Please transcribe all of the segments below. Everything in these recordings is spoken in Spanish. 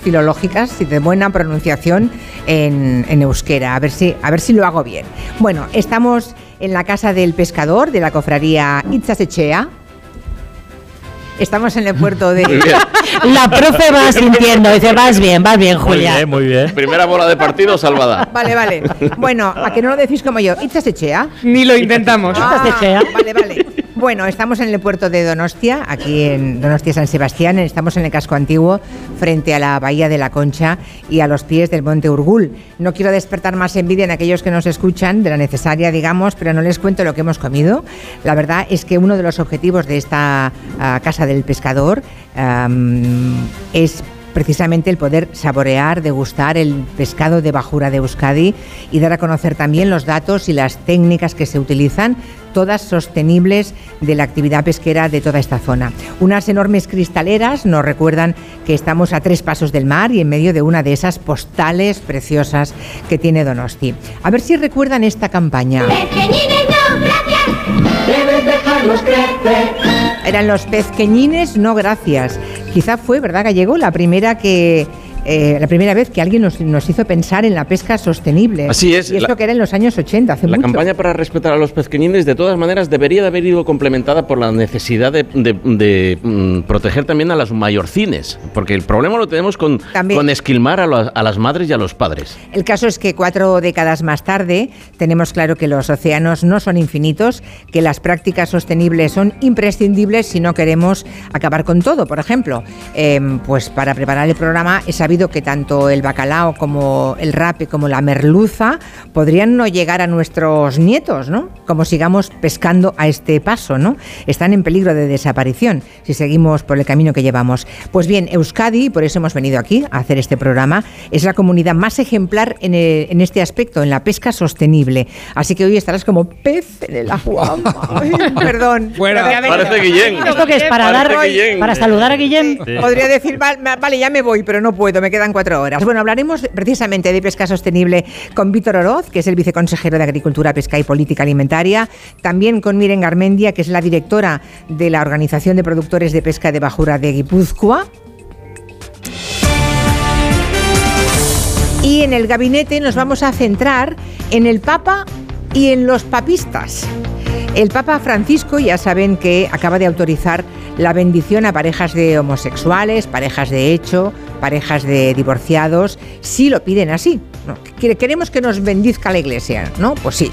filológicas y de buena pronunciación en, en euskera. A ver, si, a ver si lo hago bien. Bueno, estamos en la casa del pescador de la cofradía Itzasechea. Estamos en el puerto de... La profe va sintiendo, dice, vas bien, vas bien, Julia. Muy bien, muy bien. Primera bola de partido salvada. Vale, vale. Bueno, a que no lo decís como yo. Itzasechea. Ni lo intentamos. Ah, vale, vale. Bueno, estamos en el puerto de Donostia, aquí en Donostia San Sebastián. Estamos en el casco antiguo, frente a la bahía de la Concha y a los pies del monte Urgul. No quiero despertar más envidia en aquellos que nos escuchan, de la necesaria, digamos, pero no les cuento lo que hemos comido. La verdad es que uno de los objetivos de esta ah, casa del pescador es precisamente el poder saborear, degustar el pescado de bajura de Euskadi y dar a conocer también los datos y las técnicas que se utilizan, todas sostenibles de la actividad pesquera de toda esta zona. Unas enormes cristaleras nos recuerdan que estamos a tres pasos del mar y en medio de una de esas postales preciosas que tiene Donosti. A ver si recuerdan esta campaña. Eran los pezqueñines, no gracias. Quizá fue, ¿verdad, Gallego? La primera que. Eh, la primera vez que alguien nos, nos hizo pensar en la pesca sostenible. Así es, Y esto la- que era en los años 80, hace La mucho. campaña para respetar a los pezqueñines, de todas maneras, debería de haber ido complementada por la necesidad de, de- de, mm, proteger también a las mayorcines, porque el problema lo tenemos con, También. con esquilmar a, la- a las madres y a los padres. El caso es que cuatro décadas más tarde tenemos claro que los océanos no son infinitos, que las prácticas sostenibles son imprescindibles si no queremos acabar con todo. Por ejemplo, em, pues para preparar el programa he sabido que tanto el bacalao como el rape como la merluza podrían no llegar a nuestros nietos, ¿no? Como sigamos pescando a este paso, ¿no? Están en peligro de desaparición si seguimos por el camino que llevamos. Pues bien, Euskadi, por eso hemos venido aquí a hacer este programa, es la comunidad más ejemplar en, el- en este aspecto, en la pesca sostenible. Así que hoy estarás como pez en el agua. Ay, perdón. Ver- Parece Guillén. ¿Esto qué es? ¿Para, dar, Parece Guillén. para saludar a Guillem? Podría decir, "Val- ma- vale, ya me voy, pero no puedo, me quedan cuatro horas. Bueno, hablaremos precisamente de pesca sostenible con Víctor Oroz, que es el viceconsejero de Agricultura, Pesca y Política Alimentaria. También con Miren Garmendia, que es la directora de la Organización de Productores de Pesca de Bajura de Guipúzcoa. Y en el gabinete nos vamos a centrar en el Papa y en los papistas. El Papa Francisco ya saben que acaba de autorizar la bendición a parejas de homosexuales, parejas de hecho, parejas de divorciados, si lo piden así. Queremos que nos bendizca la Iglesia, ¿no? Pues sí.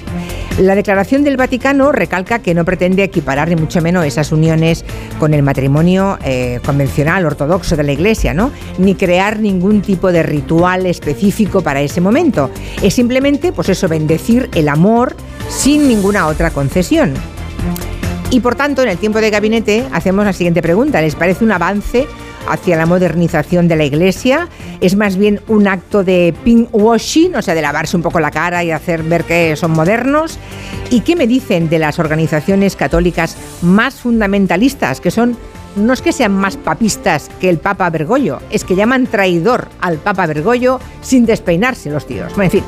La declaración del Vaticano recalca que no pretende equiparar ni mucho menos esas uniones con el matrimonio eh, convencional, ortodoxo de la Iglesia, ¿no? Ni crear ningún tipo de ritual específico para ese momento. Es simplemente, pues eso, bendecir el amor sin ninguna otra concesión. Y por tanto, en el tiempo de gabinete hacemos la siguiente pregunta. ¿Les parece un avance hacia la modernización de la Iglesia? ¿Es más bien un acto de pinkwashing, o sea, de lavarse un poco la cara y hacer ver que son modernos? ¿Y qué me dicen de las organizaciones católicas más fundamentalistas, que son no es que sean más papistas que el Papa Bergoglio, es que llaman traidor al Papa Bergoglio sin despeinarse los tíos. En fin,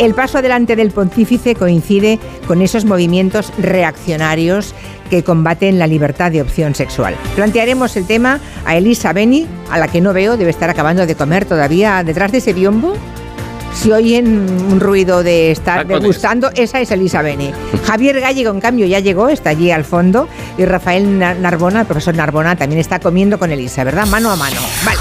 el paso adelante del pontífice coincide con esos movimientos reaccionarios que combaten la libertad de opción sexual. Plantearemos el tema a Elisa Beni, a la que no veo, debe estar acabando de comer todavía detrás de ese biombo. Si oyen un ruido de estar Tacones. degustando, esa es Elisa Beni. Javier Gallego, en cambio, ya llegó, está allí al fondo. Y Rafael Na- Narbona, el profesor Narbona, también está comiendo con Elisa, ¿verdad? Mano a mano. Vale.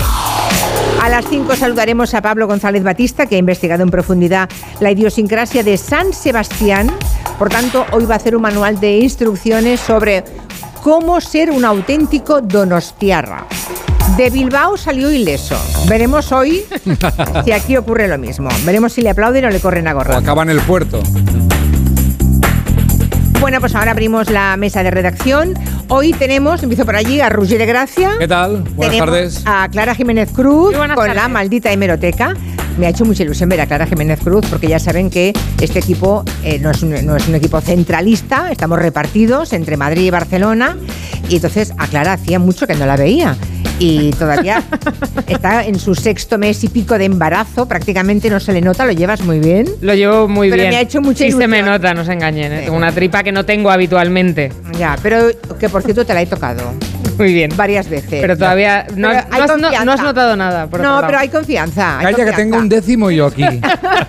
A las 5 saludaremos a Pablo González Batista, que ha investigado en profundidad la idiosincrasia de San Sebastián. Por tanto, hoy va a hacer un manual de instrucciones sobre cómo ser un auténtico donostiarra. De Bilbao salió ileso. Veremos hoy si aquí ocurre lo mismo. Veremos si le aplauden o le corren a gorra. acaba en el puerto. Bueno, pues ahora abrimos la mesa de redacción. Hoy tenemos, empiezo por allí, a de Gracia. ¿Qué tal? Buenas Tenemos tardes. a Clara Jiménez Cruz con tardes. la maldita hemeroteca. Me ha hecho mucha ilusión ver a Clara Jiménez Cruz porque ya saben que este equipo eh, no, es un, no es un equipo centralista, estamos repartidos entre Madrid y Barcelona y entonces a Clara hacía mucho que no la veía y todavía está en su sexto mes y pico de embarazo, prácticamente no se le nota, lo llevas muy bien. Lo llevo muy Pero bien. me ha hecho mucha Sí se me ilusión. nota, no se engañen. ¿eh? Sí. Tengo una tripa que no tengo habitualmente. Ya, pero que por cierto te la he tocado. Muy bien. varias veces. Pero todavía no, Pero has- no has, no- has notado nada. Por no, pero hay confianza. hay Calla que confianza. tengo un décimo yo aquí. De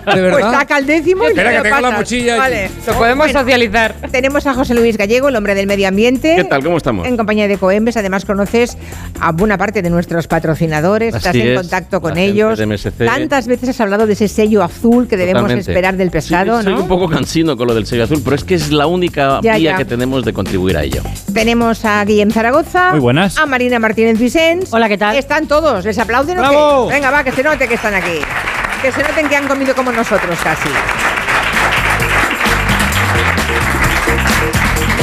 Pues verdad. saca el décimo y Espera, que tengo la pasas. mochilla aquí. Vale. Lo podemos Bueno, socializar. Tenemos a José Luis Gallego, el hombre del medio ambiente. ¿Qué tal? ¿Cómo estamos? En compañía de Coembes. Además, conoces a buena parte de nuestros patrocinadores. Así Estás en es, contacto con la ellos. Tantas veces has hablado de ese sello azul que debemos Totalmente. esperar del pescado, Sí, Soy ¿no? un poco cansino con lo del sello azul, pero es que es la única Ya, vía ya. que tenemos de contribuir a ello. Tenemos a Guillem Zaragoza. Muy buenas. A Marina Martínez Vicens. Hola, ¿qué tal? Están todos. ¿Les aplauden o ¡Bravo! qué? Venga, va, que se note que están aquí. Que se noten que han comido como nosotros casi.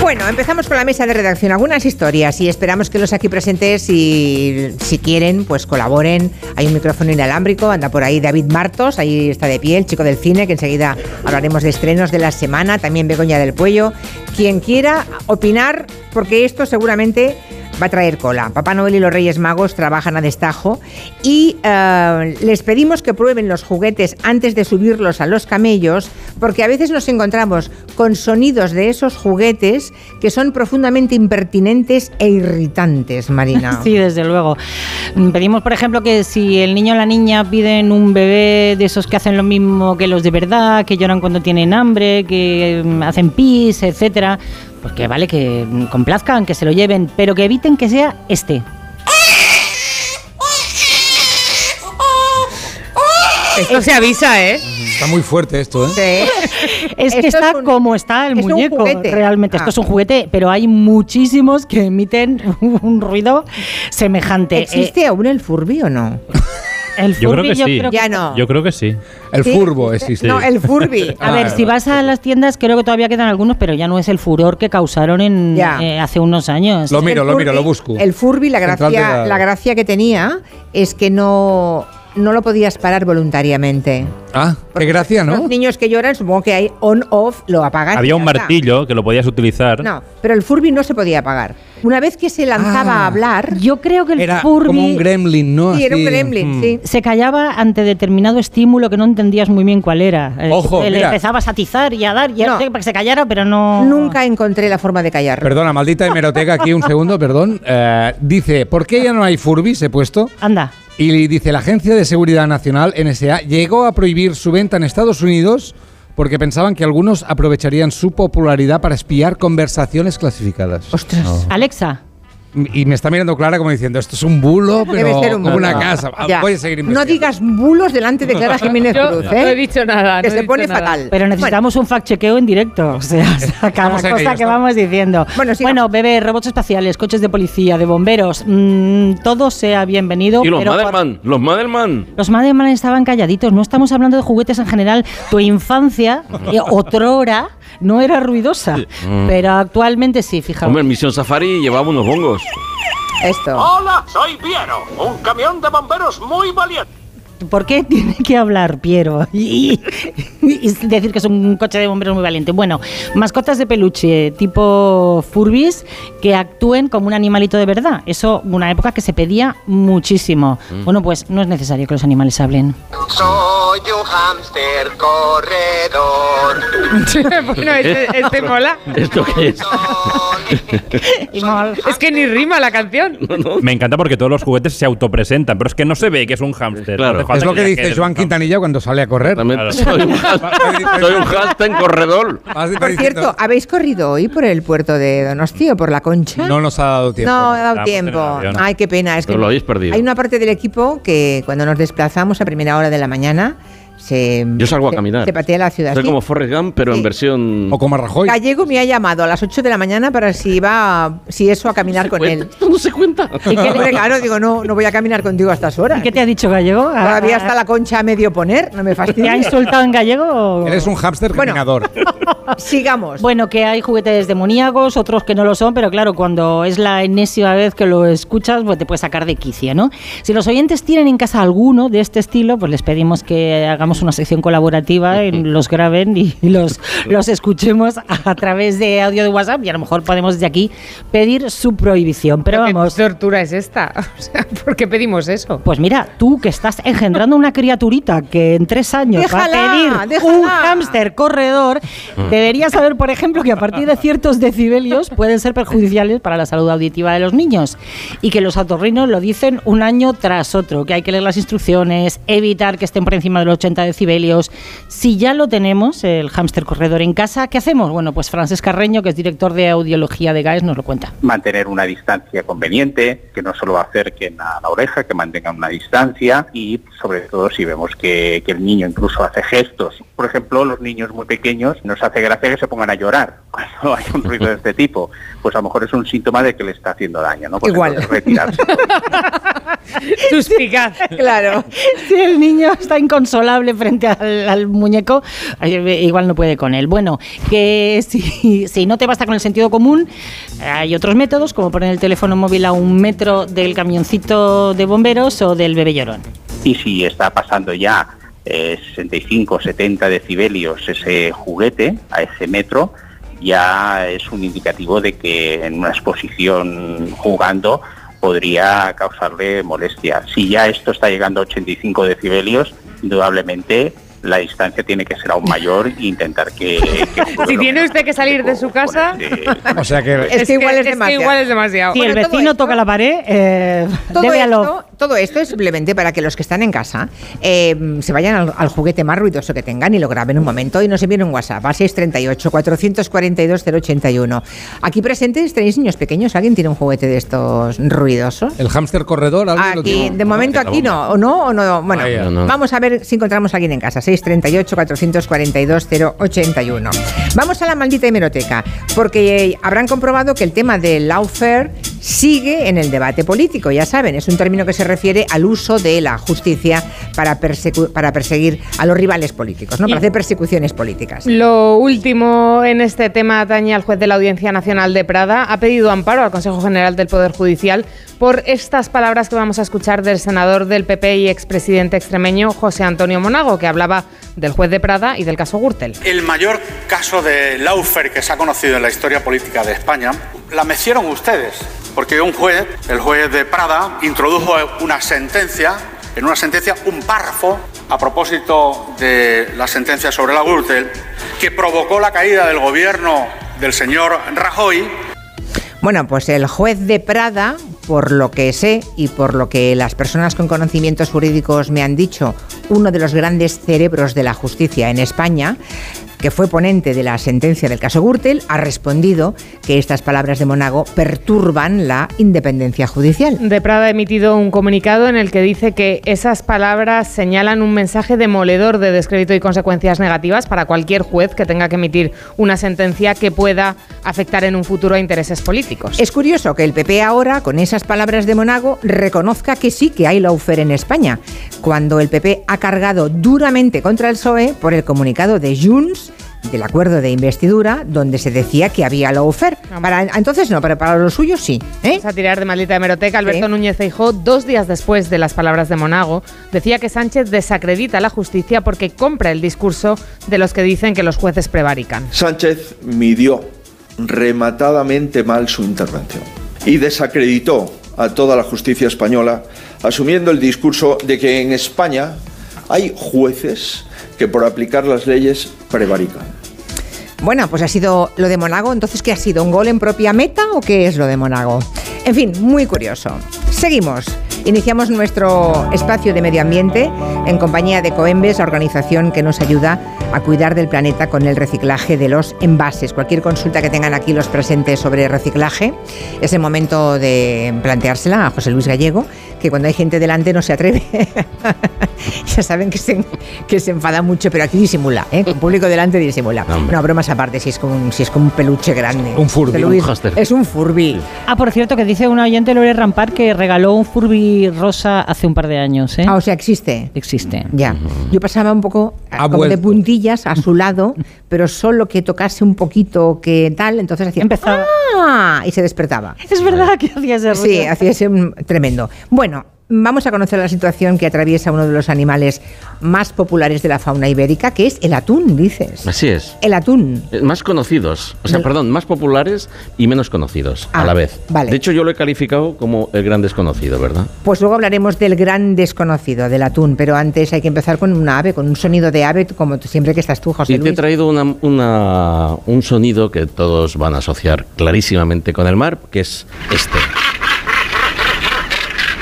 Bueno, empezamos con la mesa de redacción. Algunas historias y esperamos que los aquí presentes, si, si quieren, pues colaboren. Hay un micrófono inalámbrico, anda por ahí David Martos, ahí está de pie, el chico del cine, que enseguida hablaremos de estrenos de la semana, también Begoña del Puello. Quien quiera opinar, porque esto seguramente va a traer cola. Papá Noel y los Reyes Magos trabajan a destajo y eh, les pedimos que prueben los juguetes antes de subirlos a los camellos, porque a veces nos encontramos con sonidos de esos juguetes que son profundamente impertinentes e irritantes, Marina. Sí, desde luego. Pedimos, por ejemplo, que si el niño o la niña piden un bebé de esos que hacen lo mismo que los de verdad, que lloran cuando tienen hambre, que mm, hacen pis, etcétera, pues que vale, que complazcan, que se lo lleven, pero que eviten que sea este. Esto se avisa, ¿eh? Está muy fuerte esto, ¿eh? Sí. Es que Esto está es un- como está el es muñeco. Realmente, Ah. esto es un juguete, pero hay muchísimos que emiten un ruido semejante. ¿Existe aún el Furby o no? El Yo creo Furby, que sí. Ya no. Yo creo que sí. El ¿Sí? furbo existe. No, el Furby. A ver, si vas a las tiendas, creo que todavía quedan algunos, pero ya no es el furor que causaron en, eh, hace unos años. Lo miro, El lo miro, Furby- lo busco. El Furby, la gracia, la gracia que tenía es que no, no lo podías parar voluntariamente. Ah, qué gracia, Los ¿no? niños que lloran, supongo que hay on-off, lo apagas. y Había un martillo que lo podías utilizar. No, pero el Furby no se podía apagar. Una vez que se lanzaba Ah. a hablar, Yo creo que el Era Furby como un gremlin, ¿no? sí, era un Así, gremlin, mm. sí. se callaba ante determinado estímulo que no entendías muy bien cuál era. Eh, Ojo, Le mira. empezabas a atizar y a dar y a No. hacer para que se callara, pero no. Nunca encontré la forma de callar. Perdona, maldita hemeroteca, aquí un segundo, perdón. Eh, dice, ¿por qué ya no hay Furbis? He puesto. Anda. Y dice, la Agencia de Seguridad Nacional, NSA, llegó a prohibir su venta en Estados Unidos porque pensaban que algunos aprovecharían su popularidad para espiar conversaciones clasificadas. Ostras. Alexa. Y me está mirando Clara como diciendo, esto es un bulo, pero Debe ser un como bulo. una casa. Ya. Voy a seguir No digas bulos delante de Clara Jiménez Yo Cruz, no ¿eh? he dicho nada. que no se pone nada. fatal. Pero necesitamos un fact-chequeo en directo. O sea, cada cosa ello, que estamos. vamos diciendo. Bueno, sigamos. bebés, robots espaciales, coches de policía, de bomberos, mm, todo sea bienvenido. Y los pero por- Madelman, los Madelman. Los Madelman estaban calladitos. No estamos hablando de juguetes en general. Tu infancia, eh, otrora, no era ruidosa. Pero actualmente sí, fijaos. Hombre, en Misión Safari llevaba unos bongos. Esto. Hola, soy Piero, un camión de bomberos muy valiente. ¿Por qué tiene que hablar Piero? Y, y decir que es un coche de bomberos muy valiente. Bueno, mascotas de peluche tipo Furbis que actúen como un animalito de verdad. Eso, una época que se pedía muchísimo. Bueno, pues no es necesario que los animales hablen. Soy un hámster corredor. bueno, este, este mola. ¿Esto qué es? Es que ni rima la canción. Me encanta porque todos los juguetes se autopresentan, pero es que no se ve que es un hámster. Claro. Es lo que ya dice eres Joan Quintanilla cuando sale a correr. Claro. soy un has- soy un hashtag en corredor. Por cierto, ¿habéis corrido hoy por el puerto de Donosti o por la Concha? no nos ha dado tiempo. No, ha dado tiempo. Ay, qué pena. Es que Pero lo habéis perdido. Hay una parte del equipo que cuando nos desplazamos a primera hora de la mañana se. Yo salgo a se- caminar. Se patea la ciudad. Soy sí. como Forrest Gump, pero Sí. en versión. O como Rajoy. Gallego me ha llamado a las 8 de la mañana para si iba, si eso, a caminar con él. Esto no se cuenta. ¿Y claro, digo, no, no voy a caminar contigo a estas horas. ¿y qué te ha dicho Gallego? Todavía ¿Ha- está la concha a medio poner, no me ¿Te ha insultado en gallego? o- Eres un hámster Bueno. caminador. Sigamos. Bueno, que hay juguetes demoníacos, otros que no lo son, pero claro, cuando es la enésima vez que lo escuchas, pues te puede sacar de quicio, ¿no? Si los oyentes tienen en casa alguno de este estilo, pues les pedimos que hagamos una sección colaborativa, en los graben y los, los escuchemos a, través de audio de WhatsApp y a lo mejor podemos desde aquí pedir su prohibición. Pero, vamos. ¿Qué tortura es esta? O sea, ¿Por qué pedimos eso? Pues mira, tú que estás engendrando una criaturita que en tres años déjala, va a pedir déjala. un hámster corredor, mm. deberías saber, por ejemplo, que a partir de ciertos decibelios pueden ser perjudiciales para la salud auditiva de los niños y que los atorrinos lo dicen un año tras otro, que hay que leer las instrucciones, evitar que estén por encima del 80 decibelios. Si ya lo tenemos, el hámster corredor en casa, ¿qué hacemos? Bueno, pues Francés Carreño, que es director de audiología de GAES, nos lo cuenta. Mantener una distancia conveniente, que no solo acerquen a la oreja, que mantengan una distancia y sobre todo si vemos que, que el niño incluso hace gestos. Por ejemplo, los niños muy pequeños nos hace gracia que se pongan a llorar cuando hay un ruido de este tipo. Pues a lo mejor es un síntoma de que le está haciendo daño, ¿no? Pues Igual. Retirarse. Suspicaz. Claro. Si el niño está inconsolable frente al, al muñeco, igual no puede con él. Bueno, que si, si no te basta con el sentido común, hay otros métodos, como poner el teléfono móvil a un metro del camioncito de bomberos o del bebé llorón. Y si está pasando ya eh, 65, 70 decibelios ese juguete a ese metro, ya es un indicativo de que en una exposición jugando podría causarle molestia. Si ya esto está llegando a 85 decibelios, indudablemente la distancia tiene que ser aún mayor e intentar que... que Si lo tiene usted que salir de su casa- este- O sea que Es que igual es demasiado. igual es demasiado. Si Bueno, el vecino esto- toca la pared, eh, Todo lo- esto, todo esto es simplemente para que los que están en casa eh, se vayan al, al juguete más ruidoso que tengan y lo graben un momento y nos envíen un WhatsApp a 638-442-081. Aquí presentes tenéis niños pequeños. ¿Alguien tiene un juguete de estos ruidosos? el hámster corredor, ¿alguien lo Aquí, tiene? de momento aquí no, o no, o no. Bueno, Vaya. No, no. vamos a ver si encontramos a alguien en casa. 638-442-081. Vamos a la maldita hemeroteca, porque eh, habrán comprobado que el tema del lawfare sigue en el debate político. Ya saben, es un término que se refiere al uso de la justicia para, perseguir a los rivales políticos, ¿no? Para hacer persecuciones políticas. Lo último en este tema atañe al juez de la Audiencia Nacional de Prada. Ha pedido amparo al Consejo General del Poder Judicial por estas palabras que vamos a escuchar del senador del PP y expresidente extremeño José Antonio Monago, que hablaba del juez de Prada y del caso Gürtel. El mayor caso de Laufer que se ha conocido en la historia política de España la mecieron ustedes, porque un juez, el juez de Prada, introdujo una sentencia, en una sentencia un párrafo a propósito de la sentencia sobre la Gürtel, que provocó la caída del gobierno del señor Rajoy Bueno, pues el juez de Prada, por lo que sé y por lo que las personas con conocimientos jurídicos me han dicho, uno de los grandes cerebros de la justicia en España, que fue ponente de la sentencia del caso Gürtel, ha respondido que estas palabras de Monago perturban la independencia judicial. De Prada ha emitido un comunicado en el que dice que esas palabras señalan un mensaje demoledor de descrédito y consecuencias negativas para cualquier juez que tenga que emitir una sentencia que pueda afectar en un futuro a intereses políticos. Es curioso que el PP ahora, con esas palabras de Monago, reconozca que sí que hay lawfare en España, cuando el PP ha cargado duramente contra el PSOE por el comunicado de Junts del acuerdo de investidura donde se decía que había lawfare. Para entonces no, pero para los suyos sí. ¿eh? Vamos a tirar de maldita hemeroteca. Alberto Sí. Núñez Feijóo, dos días después de las palabras de Monago, decía que Sánchez desacredita la justicia porque compra el discurso de los que dicen que los jueces prevarican. Sánchez midió rematadamente mal su intervención y desacreditó a toda la justicia española, asumiendo el discurso de que en España hay jueces que por aplicar las leyes prevarican. Bueno, pues ha sido lo de Monago. Entonces, ¿qué ha sido? ¿Un gol en propia meta o qué es lo de Monago? En fin, muy curioso. Seguimos. Iniciamos nuestro espacio de medio ambiente en compañía de Coembes, organización que nos ayuda a cuidar del planeta con el reciclaje de los envases. Cualquier consulta que tengan aquí los presentes sobre reciclaje, es el momento de planteársela a José Luis Gallego, que cuando hay gente delante no se atreve. ya saben que se, que se enfada mucho, pero aquí disimula, ¿eh? con público delante disimula. No. No, bromas aparte, si es como un, si es como un peluche grande. Un Furby, José un hámster. Es un Furby. Ah, por cierto, que dice un oyente, Lore Rampar, que regaló un Furby rosa hace un par de años. ¿eh? Ah, o sea, existe. Existe. Ya. Yo pasaba un poco Ha como de puntillas a su lado, pero solo que tocase un poquito que tal, entonces hacía Empezaba. ¡Ah! y se despertaba. Es verdad que hacía ese Sí, ruido. hacía ese tremendo. Bueno, vamos a conocer la situación que atraviesa uno de los animales más populares de la fauna ibérica, que es el atún, dices. Así es. El atún. Eh, Más conocidos, o sea, perdón, más populares y menos conocidos Ah, a la vez. vale. De hecho, yo lo he calificado como el gran desconocido, ¿verdad? Pues luego hablaremos del gran desconocido, del atún, pero antes hay que empezar con una ave, con un sonido de ave, como siempre que estás tú, José Y te he traído una- una- un sonido que todos van a asociar clarísimamente con el mar, que es este.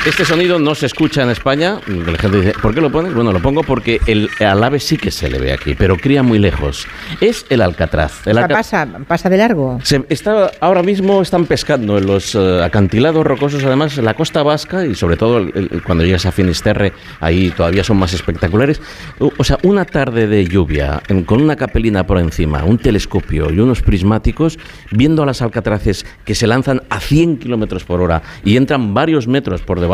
Este sonido no se escucha en España. La gente dice, ¿por qué lo pones? Bueno, lo pongo porque el, al ave sí que se le ve aquí, pero cría muy lejos. Es el alcatraz. O El sea, alca- pasa, pasa de largo. se está, ahora mismo están pescando en los eh, acantilados rocosos, además en la costa vasca y sobre todo el- el- cuando llegas a Finisterre, ahí todavía son más espectaculares. O, o sea, una tarde de lluvia en- con una capelina por encima, un telescopio y unos prismáticos, viendo a las alcatraces que se lanzan a 100 kilómetros por hora y entran varios metros por debajo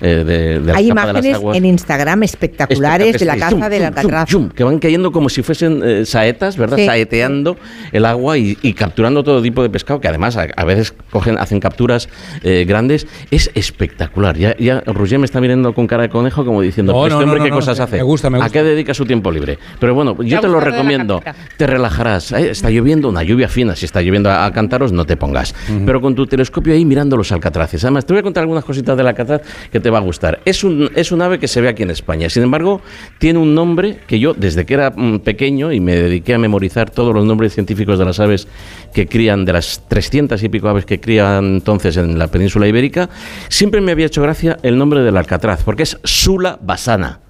eh, de, de la Hay capa de las imágenes aguas. en Instagram espectaculares de la caza Zum, del alcatraz. zum, zum, que van cayendo como si fuesen eh, saetas, ¿verdad? Sí. Saeteando el agua y, y capturando todo tipo de pescado, que además a, a veces cogen, hacen capturas eh, grandes. Es espectacular. Ya, ya Roger me está mirando con cara de conejo como diciendo, No, este no, hombre no, qué no, cosas hace. me gusta, me ¿A gusta. qué dedica su tiempo libre? Pero bueno, yo te lo recomiendo. Te relajarás. ¿eh? Está lloviendo, una lluvia fina. Si está lloviendo a, a cantaros, no te pongas. Pero con tu telescopio ahí mirando los alcatraces. Además, te voy a contar algunas cositas del alcatraz que te va a gustar. Es un, es un ave que se ve aquí en España. Sin embargo, tiene un nombre que yo, desde que era mm, pequeño y me dediqué a memorizar todos los nombres científicos de las aves que crían, de las 300 y pico aves que crían entonces en la península ibérica, siempre me había hecho gracia el nombre del alcatraz, porque es Sula basana.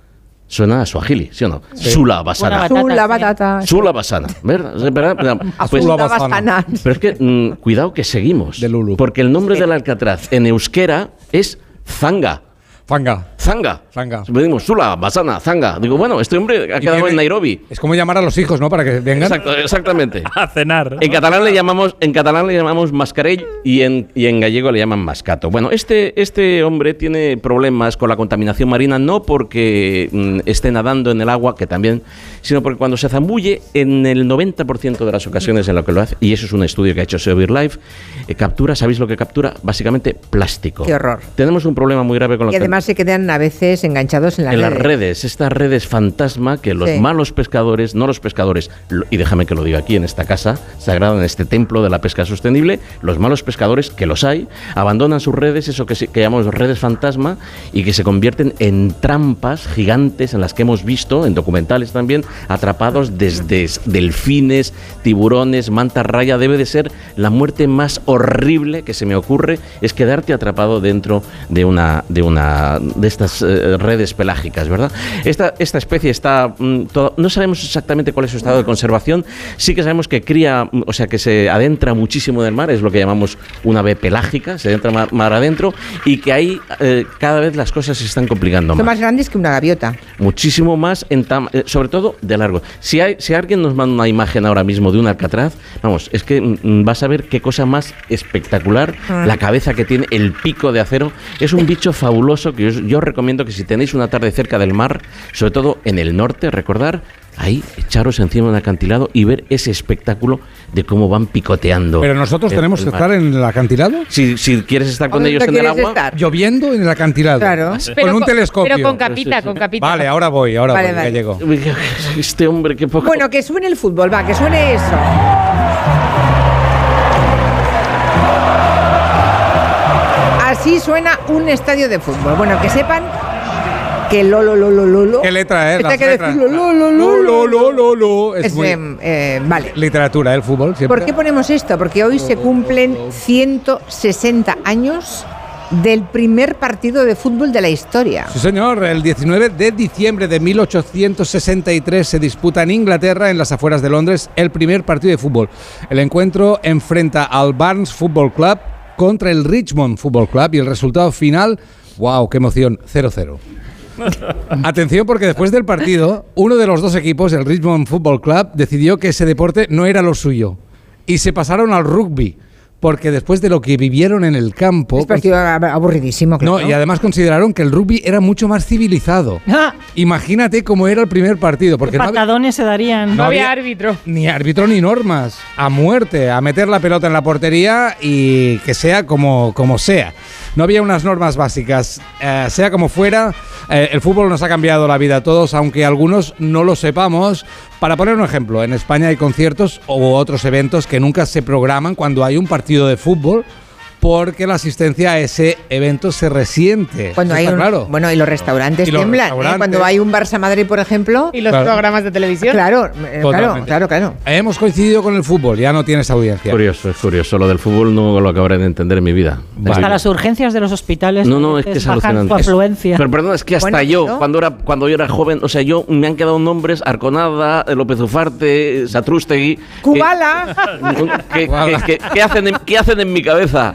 Suena a suajili, ¿sí o no? Sula basana. Buena batata, Azul, la sí. batata. Sula basana, ¿verdad? ¿Es verdad? Pues- Azul, la Azul, basana. basana. pero es que mm, cuidado que seguimos. De Lulu. Porque el nombre del alcatraz en euskera es zanga. Fanga. Zanga. Zanga. Pedimos Sula, Basana, Zanga. Digo, bueno, este hombre ha quedado en Nairobi. Es como llamar a los hijos, ¿no? Para que vengan. Exacto, exactamente. A cenar. En catalán le llamamos, en catalán le llamamos mascarell y en, y en gallego le llaman mascato. Bueno, este, este hombre tiene problemas con la contaminación marina no porque mm, esté nadando en el agua, que también, sino porque cuando se zambulle, en el 90% de las ocasiones en lo que lo hace, y eso es un estudio que ha hecho Severe Life, eh, captura, ¿sabéis lo que captura? Básicamente plástico. Qué horror. Tenemos un problema muy grave con la Y además se quedan a veces enganchados en las en las redes. redes, estas redes fantasma que los Sí. malos pescadores, no los pescadores, y déjame que lo diga aquí en esta casa sagrada, en este templo de la pesca sostenible, los malos pescadores, que los hay, abandonan sus redes, eso que, llamamos redes fantasma, y que se convierten en trampas gigantes en las que hemos visto, en documentales también, atrapados desde delfines, tiburones, manta raya. Debe de ser la muerte más horrible que se me ocurre, es quedarte atrapado dentro de una de una de estas eh, redes pelágicas, ¿verdad? Esta, esta especie está mm, no sabemos exactamente cuál es su estado de conservación, sí que sabemos que cría, mm, o sea, que se adentra muchísimo en el mar, es lo que llamamos una ave pelágica, se adentra mar, mar adentro y que ahí eh, cada vez las cosas se están complicando Son más más grandes que una gaviota. muchísimo más, en tam- eh, sobre todo de largo. Si, hay, si alguien nos manda una imagen ahora mismo de un alcatraz, vamos, es que mm, mm, vas a ver qué cosa más espectacular, Ah. la cabeza que tiene, el pico de acero, es un bicho fabuloso que yo, yo os recomiendo que si tenéis una tarde cerca del mar, sobre todo en el norte, recordar, ahí echaros encima de un acantilado y ver ese espectáculo de cómo van picoteando. Pero nosotros el- tenemos el que estar en el acantilado. Si, si quieres estar con ¿Dónde ellos en el quieres agua, estar? Lloviendo en el acantilado. Claro. Con un telescopio. Pero con capita, con capita. Vale, ahora voy, ahora Vale, voy, vale. gallego. este hombre, qué poco... Bueno, que suene el fútbol, va, que suene eso. Así suena un estadio de fútbol. Bueno, que sepan que lo, lo, lo, lo, lo, lo. ¿Qué letra, eh? Las hay que decirlo, lo, lo, lo, Lo, lo, lo, lo. Es Es, muy em, eh, vale. literatura, ¿eh? el fútbol. Siempre. ¿Por qué ponemos esto? Porque hoy se cumplen 160 años del primer partido de fútbol de la historia. Sí, señor. El 19 de diciembre de 1863 se disputa en Inglaterra, en las afueras de Londres, el primer partido de fútbol. El encuentro enfrenta al Barnes Football Club contra el Richmond Football Club y el resultado final, wow, qué emoción, 0-0. Atención porque después del partido, uno de los dos equipos, el Richmond Football Club, decidió que ese deporte no era lo suyo y se pasaron al rugby. Porque después de lo que vivieron en el campo, Es partido ab- aburridísimo. no, claro. y además consideraron que el rugby era mucho más civilizado. Ah, Imagínate cómo era el primer partido, porque no había patadones se darían. No, no había había- árbitro. ni árbitro ni normas. A muerte, a meter la pelota en la portería y que sea como, como sea. No había unas normas básicas. Eh, sea como fuera, eh, el fútbol nos ha cambiado la vida a todos, aunque algunos no lo sepamos. Para poner un ejemplo, en España hay conciertos u otros eventos que nunca se programan cuando hay un partido de fútbol porque la asistencia a ese evento se resiente. Cuando hay un- claro. Bueno, y los restaurantes Y los tiemblan. ¿eh? Cuando hay un Barça Madrid, por ejemplo. Y los Claro. programas de televisión. Claro, eh, claro, claro, claro. Hemos coincidido con el fútbol, ya no tienes audiencia. Curioso, es curioso. Lo del fútbol no lo acabaré de entender en mi vida. Hasta las urgencias de los hospitales. No, no, es que es alucinante. afluencia. pero perdón, es que hasta Bueno, yo, ¿no? cuando era cuando yo era joven, o sea, yo me han quedado nombres Arconada, eh, López Ufarte, Satrústegui. hacen en, ¿Qué hacen en mi cabeza?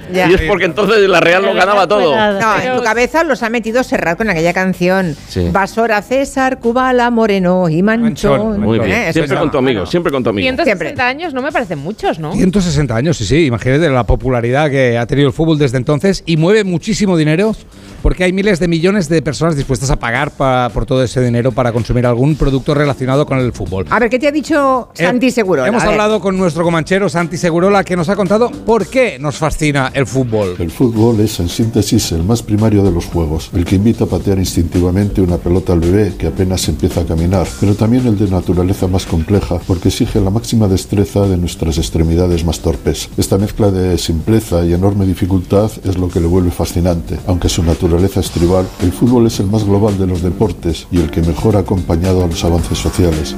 Ya. Y es porque entonces la Real lo ganaba todo. No, en tu cabeza los ha metido Serrat con aquella canción. Sí. Basora, César, Kubala, Moreno y Manchón. Muy bien. Eh, siempre con tu amigo, siempre con tu amigo. 160 años no me parecen muchos, ¿no? 160 años, sí, sí, imagínate la popularidad que ha tenido el fútbol desde entonces y mueve muchísimo dinero porque hay miles de millones de personas dispuestas a pagar pa- por todo ese dinero para consumir algún producto relacionado con el fútbol. A ver, ¿qué te ha dicho Santi Eh, Seguro? Hemos hablado con nuestro comanchero Santi Segurola que nos ha contado por qué nos fascina el fútbol. El fútbol es, en síntesis, el más primario de los juegos, el que invita a patear instintivamente una pelota al bebé que apenas empieza a caminar, pero también el de naturaleza más compleja porque exige la máxima destreza de nuestras extremidades más torpes. Esta mezcla de simpleza y enorme dificultad es lo que le vuelve fascinante. Aunque su naturaleza es tribal, el fútbol es el más global de los deportes y el que mejor ha acompañado a los avances sociales.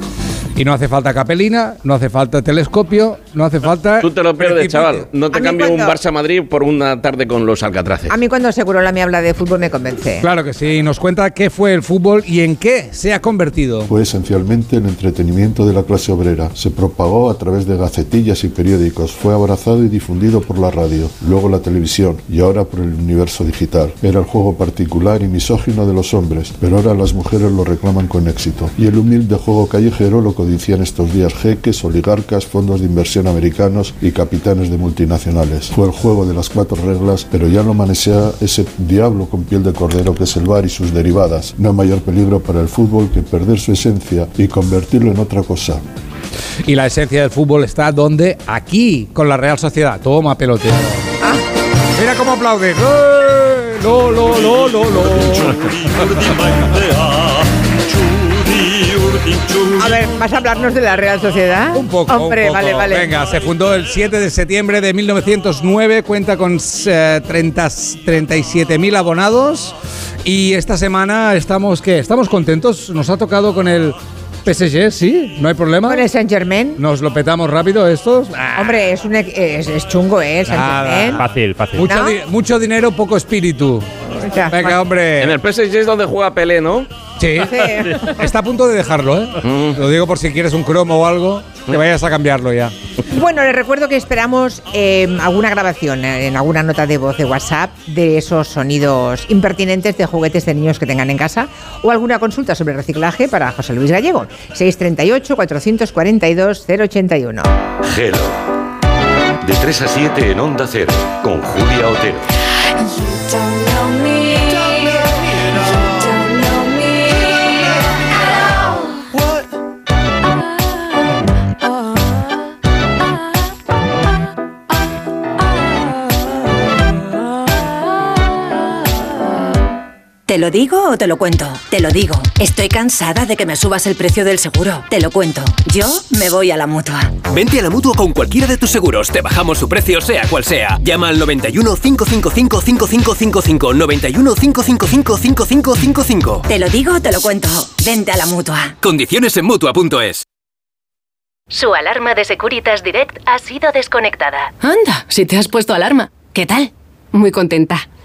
Y no hace falta capelina, no hace falta telescopio, no hace falta... Tú te lo pierdes, chaval. No te cambio un Barça-Madrid por una tarde con los Alcatraces. A mí cuando Segurola me habla de fútbol me convence. Claro que sí, nos cuenta qué fue el fútbol y en qué se ha convertido. Fue esencialmente el entretenimiento de la clase obrera. Se propagó a través de gacetillas y periódicos, fue abrazado y difundido por la radio, luego la televisión y ahora por el universo digital. Era el juego particular y misógino de los hombres, pero ahora las mujeres lo reclaman con éxito. Y el humilde juego callejero lo codician estos días jeques, oligarcas, fondos de inversión americanos y capitanes de multinacionales. Fue el juego de las cuatro reglas, pero ya lo manesea ese diablo con piel de cordero que es el bar y sus derivadas. No hay mayor peligro para el fútbol que perder su esencia y convertirlo en otra cosa. Y la esencia del fútbol está donde? Aquí, con la Real Sociedad. Toma pelotero. Mira cómo aplaude. ¡Eh! Lo, lo, lo, lo, lo. A ver, ¿vas a hablarnos de la Real Sociedad? Un poco. Hombre, un poco. vale, vale. Venga, se fundó el 7 de septiembre de 1909, cuenta con eh, 30 37.000 abonados y esta semana estamos, ¿qué? ¿Estamos contentos? Nos ha tocado con el PSG, ¿sí? ¿No hay problema? Con el Saint Germain. ¿Nos lo petamos rápido estos? Hombre, es, un, es, es chungo, ¿eh? Saint Nada. Germain. Fácil, fácil. Mucho, ¿No? di- mucho dinero, poco espíritu. Ya, Venga, hombre. En el PSG es donde juega Pelé, ¿no? Sí. Sí. Está a punto de dejarlo, ¿eh? Mm. Lo digo por si quieres un cromo o algo, que vayas a cambiarlo ya. Bueno, les recuerdo que esperamos eh, alguna grabación eh, en alguna nota de voz de WhatsApp de esos sonidos impertinentes de juguetes de niños que tengan en casa o alguna consulta sobre reciclaje para José Luis Gallego. 638-442-081. Gelo. De 3 a 7 en Onda Cero, con Julia Otero. ¿Te lo digo o te lo cuento? Te lo digo. Estoy cansada de que me subas el precio del seguro. Te lo cuento. Yo me voy a la mutua. Vente a la mutua con cualquiera de tus seguros. Te bajamos su precio, sea cual sea. Llama al 91 555 5555. 91 555 5555. Te lo digo o te lo cuento. Vente a la mutua. Condiciones en mutua.es. Su alarma de Securitas Direct ha sido desconectada. Anda, si te has puesto alarma. ¿Qué tal? Muy contenta.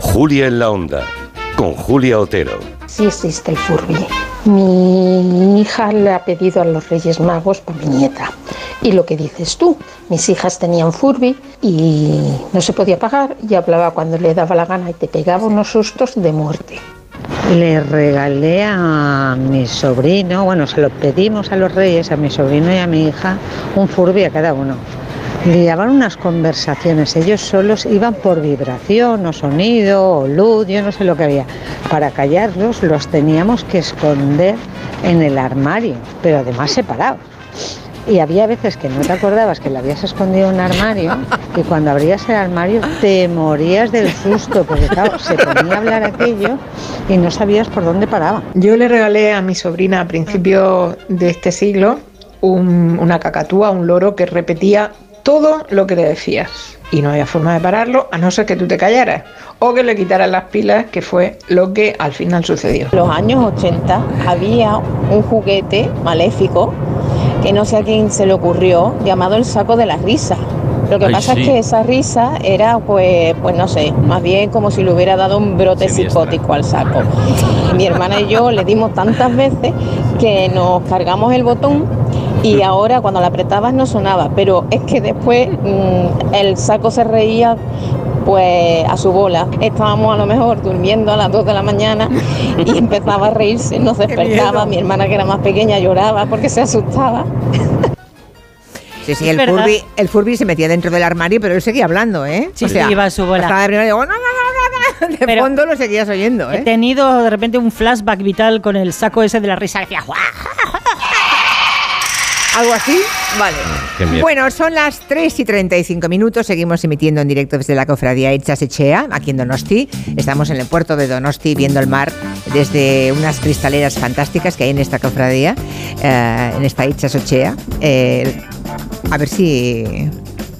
Julia en la Onda, con Julia Otero. Sí existe el Furby. Mi hija le ha pedido a los Reyes Magos para mi nieta. Y lo que dices tú, mis hijas tenían Furby y no se podía pagar y hablaba cuando le daba la gana y te pegaba unos sustos de muerte. Le regalé a mi sobrino, bueno, se lo pedimos a los reyes, a mi sobrino y a mi hija, un Furby a cada uno. Liaban unas conversaciones, ellos solos iban por vibración o sonido o luz, yo no sé lo que había. Para callarlos los teníamos que esconder en el armario, pero además separados. Y había veces que no te acordabas que lo habías escondido en un armario y cuando abrías el armario te morías del susto porque claro, se ponía a hablar aquello y no sabías por dónde paraba. Yo le regalé a mi sobrina a principios de este siglo un- una cacatúa, un loro que repetía todo lo que le decías. Y no había forma de pararlo a no ser que tú te callaras o que le quitaras las pilas, que fue lo que al final sucedió. En los años 80 había un juguete maléfico que no sé a quién se le ocurrió, llamado el saco de la risa. Lo que Ay, pasa sí. es que esa risa era, pues, pues no sé, más bien como si le hubiera dado un brote psicótico al saco. Mi hermana y yo le dimos tantas veces que nos cargamos el botón y ahora cuando la apretabas no sonaba, pero es que después mm, el saco se reía pues a su bola. Estábamos a lo mejor durmiendo a las 2 de la mañana y empezaba a reírse, nos despertaba, mi hermana que era más pequeña lloraba porque se asustaba. Sí, sí, el. Furby, el Furby se metía dentro del armario, pero él seguía hablando, ¿eh? Sí, sí, iba a su bola. estaba de primero y digo, "No, no, no, no, no". de fondo lo seguías oyendo, He ¿eh? tenido de repente un flashback vital con el saco ese de la risa que hacía "Guau". ¿Algo así? Vale. Qué miedo. Bueno, son las 3 y 35 minutos. Seguimos emitiendo en directo desde la cofradía Echas Echea, aquí en Donosti. Estamos en el puerto de Donosti viendo el mar desde unas cristaleras fantásticas que hay en esta cofradía, eh, en esta Echas Echea. Eh, a ver si.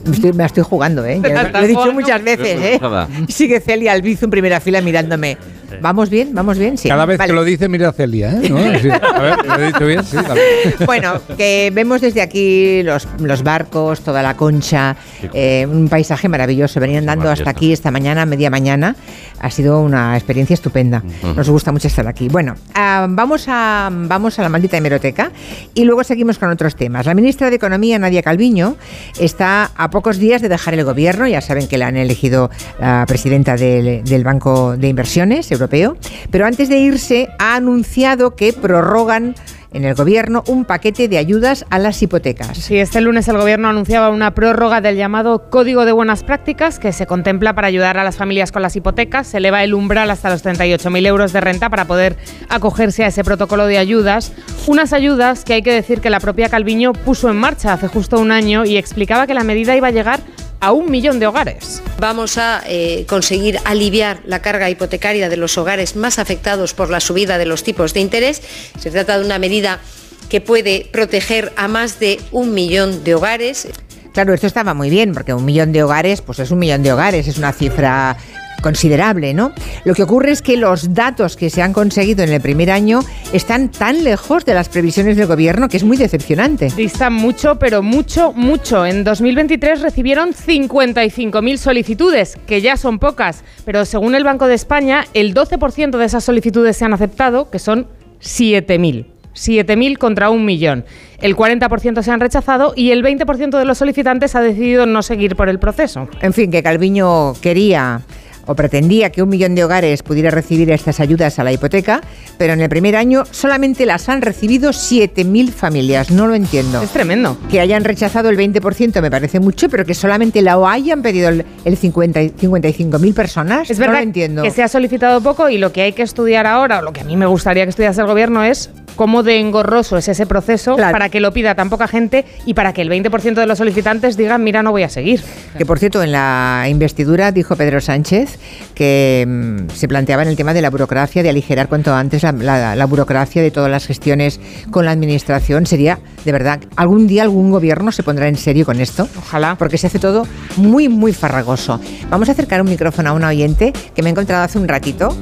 Me, estoy- me la estoy jugando, ¿eh? Ya lo he dicho muchas veces, ¿eh? Sigue Celia Albizu en primera fila mirándome. ¿Vamos bien? ¿Vamos bien? Sí. Cada vez Vale. que lo dice, mira a Celia, ¿eh? ¿No? Sí. A ver, ¿lo he dicho bien? Sí, vale. Bueno, que vemos desde aquí los, los barcos, toda la concha, eh, un paisaje maravilloso. Venían dando hasta aquí esta mañana, media mañana. Ha sido una experiencia estupenda. Nos gusta mucho estar aquí. Bueno, ah, vamos, a, vamos a la maldita hemeroteca y luego seguimos con otros temas. La ministra de Economía, Nadia Calviño, está a pocos días de dejar el gobierno. Ya saben que la han elegido la presidenta del, del Banco de Inversiones Pero antes de irse, ha anunciado que prorrogan en el gobierno un paquete de ayudas a las hipotecas. Sí, este lunes el Gobierno anunciaba una prórroga del llamado Código de Buenas Prácticas que se contempla para ayudar a las familias con las hipotecas. Se eleva el umbral hasta los 38.000 euros de renta para poder acogerse a ese protocolo de ayudas. Unas ayudas que hay que decir que la propia Calviño puso en marcha hace justo un año y explicaba que la medida iba a llegar a un millón de hogares. Vamos a eh, conseguir aliviar la carga hipotecaria de los hogares más afectados por la subida de los tipos de interés. Se trata de una medida que puede proteger a más de un millón de hogares. Claro, esto estaba muy bien, porque un millón de hogares, pues es un millón de hogares, es una cifra considerable, ¿no? Lo que ocurre es que los datos que se han conseguido en el primer año están tan lejos de las previsiones del gobierno que es muy decepcionante. Distan mucho, pero mucho, mucho. En 2023 recibieron 55.000 solicitudes, que ya son pocas, pero según el Banco de España, el 12% de esas solicitudes se han aceptado, que son 7.000. 7.000 contra un millón. El 40% se han rechazado y el 20% de los solicitantes ha decidido no seguir por el proceso. En fin, que Calviño quería o pretendía que un millón de hogares pudiera recibir estas ayudas a la hipoteca, pero en el primer año solamente las han recibido 7.000 familias. No lo entiendo. Es tremendo. Que hayan rechazado el 20% me parece mucho, pero que solamente la hayan pedido el, el 50, 55.000 personas. Es no verdad lo entiendo. que se ha solicitado poco y lo que hay que estudiar ahora, o lo que a mí me gustaría que estudiase el gobierno es cómo de engorroso es ese proceso para que lo pida tan poca gente y para que el 20% de los solicitantes digan, mira, no voy a seguir. Que por cierto, en la investidura dijo Pedro Sánchez que mm, se planteaba en el tema de la burocracia, de aligerar cuanto antes la, la- la burocracia de todas las gestiones con la administración. Sería, de verdad, algún día algún gobierno se pondrá en serio con esto. Ojalá. Porque se hace todo muy, muy farragoso. Vamos a acercar un micrófono a una oyente que me he encontrado hace un ratito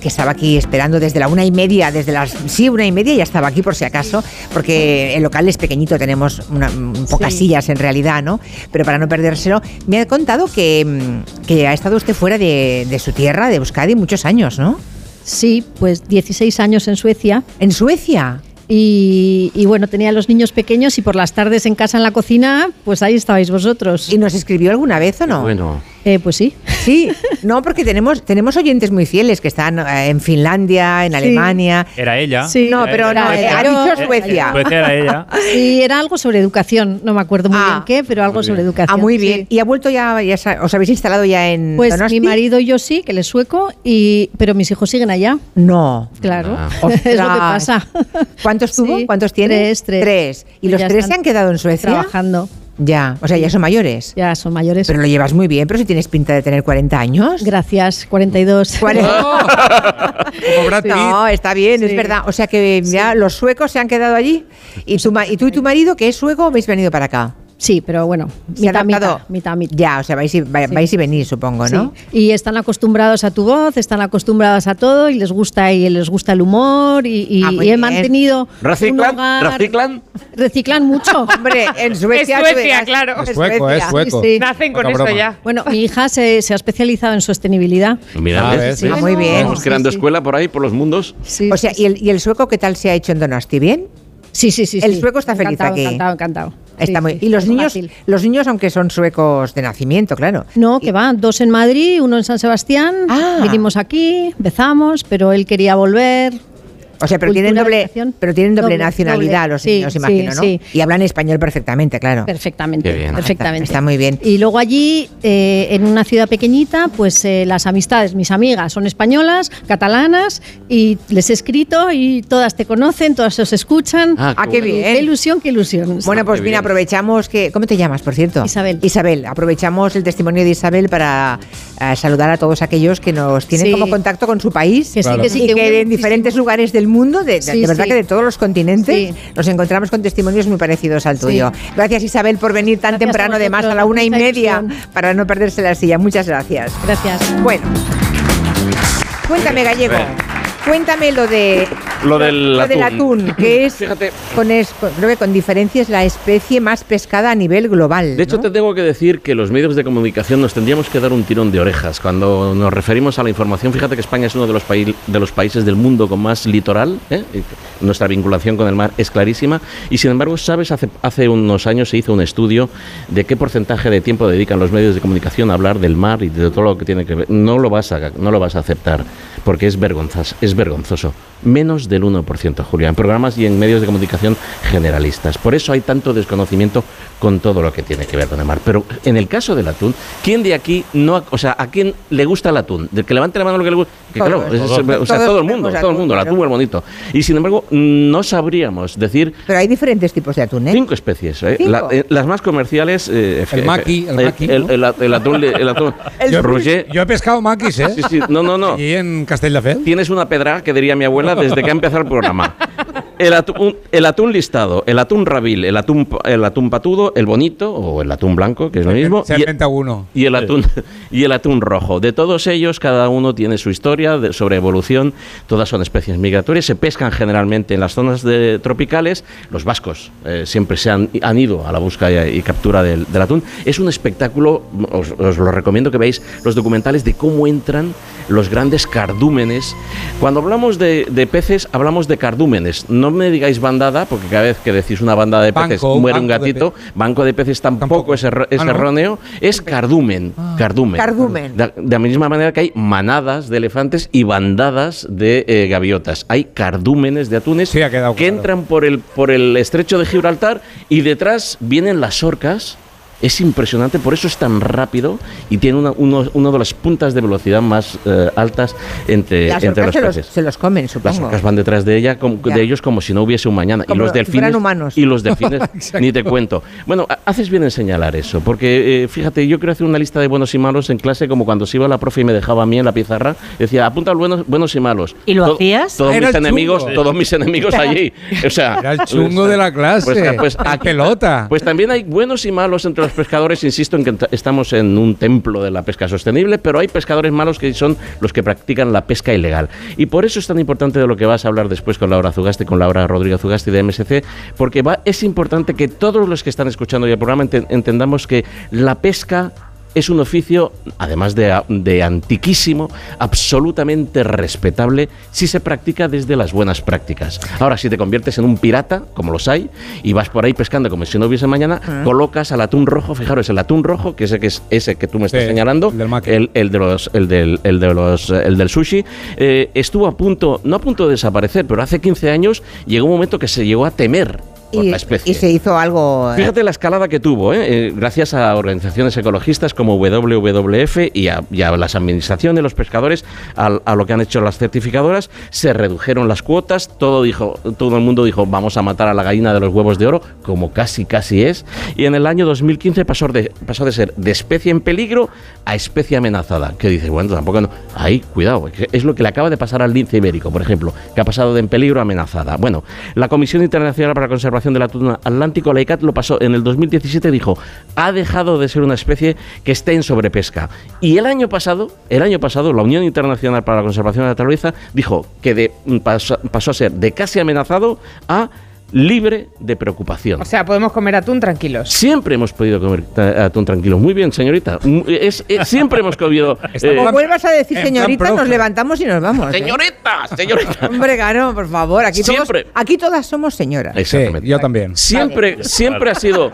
que estaba aquí esperando desde la una y media, desde las sí, una y media ya estaba aquí por si acaso, porque el local es pequeñito, tenemos una- pocas Sí. sillas en realidad, ¿no? Pero para no perdérselo, me ha contado que, mm, que ha estado usted fuera de, de su tierra, de Euskadi, muchos años, ¿no? Sí, pues 16 años en Suecia. ¿En Suecia? Y, y bueno, tenía a los niños pequeños y por las tardes en casa en la cocina, pues ahí estabais vosotros. ¿Y nos escribió alguna vez o no? Bueno. Eh, pues sí. Sí, no, porque tenemos, tenemos oyentes muy fieles que están eh, en Finlandia, en Sí. Alemania. Era ella. Sí. No, pero no, Era eh, ha dicho Suecia. Suecia era ella. Sí, era algo sobre educación, no me acuerdo muy bien qué, pero algo sobre educación. Ah, muy bien. sí. ¿Y ha vuelto ya, ya os habéis instalado ya en Pues Donosti? mi marido y yo sí, que él es sueco, y, pero mis hijos siguen allá. No. Claro, Ah. es lo que pasa. ¿Cuántos tuvo? Sí, ¿Cuántos tiene? Tres, tres. Tres. ¿Y Pues los tres están se han quedado en Suecia? Trabajando. Ya, o sea, ya son mayores. Ya son mayores. Pero lo llevas muy bien, pero si tienes pinta de tener 40 años. Gracias, 42. Como Brad Pitt. No, está bien, es verdad. O sea que ya los suecos se han quedado allí. ¿Y, tu ma- y tú y tu marido, que es sueco, habéis venido para acá? Sí, pero bueno, mitad, mitad, mitad, mitad. Ya, o sea, vais y, Sí. vais y venís, supongo, ¿no? Sí. Y están acostumbrados a tu voz, están acostumbrados a todo y les gusta y les gusta el humor y, y- Ah, y he mantenido un ¿Reciclan? hogar- ¿Reciclan? reciclan mucho. Hombre, en Suecia. Es Suecia, claro. Es sueco, es sueco. Sí, sí. Nacen con esto ya. Bueno, mi hija se, se ha especializado en sostenibilidad. Mira, Ah, Ah, muy bien. Estamos creando Sí, sí. escuela por ahí, por los mundos. Sí, O sea, sí, ¿y el, ¿y el sueco qué tal se ha hecho en Donosti? ¿Bien? sí, sí, sí, el sí. sueco está feliz encantado, aquí. Encantado, encantado. Está Sí, muy, sí, y los niños, fácil. los niños, aunque son suecos de nacimiento, claro. No, que va, dos en Madrid, uno en San Sebastián. Ah. Vinimos aquí, empezamos, pero él quería volver. O sea, pero tienen doble, pero tienen doble, Doble, nacionalidad doble. los Sí, niños, sí, imagino, ¿no? sí. Y hablan español perfectamente, claro. Perfectamente, bien. perfectamente. Está muy bien. Y luego allí, eh, en una ciudad pequeñita, pues eh, las amistades, mis amigas son españolas, catalanas, y les he escrito y todas te conocen, todas os escuchan. Ah, Ah, qué bien. Qué ilusión, qué ilusión. Bueno, pues mira, bien. aprovechamos que. ¿Cómo te llamas, por cierto? Isabel. Isabel, aprovechamos el testimonio de Isabel para eh, saludar a todos aquellos que nos tienen Sí. como contacto con su país. Que sí, Claro. que sí, y que que en diferentes lugares del mundo, de, de- Sí, de verdad sí. que de todos los continentes, Sí. nos encontramos con testimonios muy parecidos al tuyo. Gracias Isabel por venir tan Gracias temprano, además a la una y media, ilusión. para no perderse la silla. Muchas gracias. Gracias. Bueno, cuéntame, Gallego. Cuéntame lo de Lo del lo del atún. atún, que es, Fíjate. con es- con- creo que con diferencia es la especie más pescada a nivel global. De hecho, ¿no? te tengo que decir que los medios de comunicación nos tendríamos que dar un tirón de orejas. Cuando nos referimos a la información, fíjate que España es uno de los, paí- de los países del mundo con más litoral. ¿eh? Nuestra vinculación con el mar es clarísima. Y sin embargo, sabes, hace, hace unos años se hizo un estudio de qué porcentaje de tiempo dedican los medios de comunicación a hablar del mar y de todo lo que tiene que ver. No lo vas a, no lo vas a aceptar, porque es, vergonzas, es vergonzoso. Menos del 1%, Julia, en programas y en medios de comunicación generalistas. Por eso hay tanto desconocimiento con todo lo que tiene que ver con el mar. Pero en el caso del atún, ¿quién de aquí no, ha- o sea, a quién le gusta el atún? Del que levante la mano lo que le gusta, que claro, es- o sea, todo el mundo, todo el mundo, el atún, es bonito. Y sin embargo, no sabríamos decir Pero hay diferentes tipos de atún, ¿eh? Cinco especies. ¿eh? Cinco. La- eh, las más comerciales. eh, El maqui, el eh, maqui, el, ¿no? el at- el atún. de- El atún yo he pescado maquis, ¿eh? sí, sí, no, no, no. Y en Castelldefels. Tienes una pedra, que diría mi abuela, desde que ha empezado el programa. el, atún, el atún listado, el atún rabil, el atún, el atún patudo, el bonito o el atún blanco, que es lo mismo. Se y- inventa uno. y el atún y el atún rojo. De todos ellos, cada uno tiene su historia de- sobre evolución. Todas son especies migratorias. Se pescan generalmente en las zonas de- tropicales. Los vascos eh, siempre se han, han ido a la búsqueda y, y captura del, del atún. Es un espectáculo. Os, os lo recomiendo que veáis los documentales de cómo entran los grandes cardúmenes. Cuando hablamos de, de peces, hablamos de cardúmenes. No me digáis bandada, porque cada vez que decís una bandada de peces Banco, muere un de gatito. Banco de peces tampoco, es, erro- es Ah, ¿no? erróneo. Es cardumen. Cardumen. Cardumen. De, de la misma manera que hay manadas de elefantes y bandadas de eh, gaviotas. Hay cardúmenes de atunes que entran por el, por el estrecho de Gibraltar y detrás vienen las orcas. Es impresionante, por eso es tan rápido y tiene una, uno, uno de las puntas de velocidad más eh, altas entre, Las entre los se los, peces. se los comen, Las supongo. orcas van detrás de ella, como- de ellos como si no hubiese un mañana. Como y los delfines humanos. y los delfines ni te cuento. Bueno, ha- haces bien en señalar eso, porque eh, fíjate, yo quiero hacer una lista de buenos y malos en clase, como cuando se iba la profe y me dejaba a mí en la pizarra, decía, apunta los buenos, buenos y malos. ¿Y lo To- hacías? Todos Era mis enemigos, chungo. todos mis enemigos allí. O sea, Era el chungo de la clase. Pues, pues, El aquí- pelota. pues también hay buenos y malos entre los pescadores. Insisto en que estamos en un templo de la pesca sostenible, pero hay pescadores malos que son los que practican la pesca ilegal. Y por eso es tan importante de lo que vas a hablar después con Laura Zugasti, con Laura Rodríguez Zugasti de MSC, porque va, es importante que todos los que están escuchando ya el programa enten- entendamos que la pesca es un oficio, además de, de antiquísimo, absolutamente respetable si se practica desde las buenas prácticas. Ahora, si te conviertes en un pirata, como los hay, y vas por ahí pescando como si no hubiese mañana, Ah. colocas al atún rojo, fijaros, el atún rojo, que ese que es ese que tú me estás Sí, señalando, el, el de los, el del, el de los, el del sushi, eh, estuvo a punto, no a punto de desaparecer, pero hace 15 años llegó un momento que se llegó a temer Y, se hizo algo. eh, Fíjate la escalada que tuvo, ¿eh? Eh, gracias a organizaciones ecologistas como WWF y a, y a las administraciones, los pescadores, a, lo que han hecho las certificadoras, se redujeron las cuotas, todo, dijo, todo el mundo dijo vamos a matar a la gallina de los huevos de oro, como casi casi es, y en el año 2015 pasó de, pasó de ser de especie en peligro a especie amenazada, que dice, bueno, tampoco no, ahí, cuidado, es lo que le acaba de pasar al lince ibérico, por ejemplo, que ha pasado de en peligro a amenazada. Bueno, la Comisión Internacional para la Conservación del Atún Atlántico, la ICAT, lo pasó en el 2017, dijo, ha dejado de ser una especie que esté en sobrepesca. Y el año pasado, el año pasado, la Unión Internacional para la Conservación de la Naturaleza dijo que pasó, pasó a ser de casi amenazado a libre de preocupación. O sea, podemos comer atún tranquilos. Siempre hemos podido comer atún tranquilo. Muy bien, señorita. Mm, Es, es- siempre hemos comido. eh, Como vuelvas a decir señorita, nos levantamos y nos vamos. ¿eh? Señorita, señorita. Hombre, claro, por favor. Aquí, todos, Siempre. aquí todas somos señoras. Exactamente. yo también. Siempre, siempre ha sido,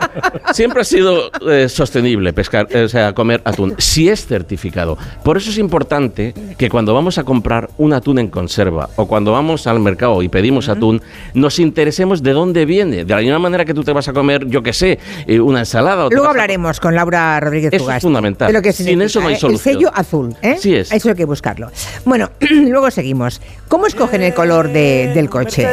siempre ha sido eh, sostenible pescar, eh, o sea, comer atún, si es certificado. Por eso es importante que cuando vamos a comprar un atún en conserva o cuando vamos al mercado y pedimos atún, nos interesemos de dónde viene. De la misma manera que tú te vas a comer, yo qué sé, eh, una ensalada. O Luego a- hablaremos con Laura Rodríguez Eso es fundamental. de lo que Sin eso no hay ¿eh? solución. El sello azul, ¿eh? Así es. Eso hay que buscarlo. Bueno, luego seguimos. ¿Cómo escogen el color de- del coche?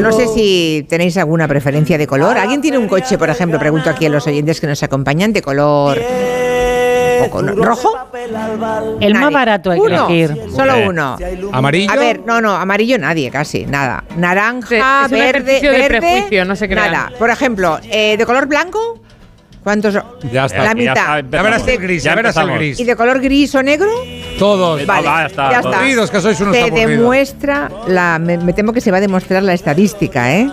No sé si tenéis alguna preferencia de color. ¿Alguien tiene un coche, por ejemplo, pregunto aquí a los oyentes que nos acompañan, de color rojo? El más barato hay que Uno, elegir. Solo uno. ¿Amarillo? A ver, no, no, amarillo nadie, casi, nada. Naranja, Sí, es un verde, ejercicio de verde, prejuicio, no se crean. Nada. Por ejemplo, eh, de color blanco, ¿cuántos? son? Ya está. La Ya mitad. está, Ya verás el gris, ya verás el gris. ¿Y de color gris o negro? Todos. Vale, Ah, ya está. ya está. Aburridos, que sois unos Se aburridos. demuestra, la, me, me temo que se va a demostrar la estadística, ¿eh?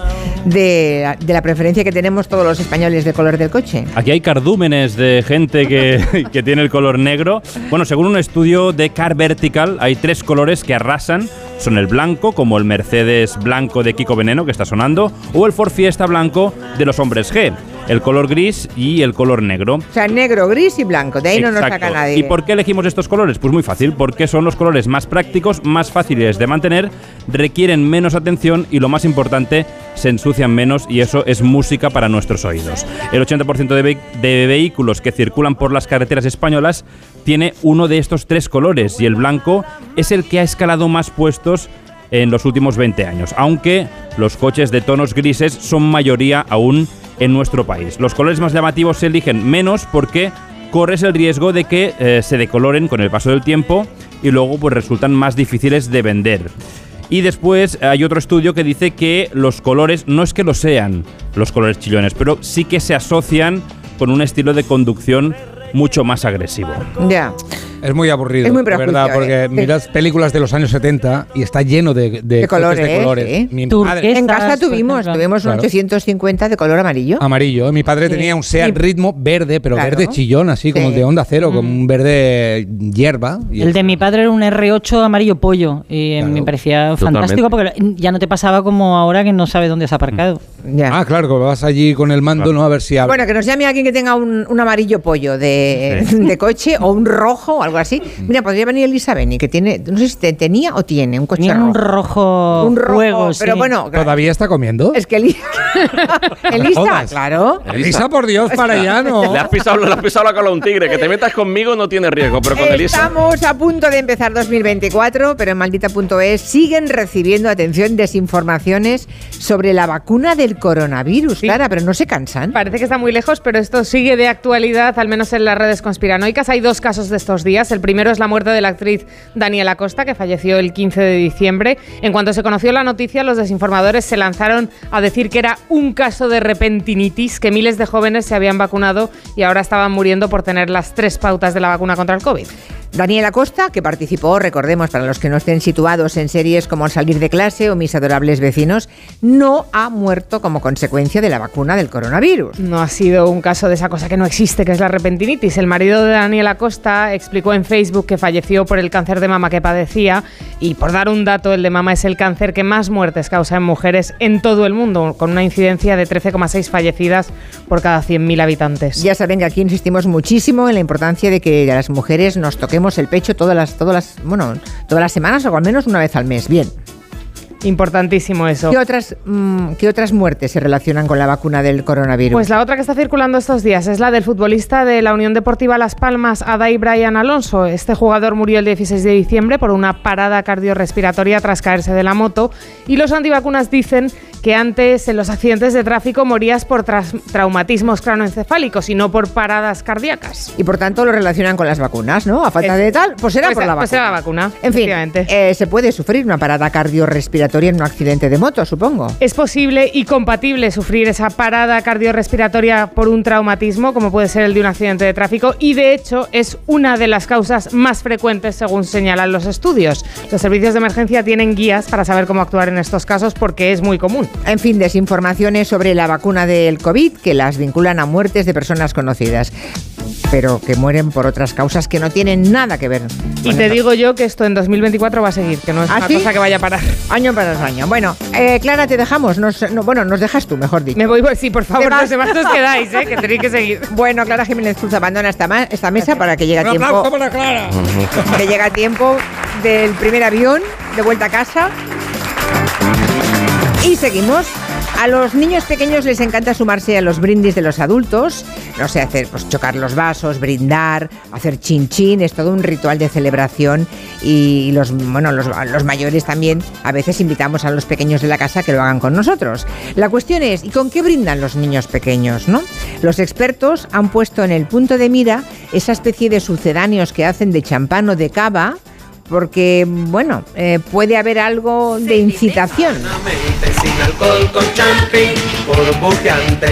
De, de la preferencia que tenemos todos los españoles de color del coche. Aquí hay cardúmenes de gente que, que tiene el color negro. Bueno, según un estudio de Car Vertical, hay tres colores que arrasan. Son el blanco, como el Mercedes blanco de Kiko Veneno, que está sonando, o el Ford Fiesta blanco de los hombres G, el color gris y el color negro. O sea, negro, gris y blanco. De ahí no nos saca nadie. ¿Y por qué elegimos estos colores? Pues muy fácil, porque son los colores más prácticos, más fáciles de mantener, requieren menos atención y lo más importante, se ensucian menos y eso es música para nuestros oídos. El 80% de, ve- de vehículos que circulan por las carreteras españolas tiene uno de estos tres colores y el blanco es el que ha escalado más puestos en los últimos 20 años, aunque los coches de tonos grises son mayoría aún en nuestro país. Los colores más llamativos se eligen menos porque corres el riesgo de que eh, se decoloren con el paso del tiempo y luego pues resultan más difíciles de vender. Y después hay otro estudio que dice que los colores, no es que lo sean los colores chillones, pero sí que se asocian con un estilo de conducción mucho más agresivo. Ya. Es muy aburrido, Es muy verdad, porque ¿eh? miras películas de los años 70 y está lleno de, de, De colores, de colores. sí. Mi padre- En casa tuvimos, tuvimos un Claro. 850 de color amarillo. Amarillo. Mi padre Sí. tenía un Seat Ritmo verde, pero Claro. verde chillón, así como Sí. de onda cero, como un verde hierba. y El de mi padre era un R8 amarillo pollo y eh, me parecía fantástico porque ya no te pasaba como ahora que no sabes dónde has aparcado. Ah, claro, que vas allí con el mando, ¿no? A ver si habla. Bueno, que nos llame alguien que tenga un, un amarillo pollo de, de coche o un rojo o algo así. Mira, podría venir Elisa Beni, que tiene, no sé si te- tenía o tiene un coche Tenía un rojo. Un rojo, fuego, pero sí. bueno, ¿Todavía está comiendo? es que Eli- Elisa, jodas. claro. Elisa, por Dios, para allá, ¿no? Le has pisado, le has pisado la cola a un tigre. Que te metas conmigo no tiene riesgo, pero con Elisa. Estamos a punto de empezar 2024, pero en maldita.es siguen recibiendo, atención, desinformaciones sobre la vacuna del coronavirus, Clara, pero no se cansan. Parece que está muy lejos, pero esto sigue de actualidad, al menos en las redes conspiranoicas. Hay dos casos de estos días. El primero es la muerte de la actriz Daniela Costa, que falleció el 15 de diciembre. En cuanto se conoció la noticia, los desinformadores se lanzaron a decir que era un caso de repentinitis, que miles de jóvenes se habían vacunado y ahora estaban muriendo por tener las tres pautas de la vacuna contra el COVID. Daniela Costa, que participó, recordemos, para los que no estén situados en series como Al salir de clase o Mis adorables vecinos, no ha muerto como consecuencia de la vacuna del coronavirus. No ha sido un caso de esa cosa que no existe, que es la repentinitis. El marido de Daniela Costa explicó en Facebook que falleció por el cáncer de mama que padecía y por dar un dato, el de mama es el cáncer que más muertes causa en mujeres en todo el mundo, con una incidencia de 13,6 fallecidas por cada 100.000 habitantes. Ya saben que aquí insistimos muchísimo en la importancia de que las mujeres nos toquemos el pecho todas las, todas las, bueno, todas las semanas o al menos una vez al mes. Bien. Importantísimo eso. ¿Qué otras, mm, ¿Qué otras muertes se relacionan con la vacuna del coronavirus? Pues la otra que está circulando estos días es la del futbolista de la Unión Deportiva Las Palmas, Adai Brian Alonso. Este jugador murió el 16 de diciembre por una parada cardiorrespiratoria tras caerse de la moto y los antivacunas dicen que antes en los accidentes de tráfico morías por traumatismos cranoencefálicos y no por paradas cardíacas. Y por tanto lo relacionan con las vacunas, ¿no? A falta de tal, pues será Pues por la pues vacuna. era la vacuna. En fin, eh, se puede sufrir una parada cardiorrespiratoria en un accidente de moto, supongo. Es posible y compatible sufrir esa parada cardiorrespiratoria por un traumatismo, como puede ser el de un accidente de tráfico, y de hecho es una de las causas más frecuentes según señalan los estudios. Los servicios de emergencia tienen guías para saber cómo actuar en estos casos porque es muy común. En fin, desinformaciones sobre la vacuna del COVID que las vinculan a muertes de personas conocidas, pero que mueren por otras causas que no tienen nada que ver. Y te digo yo que esto en 2024 va a seguir, que no es ¿Ah, una sí? cosa que vaya a parar. Año para año. Bueno, eh, Clara, te dejamos. Nos- no, bueno, nos dejas tú, mejor dicho. Me voy, sí, por favor, los demás os quedáis, ¿eh? que tenéis que seguir. Bueno, Clara Jiménez Cruz abandona esta, mesa para que llegue a tiempo. Clara. que llega a tiempo del primer avión de vuelta a casa. Y seguimos. A los niños pequeños les encanta sumarse a los brindis de los adultos. No sé, hacer, pues chocar los vasos, brindar, hacer chin chin, es todo un ritual de celebración. Y los, bueno, los, mayores también, a veces invitamos a los pequeños de la casa que lo hagan con nosotros. La cuestión es, ¿y con qué brindan los niños pequeños, no? Los expertos han puesto en el punto de mira esa especie de sucedáneos que hacen de champán o de cava, porque, bueno, eh, puede haber algo de incitación.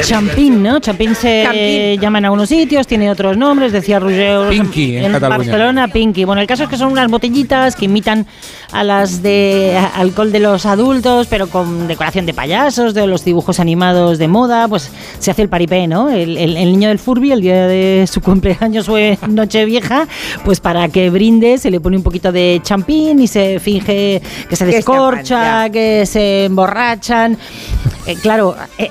Champín, ¿no? Champín se Champín. llama en algunos sitios, tiene otros nombres, decía Roger Pinky, en. Barcelona, Pinky. Bueno, el caso es que son unas botellitas que imitan a las de alcohol de los adultos, pero con decoración de payasos, de los dibujos animados de moda, pues se hace el paripé, ¿no? El, el- el niño del Furby, el día de su cumpleaños o en Nochevieja, pues para que brinde se le pone un poquito de champín y se finge que se descorcha, que se emborrachan. Eh, claro, eh,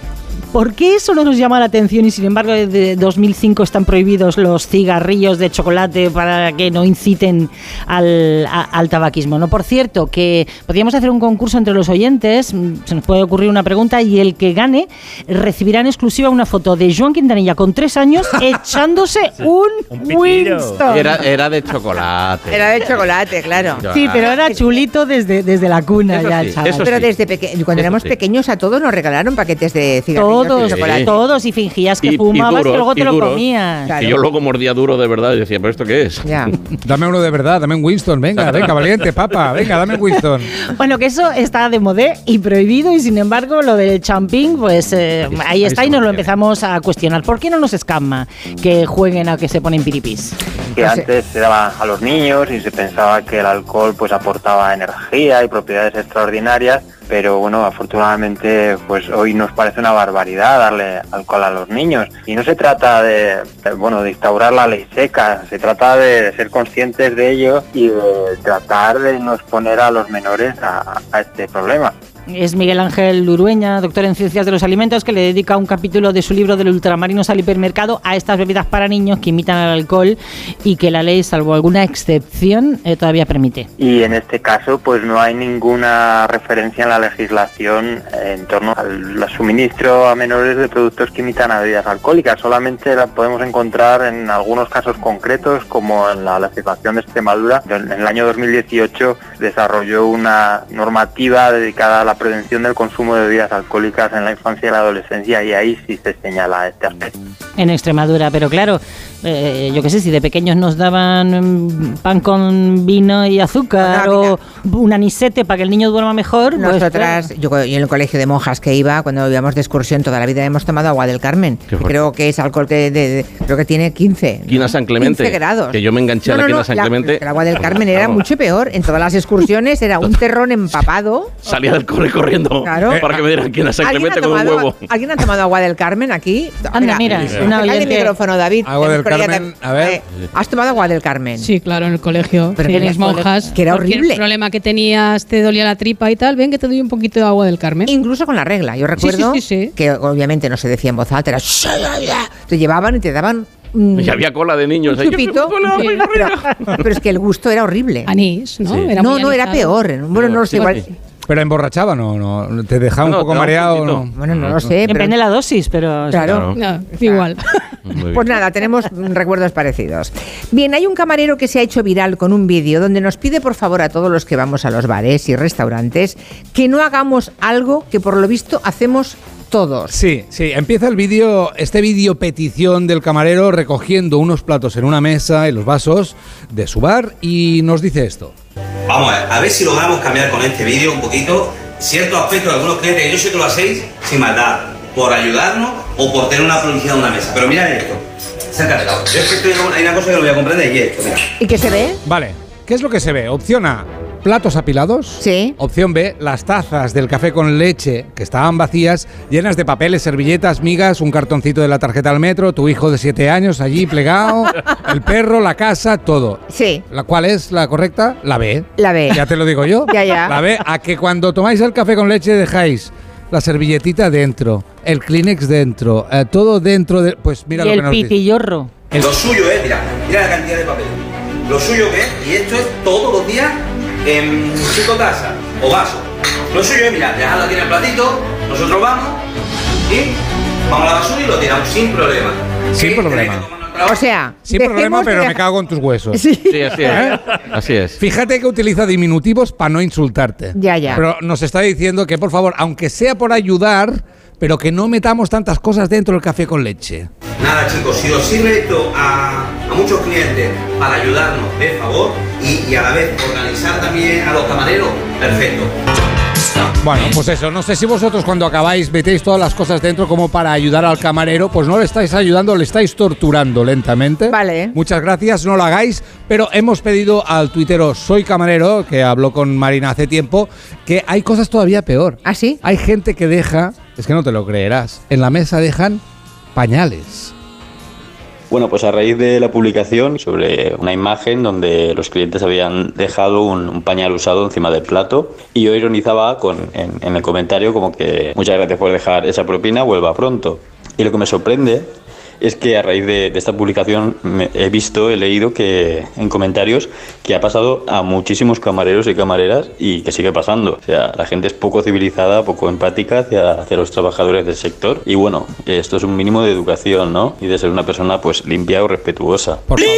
¿por qué eso no nos llama la atención y sin embargo desde 2005 están prohibidos los cigarrillos de chocolate para que no inciten al, a- al tabaquismo? No, por cierto, que podríamos hacer un concurso entre los oyentes, mm, se nos puede ocurrir una pregunta y el que gane recibirá en exclusiva una foto de Joan Quintanilla con tres años echándose un, Winston. Era, era de chocolate. Era de chocolate, claro. Sí, pero era chulito desde, desde la cuna Eso ya, sí, chaval. eso Pero sí. desde peque- cuando Eso éramos sí. pequeños a todos nos regalaron paquetes de cigarrillos Todos, chocolate. todos, y fingías que Y- y fumabas duro, y luego te y lo duro. comías. Que yo luego mordía duro de verdad y decía, ¿pero esto qué es? Ya. Dame uno de verdad, dame un Winston, venga, venga, valiente, papa, venga, dame un Winston. Bueno, que eso está de modé y prohibido y sin embargo lo del champín, pues eh, ahí está y nos lo empezamos a cuestionar. ¿Por qué no nos escama que jueguen a que se ponen piripis? que antes se daba a los niños y se pensaba que el alcohol pues aportaba energía y propiedades extraordinarias, pero bueno, afortunadamente pues hoy nos parece una barbaridad darle alcohol a los niños y no se trata de, bueno, de instaurar la ley seca, se trata de ser conscientes de ello y de tratar de no exponer a los menores a este problema. Es Miguel Ángel Urueña, doctor en Ciencias de los Alimentos, que le dedica un capítulo de su libro del ultramarinos al hipermercado a estas bebidas para niños que imitan al alcohol y que la ley, salvo alguna excepción, eh, todavía permite. Y en este caso, pues no hay ninguna referencia en la legislación en torno al suministro a menores de productos que imitan a bebidas alcohólicas. Solamente la podemos encontrar en algunos casos concretos, como en la legislación de Extremadura. En el año 2018 desarrolló una normativa dedicada a la prevención del consumo de bebidas alcohólicas en la infancia y la adolescencia y ahí sí se señala este aspecto. En Extremadura, pero claro, eh, yo qué sé, si de pequeños nos daban mm, pan con vino y azúcar o un anisete para que el niño duerma mejor, pues, Nosotras, yo, yo en el colegio de monjas que iba, cuando íbamos de excursión toda la vida, hemos tomado agua del Carmen. Creo que es alcohol que de- de- creo que tiene 15. Quina San Clemente. 15 grados. Que yo me enganché a No, la no, Quina no, San la- Clemente. El agua del Carmen era mucho peor. En todas las excursiones era un terrón empapado. Salía del cole corriendo Claro. para que me dieran Quina San ¿Alguien ha, Clemente con un tomado, huevo. ¿Alguien ha tomado agua del Carmen aquí? Anda, mira, una dale el micrófono, David. Agua del ya Carmen, a ver. eh, ¿Has tomado agua del Carmen? Sí, claro, en el colegio. Pero Sí, que las monjas. que era horrible. problema que tenías, te dolía la tripa y tal, ven que te doy un poquito de agua del Carmen. Incluso con la regla. Yo Sí, sí, recuerdo sí, sí. que obviamente no se decía en voz alta, era te llevaban y te daban Y había cola de niños. ahí. chupito, Sí. pero, pero es que el gusto era horrible. Anís, ¿no? Sí. Era no, muy no, era peor. Bueno, no lo sé, Sí, igual. sí. Pero emborrachaba, no, no. Te dejaba No, un poco un mareado, no. Bueno, no lo sé, pero depende de la dosis, pero... Claro. No, igual. Pues nada, tenemos recuerdos parecidos. Bien, hay un camarero que se ha hecho viral con un vídeo donde nos pide por favor a todos los que vamos a los bares y restaurantes que no hagamos algo que por lo visto hacemos todos. Sí, sí, empieza el vídeo, este vídeo petición del camarero recogiendo unos platos en una mesa y los vasos de su bar y nos dice esto. Vamos a ver, a ver si logramos cambiar con este vídeo un poquito ciertos aspectos de algunos clientes que yo sé que lo hacéis sin maldad, por ayudarnos o por tener una publicidad en una mesa. Pero mira esto, la Yo es que estoy, hay una cosa que lo voy a comprender y es esto, mira. ¿Y qué se ve? Vale, ¿qué es lo que se ve? Opción A, platos apilados. Sí. Opción B, las tazas del café con leche que estaban vacías, llenas de papeles, servilletas, migas, un cartoncito de la tarjeta al metro, tu hijo de 7 años allí plegado, el perro, la casa, todo. Sí. ¿La cuál es la correcta? La B. La B. Ya te lo digo yo. Ya, ya. La B, a que cuando tomáis el café con leche dejáis la servilletita dentro, el Kleenex dentro, eh, todo dentro de... Pues mira y lo que el nos dice. pitillorro. Lo suyo es, mira, mira la cantidad de papel. Lo suyo que es, y esto es todos los días en cinco tazas o vasos. Lo suyo es, mira, dejadlo aquí en el platito, nosotros vamos y vamos a la basura y lo tiramos sin problema. Sin ¿Qué? problema. O sea, Sin problema, pero me cago en tus huesos. Sí. Sí, así es. Así es. Fíjate que utiliza diminutivos para no insultarte. Ya, ya. Pero nos está diciendo que, por favor, aunque sea por ayudar, pero que no metamos tantas cosas dentro del café con leche. Nada chicos, si os sirve esto a, a muchos clientes para ayudarnos de favor y, y a la vez organizar también a los camareros, perfecto. Bueno, pues eso, no sé si vosotros cuando acabáis metéis todas las cosas dentro como para ayudar al camarero, pues no le estáis ayudando, le estáis torturando lentamente. Vale. Muchas gracias, no lo hagáis, pero hemos pedido al tuitero Soy Camarero, que habló con Marina hace tiempo, que hay cosas todavía peor. ¿Ah, sí? Hay gente que deja, es que no te lo creerás, en la mesa dejan pañales. Bueno, pues a raíz de la publicación sobre una imagen donde los clientes habían dejado un, pañal usado encima del plato y yo ironizaba con, en, en el comentario como que muchas gracias por dejar esa propina, vuelva pronto. Y lo que me sorprende es que a raíz de, de esta publicación me- he visto, he leído que en comentarios que ha pasado a muchísimos camareros y camareras y que sigue pasando. O sea, la gente es poco civilizada, poco empática hacia, hacia los trabajadores del sector. Y bueno, esto es un mínimo de educación, ¿no? Y de ser una persona pues limpia o respetuosa. Por favor.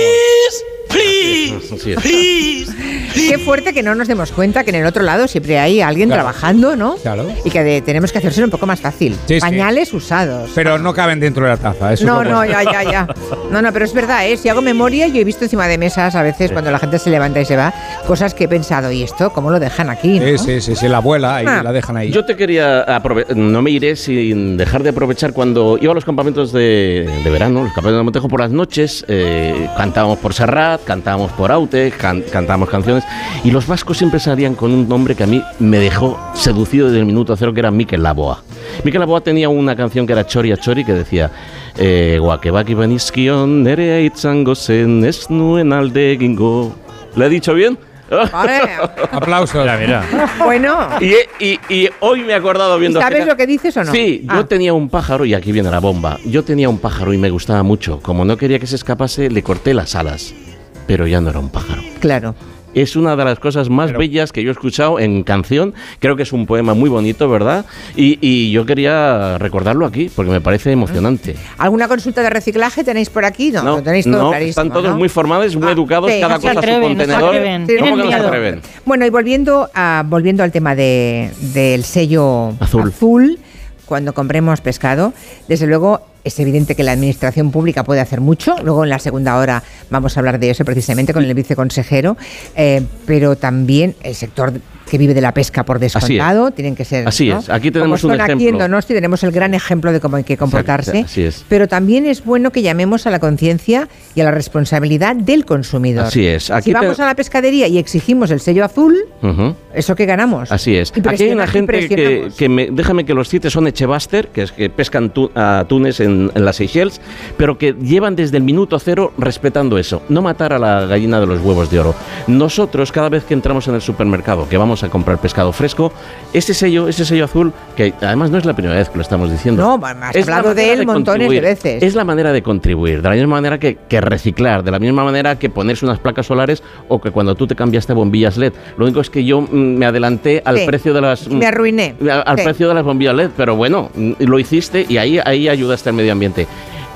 Así es. Qué fuerte que no nos demos cuenta que en el otro lado siempre hay alguien Claro. trabajando, ¿no? Claro. Y que de- tenemos que hacérselo un poco más fácil. Sí, sí. Pañales usados. Pero no caben dentro de la taza. Eso No, es lo no, ya, ya, ya. No, no, pero es verdad, ¿eh? Si hago memoria, yo he visto encima de mesas a veces cuando la gente se levanta y se va, cosas que he pensado, ¿y esto cómo lo dejan aquí? no? Sí, sí, sí, sí, la abuela y Ah. la dejan ahí. Yo te quería aprove- no me iré sin dejar de aprovechar cuando iba a los campamentos de, de verano, los campamentos de Montejo por las noches, eh, cantábamos por Serrat, cantábamos por Aute, can- cantábamos canciones y los vascos siempre salían con un nombre que a mí me dejó seducido desde el minuto cero, que era Mikel Laboa. Mikel Laboa tenía una canción que era Chori a Chori que decía eh, Guakebaki banizkion nere itzango zen ez nuen alde egingo. ¿Le he dicho bien? Aplausos. Mira, mira. Bueno, Y, y- y hoy me he acordado viendo. ¿sabes lo que dices o no? Sí, Ah. yo tenía un pájaro, y aquí viene la bomba. Yo tenía un pájaro y me gustaba mucho. Como no quería que se escapase, le corté las alas. Pero ya no era un pájaro. Claro. Es una de las cosas más bellas que yo he escuchado en canción. Creo que es un poema muy bonito, ¿verdad? Y, y yo quería recordarlo aquí porque me parece emocionante. ¿Alguna consulta de reciclaje tenéis por aquí? No, lo tenéis todo no, clarísimo. están todos ¿no? Ah, muy formados, muy educados, sí, cada no cosa a su atreven, se contenedor. ¿Cómo que no se miedo. atreven? Bueno, y volviendo, a, volviendo al tema de, del sello Azul. azul, cuando compremos pescado, desde luego es evidente que la administración pública puede hacer mucho. Luego en la segunda hora vamos a hablar de eso precisamente con el viceconsejero, eh, pero también el sector que vive de la pesca por descontado tienen que ser. Así ¿no? es. Aquí tenemos Como un son Aquí en ejemplo. Donosti tenemos el gran ejemplo de cómo hay que comportarse. Así es. Pero también es bueno que llamemos a la conciencia y a la responsabilidad del consumidor. Así es. Aquí si te- vamos a la pescadería y exigimos el sello azul, Ujú. ¿eso que ganamos? Así es. Aquí hay una gente que, que me- déjame que los cite, son Echebaster, que es que pescan tu- atunes en, en las Seychelles, pero que llevan desde el minuto cero respetando eso, no matar a la gallina de los huevos de oro. Nosotros, cada vez que entramos en el supermercado, que vamos a comprar pescado fresco, ese sello, ese sello azul, que además no es la primera vez que lo estamos diciendo. No, has es hablado de él montones de veces. Es la manera de contribuir, de la misma manera que, que reciclar, de la misma manera que ponerse unas placas solares o que cuando tú te cambiaste bombillas LED. Lo único es que yo mm, me adelanté al Sí. precio de las... Me arruiné. al, al Sí. precio de las bombillas LED, pero bueno, mm, lo hiciste y ahí, ahí ayudaste al medio ambiente.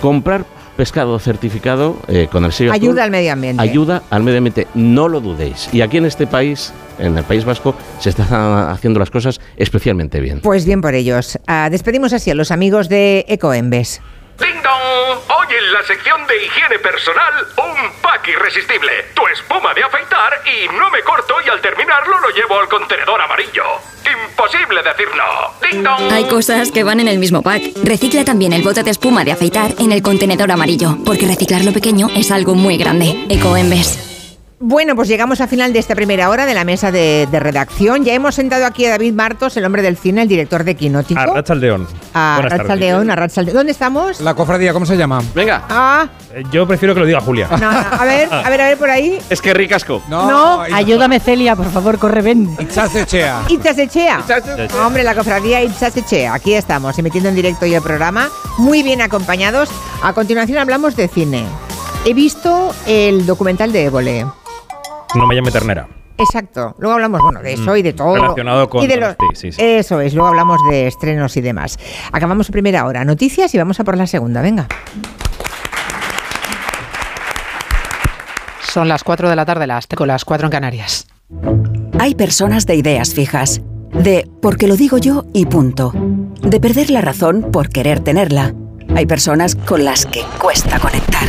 Comprar pescado certificado eh, con el sello azul Ayuda al medio ambiente. ayuda al medio ambiente, no lo dudéis. Y aquí en este país, en el País Vasco, se están haciendo las cosas especialmente bien. Pues bien por ellos. Ah, despedimos así a los amigos de Ecoembes. ¡Ding dong! Hoy en la sección de higiene personal, un pack irresistible. Tu espuma de afeitar y no me corto y al terminarlo lo llevo al contenedor amarillo. Imposible decir no. ¡Ding dong! Hay cosas que van en el mismo pack. Recicla también el bote de espuma de afeitar en el contenedor amarillo, porque reciclar lo pequeño es algo muy grande. Ecoembes. Bueno, pues llegamos al final de esta primera hora de la mesa de, de redacción. Ya hemos sentado aquí a David Martos, el hombre del cine, el director de Quinótico. A Rachaldeón. A. Rachaldeón, a Rachaldeón. ¿Dónde estamos? La cofradía, ¿cómo se llama? Venga. Ah, Eh, Yo prefiero que lo diga Julia. no, no, a ver, a ver, a ver por ahí. Es que ricasco. No, Ayúdame, Celia, por favor, corre, ven. Itzazechea. Itzasechea. Hombre, la cofradía Itzasechea. Aquí estamos, emitiendo en directo ya el programa. Muy bien acompañados. A continuación hablamos de cine. He visto el documental de Évole. No me llame ternera. Exacto. Luego hablamos, bueno, de eso y de todo. Relacionado con Y de los- sí, sí, sí. Eso es, luego hablamos de estrenos y demás. Acabamos su primera hora. Noticias y vamos a por la segunda. Venga. Son las 4 de la tarde, las, con las 4 en Canarias. Hay personas de ideas fijas, de porque lo digo yo y punto, de perder la razón por querer tenerla. Hay personas con las que cuesta conectar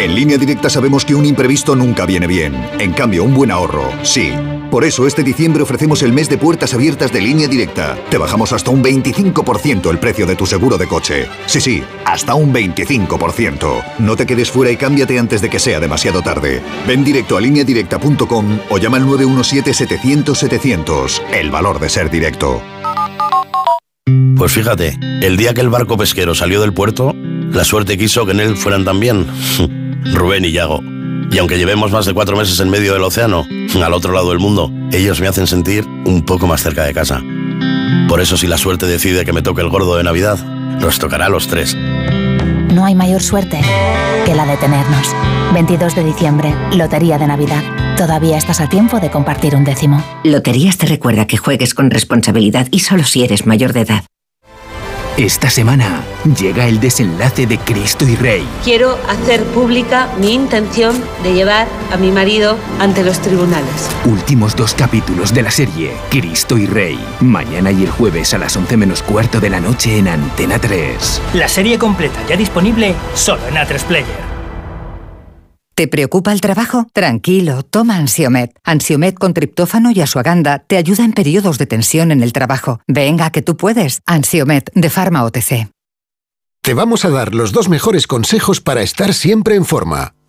En línea directa sabemos que un imprevisto nunca viene bien. En cambio, un buen ahorro, sí. Por eso este diciembre ofrecemos el mes de puertas abiertas de línea directa. Te bajamos hasta un 25% el precio de tu seguro de coche. Sí, sí, hasta un 25%. No te quedes fuera y cámbiate antes de que sea demasiado tarde. Ven directo a lineadirecta.com o llama al 917-700-700. El valor de ser directo. Pues fíjate, el día que el barco pesquero salió del puerto, la suerte quiso que en él fueran también Rubén y Yago. Y aunque llevemos más de cuatro meses en medio del océano, al otro lado del mundo, ellos me hacen sentir un poco más cerca de casa. Por eso si la suerte decide que me toque el gordo de Navidad, nos tocará a los tres. No hay mayor suerte que la de tenernos. 22 de diciembre, Lotería de Navidad. Todavía estás a tiempo de compartir un décimo. Loterías te recuerda que juegues con responsabilidad y solo si eres mayor de edad. Esta semana llega el desenlace de Cristo y Rey. Quiero hacer pública mi intención de llevar a mi marido ante los tribunales. Últimos dos capítulos de la serie Cristo y Rey. Mañana y el jueves a las 11 menos cuarto de la noche en Antena 3. La serie completa ya disponible solo en A3 Player. ¿Te preocupa el trabajo? Tranquilo, toma Ansiomet. Ansiomet con triptófano y asuaganda te ayuda en periodos de tensión en el trabajo. Venga, que tú puedes. Ansiomet de Pharma OTC. Te vamos a dar los dos mejores consejos para estar siempre en forma.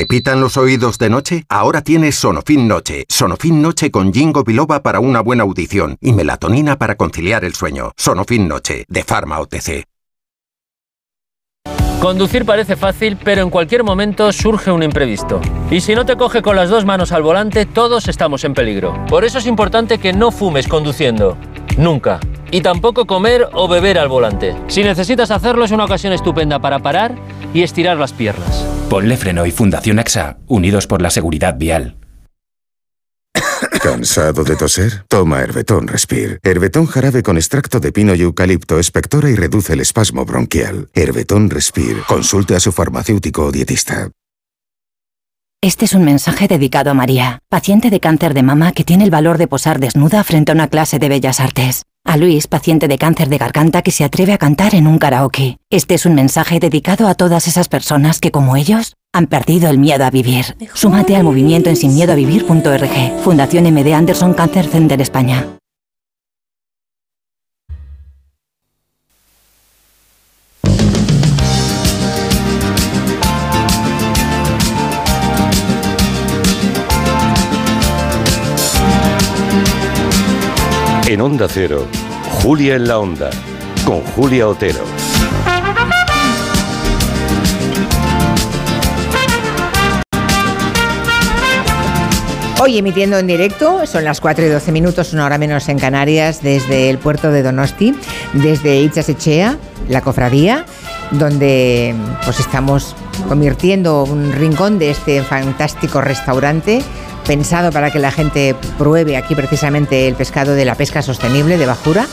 ¿Te pitan los oídos de noche? Ahora tienes Sonofin Noche. Sonofin Noche con Jingo Biloba para una buena audición y melatonina para conciliar el sueño. Sonofin Noche, de Pharma OTC. Conducir parece fácil, pero en cualquier momento surge un imprevisto. Y si no te coge con las dos manos al volante, todos estamos en peligro. Por eso es importante que no fumes conduciendo. Nunca. Y tampoco comer o beber al volante. Si necesitas hacerlo es una ocasión estupenda para parar y estirar las piernas. Ponle Freno y Fundación AXA, unidos por la seguridad vial. ¿Cansado de toser? Toma Herbetón Respire. Herbetón jarabe con extracto de pino y eucalipto espectora y reduce el espasmo bronquial. Herbetón Respire. Consulte a su farmacéutico o dietista. Este es un mensaje dedicado a María, paciente de cáncer de mama que tiene el valor de posar desnuda frente a una clase de bellas artes. A Luis, paciente de cáncer de garganta que se atreve a cantar en un karaoke. Este es un mensaje dedicado a todas esas personas que, como ellos, han perdido el miedo a vivir. Súmate al movimiento en sinmiedoavivir.org. Fundación MD Anderson Cancer Center España. En Onda Cero, Julia en la Onda, con Julia Otero. Hoy emitiendo en directo, son las 4 y 12 minutos, una hora menos en Canarias, desde el puerto de Donosti, desde Itzasechea, la cofradía, donde pues estamos convirtiendo un rincón de este fantástico restaurante pensado para que la gente pruebe aquí precisamente el pescado de la pesca sostenible de Bajura.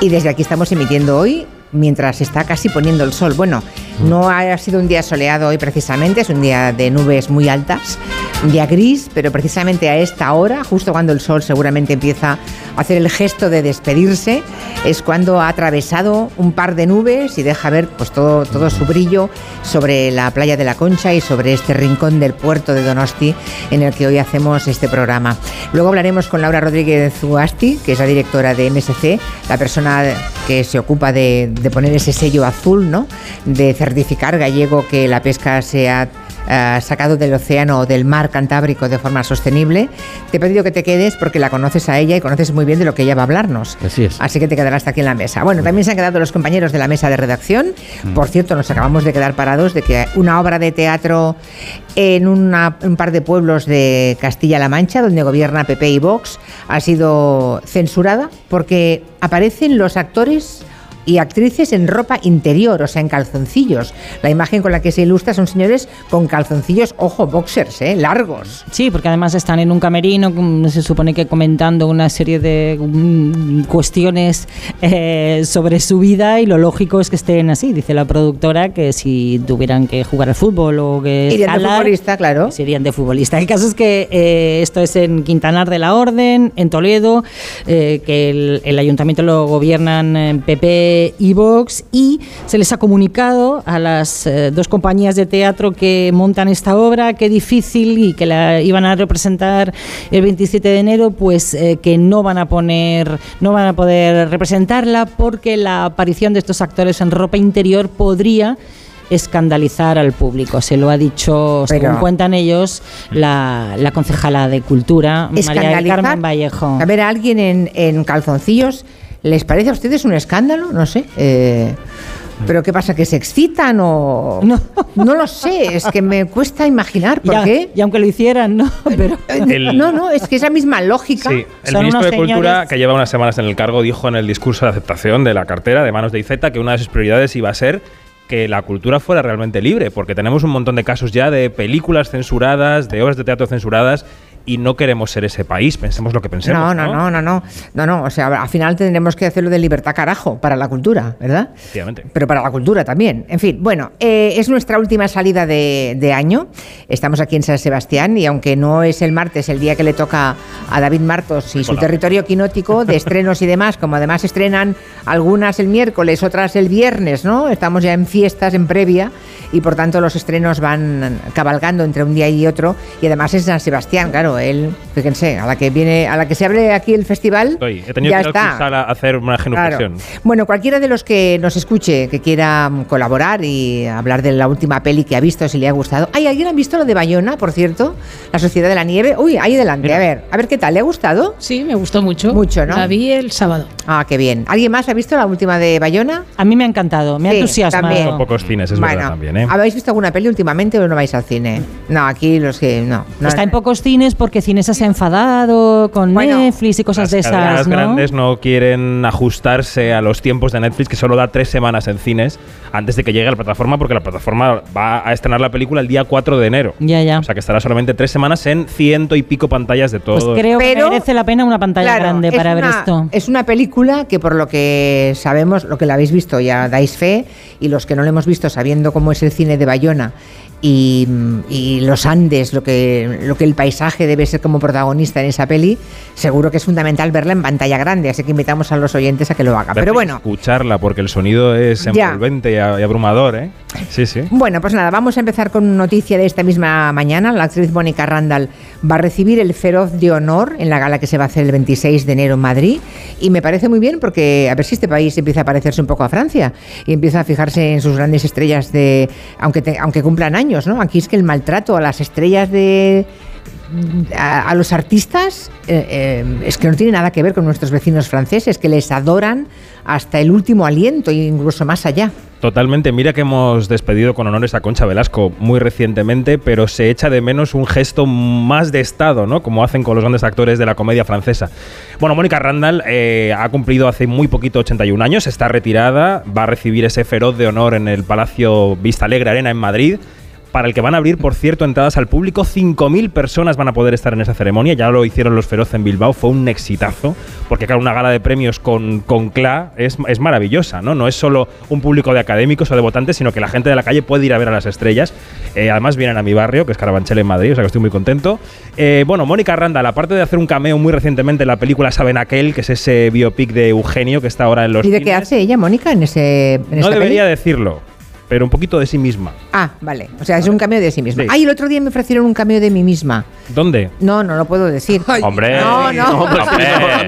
Y desde aquí estamos emitiendo hoy mientras está casi poniendo el sol. Bueno, no ha sido un día soleado hoy precisamente, es un día de nubes muy altas, un día gris, pero precisamente a esta hora, justo cuando el sol seguramente empieza a hacer el gesto de despedirse, es cuando ha atravesado un par de nubes y deja ver pues todo, todo su brillo sobre la playa de la Concha y sobre este rincón del puerto de Donosti en el que hoy hacemos este programa. Luego hablaremos con Laura Rodríguez Zuasti, que es la directora de MSC, la persona que se ocupa de, de poner ese sello azul, ¿no? De certificar gallego que la pesca sea eh, sacado del océano o del mar Cantábrico de forma sostenible. Te he pedido que te quedes porque la conoces a ella y conoces muy bien de lo que ella va a hablarnos. Así es. Así que te quedarás aquí en la mesa. Bueno, también se han quedado los compañeros de la mesa de redacción. Por cierto, nos acabamos de quedar parados de que una obra de teatro en una- un par de pueblos de Castilla-La Mancha, donde gobierna PP y Vox, ha sido censurada porque aparecen los actores y actrices en ropa interior, o sea, en calzoncillos. La imagen con la que se ilustra son señores con calzoncillos, ojo, boxers, ¿eh? largos. Sí, porque además están en un camerino, mm, se supone que comentando una serie de mm, cuestiones eh, sobre su vida y lo lógico es que estén así. Dice la productora que si tuvieran que jugar al fútbol o que Irían de futbolista, claro. Serían de futbolista. El caso es que eh, esto es en Quintanar de la Orden, en Toledo, eh, que el, el ayuntamiento lo gobiernan PP de Evox y se les ha comunicado a las eh, dos compañías de teatro que montan esta obra, qué difícil y que la iban a representar el 27 de enero, pues eh, que no van a poner, no van a poder representarla porque la aparición de estos actores en ropa interior podría escandalizar al público. Se lo ha dicho, según cuentan ellos, la, la concejala de Cultura, María. Carmen Vallejo. A ver, a alguien en, en calzoncillos, ¿les parece a ustedes un escándalo? No sé. eh, ¿Pero qué pasa? ¿Que se excitan o...? No, lo sé, es que me cuesta imaginar por Ya, qué. Y aunque lo hicieran, no, pero... El- No, no, es que esa misma lógica. Sí, el ministro de Cultura, que lleva unas semanas en el cargo, dijo en el discurso de aceptación de la cartera de manos de IZ que una de sus prioridades iba a ser que la cultura fuera realmente libre, porque tenemos un montón de casos ya de películas censuradas, de obras de teatro censuradas, y no queremos ser ese país, pensemos lo que pensemos. No, no, no, no, no, no, no. O sea, al final tendremos que hacerlo de libertad carajo para la cultura, ¿verdad? Efectivamente. Pero para la cultura también. En fin, bueno, eh, es nuestra última salida de, de año. Estamos aquí en San Sebastián y aunque no es el martes, el día que le toca a David Martos y su territorio quinótico de estrenos y demás, como además estrenan algunas el miércoles, otras el viernes, ¿no? Estamos ya en fiestas, en previa, y por tanto los estrenos van cabalgando entre un día y otro. Y además es San Sebastián, claro, él, fíjense, a la que viene, a la que se abre aquí el festival, Estoy. He tenido ya que está. A hacer una genuflexión. Bueno, cualquiera de los que nos escuche, que quiera colaborar y hablar de la última peli que ha visto, si le ha gustado. ¿Hay alguien ha visto lo de Bayona, por cierto? La Sociedad de la Nieve. Uy, ahí adelante, a ver, a ver qué tal, ¿le ha gustado? Sí, me gustó mucho. Mucho, ¿no? La vi el sábado. Ah, qué bien. ¿Alguien más ha visto la última de Bayona? A mí me ha encantado, me ha Sí, entusiasmado. también. Son pocos cines, es Bueno, verdad también, ¿eh? ¿habéis visto alguna peli últimamente o no vais al cine? No, aquí los que no. no Está en pocos cines porque Cinesa se ha enfadado con Netflix y cosas de Las esas, ¿no? grandes no quieren ajustarse a los tiempos de Netflix, que solo da tres semanas en cines antes de que llegue a la plataforma, porque la plataforma va a estrenar la película el día 4 de enero. Ya, ya. O sea que estará solamente tres semanas en ciento y pico pantallas de todo. Pues creo que merece la pena una pantalla Claro, grande es para ver una- esto. Es una película que por lo que sabemos, lo que la habéis visto ya dais fe, y los que no lo hemos visto sabiendo cómo es el cine de Bayona y, y los Andes, lo que, lo que el paisaje debe ser como protagonista en esa peli, seguro que es fundamental verla en pantalla grande, así que invitamos a los oyentes a que lo hagan. Pero bueno, Escucharla, porque el sonido es envolvente y, abrumador, ¿eh? Sí, sí. Bueno, pues nada, vamos a empezar con noticia de esta misma mañana. La actriz Mónica Randall va a recibir el Feroz de Honor en la gala que se va a hacer el 26 de enero en Madrid. Y me parece muy bien porque a ver si este país empieza a parecerse un poco a Francia y empieza a fijarse en sus grandes estrellas de. aunque, te- aunque cumplan años, ¿no? Aquí es que el maltrato a las estrellas de. A, los artistas eh, eh, es que no tiene nada que ver con nuestros vecinos franceses, que les adoran hasta el último aliento e incluso más allá. Totalmente. Mira que hemos despedido con honores a Concha Velasco muy recientemente, pero se echa de menos un gesto más de Estado, ¿no? Como hacen con los grandes actores de la comedia francesa. Bueno, Mónica Randall eh, ha cumplido hace muy poquito 81 años, está retirada, va a recibir ese feroz de honor en el Palacio Vista Alegre Arena en Madrid. Para el que van a abrir, por cierto, entradas al público. 5.000 personas van a poder estar en esa ceremonia. Ya lo hicieron los Feroz en Bilbao. Fue un exitazo. Porque, claro, una gala de premios con, con CLA es, es maravillosa, ¿no? No es solo un público de académicos o de votantes, sino que la gente de la calle puede ir a ver a las estrellas. Eh, además, vienen a mi barrio, que es Carabanchel en Madrid, o sea que estoy muy contento. Eh, bueno, Mónica Randall, aparte de hacer un cameo muy recientemente en la película Saben Aquel, que es ese biopic de Eugenio que está ahora en los. ¿Y de qué hace ella, Mónica, en ese en No esta debería decirlo, pero un poquito de sí misma. Ah, vale. O sea, es un cameo de sí misma. Ay, el otro día me ofrecieron un cameo de mí misma. ¿Dónde? No, no lo puedo decir. Hombre. No, no. Hombre.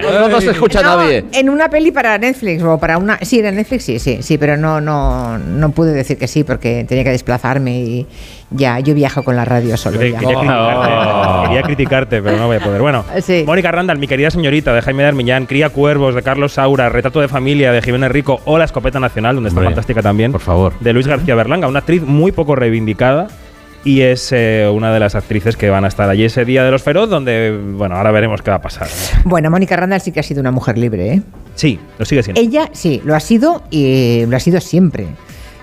No, no se escucha No, nadie. En una peli para Netflix o para una. Sí, era Netflix, sí, sí, sí, pero no, no, no pude decir que sí porque tenía que desplazarme y ya, yo viajo con la radio solo. Quería, ya. quería criticarte, quería criticarte, pero no voy a poder. Bueno, Sí. Mónica Randall, mi querida señorita de Jaime de Armiñán, Cría Cuervos de Carlos Saura, Retrato de Familia de Jiménez Rico o La Escopeta Nacional, donde está Hombre, fantástica también. Por favor. De Luis García Berlanga, una actriz muy poco reivindicada. Y es eh, una de las actrices que van a estar allí ese día de los feroz, donde, bueno, ahora veremos qué va a pasar. Bueno, Mónica Randall sí que ha sido una mujer libre, ¿eh? Sí, lo sigue siendo. Ella sí, lo ha sido y lo ha sido siempre.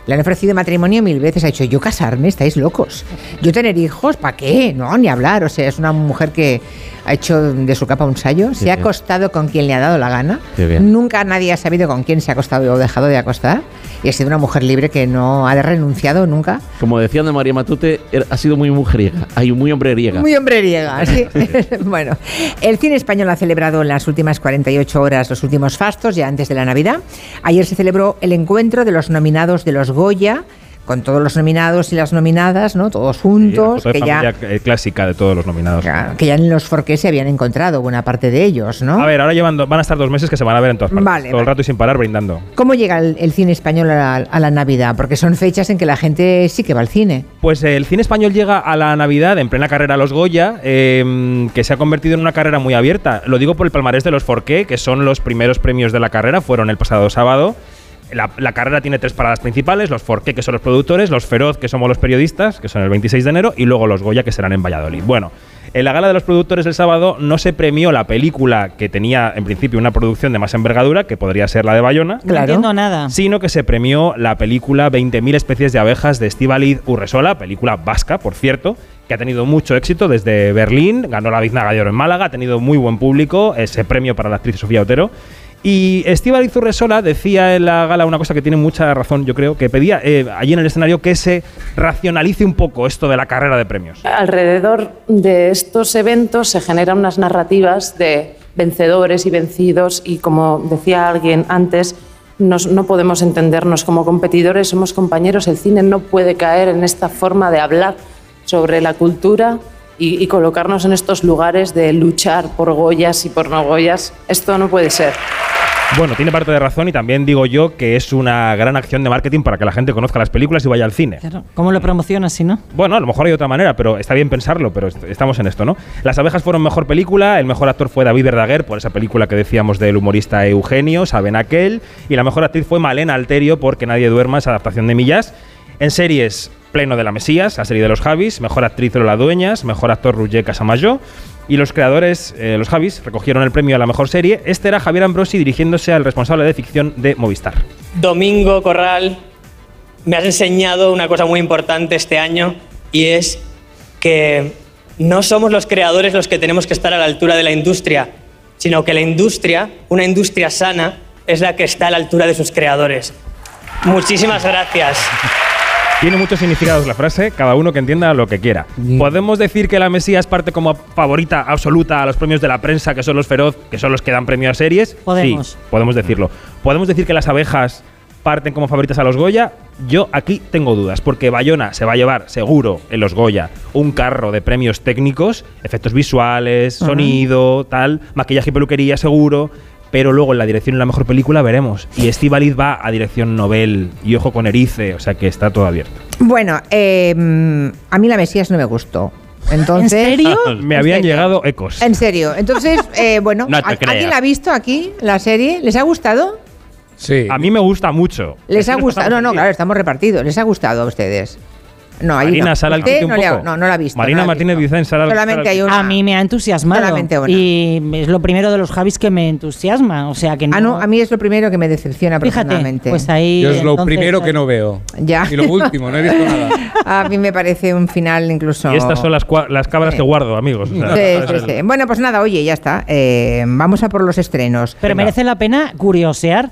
Le han ofrecido matrimonio mil veces. Ha dicho, yo casarme, estáis locos. Yo tener hijos, ¿para qué? No, ni hablar. O sea, es una mujer que ha hecho de su capa un sallo. Se ha acostado con quien le ha dado la gana. Nunca nadie ha sabido con quién se ha acostado o dejado de acostar. Y ha sido una mujer libre que no ha renunciado nunca. Como decían de María Matute, era- ha sido muy mujeriega, hay muy hombreriega. Muy hombreriega, sí. bueno, el cine español ha celebrado en las últimas 48 horas los últimos fastos, ya antes de la Navidad. Ayer se celebró el encuentro de los nominados de los Goya, con todos los nominados y las nominadas, ¿no? Todos juntos, Foto de que ya, clásica de todos los nominados. que ya en los Forqué se habían encontrado buena parte de ellos, ¿no? A ver, ahora llevan van a estar dos meses que se van a ver en todas partes. Vale, todo el rato y sin parar brindando. ¿Cómo llega el, el cine español a la, a la Navidad? Porque son fechas en que la gente sí que va al cine. Pues el cine español llega a la Navidad en plena carrera a los Goya, eh, que se ha convertido en una carrera muy abierta. Lo digo por el palmarés de los Forqué, que son los primeros premios de la carrera, fueron el pasado sábado. La, la carrera tiene tres paradas principales, los Forqué, que son los productores, los Feroz, que somos los periodistas, que son el 26 de enero, y luego los Goya, que serán en Valladolid. Bueno, en la gala de los productores del sábado no se premió la película que tenía en principio una producción de más envergadura, que podría ser la de Bayona, No entiendo nada. sino que se premió la película 20.000 especies de abejas de Estíbaliz Urresola, película vasca, por cierto, que ha tenido mucho éxito desde Berlín, ganó la Biznaga de Oro en Málaga, ha tenido muy buen público, ese premio para la actriz Sofía Otero. Y Estíbaliz Urresola decía en la gala una cosa que tiene mucha razón, yo creo, que pedía eh, allí en el escenario que se racionalice un poco esto de la carrera de premios. Alrededor de estos eventos se generan unas narrativas de vencedores y vencidos y como decía alguien antes, no podemos entendernos como competidores, somos compañeros, el cine no puede caer en esta forma de hablar sobre la cultura y, y colocarnos en estos lugares de luchar por Goyas y por no Goyas. Esto no puede ser. Bueno, tiene parte de razón y también digo yo que es una gran acción de marketing para que la gente conozca las películas y vaya al cine. Claro. ¿Cómo lo promocionas si no? Bueno, a lo mejor hay otra manera, pero está bien pensarlo, pero est- estamos en esto, ¿no? Las abejas fueron mejor película, el mejor actor fue David Verdaguer por esa película que decíamos del humorista Eugenio, saben aquel, y la mejor actriz fue Malena Alterio porque Nadie duerma, esa adaptación de Millas. En series, Pleno de la Mesías, la serie de los Javis, mejor actriz Lola Dueñas, mejor actor Roger Casamayo. Y los creadores, eh, los Javis, recogieron el premio a la mejor serie. Este era Javier Ambrosi dirigiéndose al responsable de ficción de Movistar. Domingo Corral, me has enseñado una cosa muy importante este año y es que no somos los creadores los que tenemos que estar a la altura de la industria, sino que la industria, una industria sana, es la que está a la altura de sus creadores. Muchísimas gracias. Tiene muchos significados la frase, cada uno que entienda lo que quiera. Podemos decir que la Mesías parte como favorita absoluta a los premios de la prensa, que son los feroz, que son los que dan premio a series. Podemos. Sí, podemos decirlo. Podemos decir que las abejas parten como favoritas a los Goya. Yo aquí tengo dudas, porque Bayona se va a llevar seguro en los Goya un carro de premios técnicos, efectos visuales, sonido, tal, maquillaje y peluquería seguro. Pero luego en la dirección en la mejor película veremos. Y Estivaliz va a dirección Nobel y ojo con Erice, o sea que está todo abierto. Bueno, eh, mm, a mí la Mesías no me gustó. Entonces, ¿En serio? Me ¿En habían serio? llegado ecos. En serio. Entonces, eh, bueno, No te ¿a- creas. ¿alguien la ha visto aquí, la serie? ¿Les ha gustado? Sí. A mí me gusta mucho. ¿Les ha gustado? No, no, claro, estamos repartidos. ¿Les ha gustado a ustedes? No, ahí Marina, no. sal al Usted quite un no, ha- no, no la ha visto. Marina no la Martínez visto. Vicens, sal al- Solamente hay una. A mí me ha entusiasmado. Solamente una. Y es lo primero de los Javis que me entusiasma. O sea que no. Ah, no, a mí es lo primero que me decepciona Fíjate, profundamente. pues ahí. Yo es lo entonces, primero que eh, no veo. Ya. Y lo último, no he visto nada. A mí me parece un final incluso. Y estas son las, las cabras que guardo, amigos. o sea, Sí, es sí, el- sí. Bueno, pues nada, oye, ya está. Eh, vamos a por los estrenos. Pero merece la pena curiosear,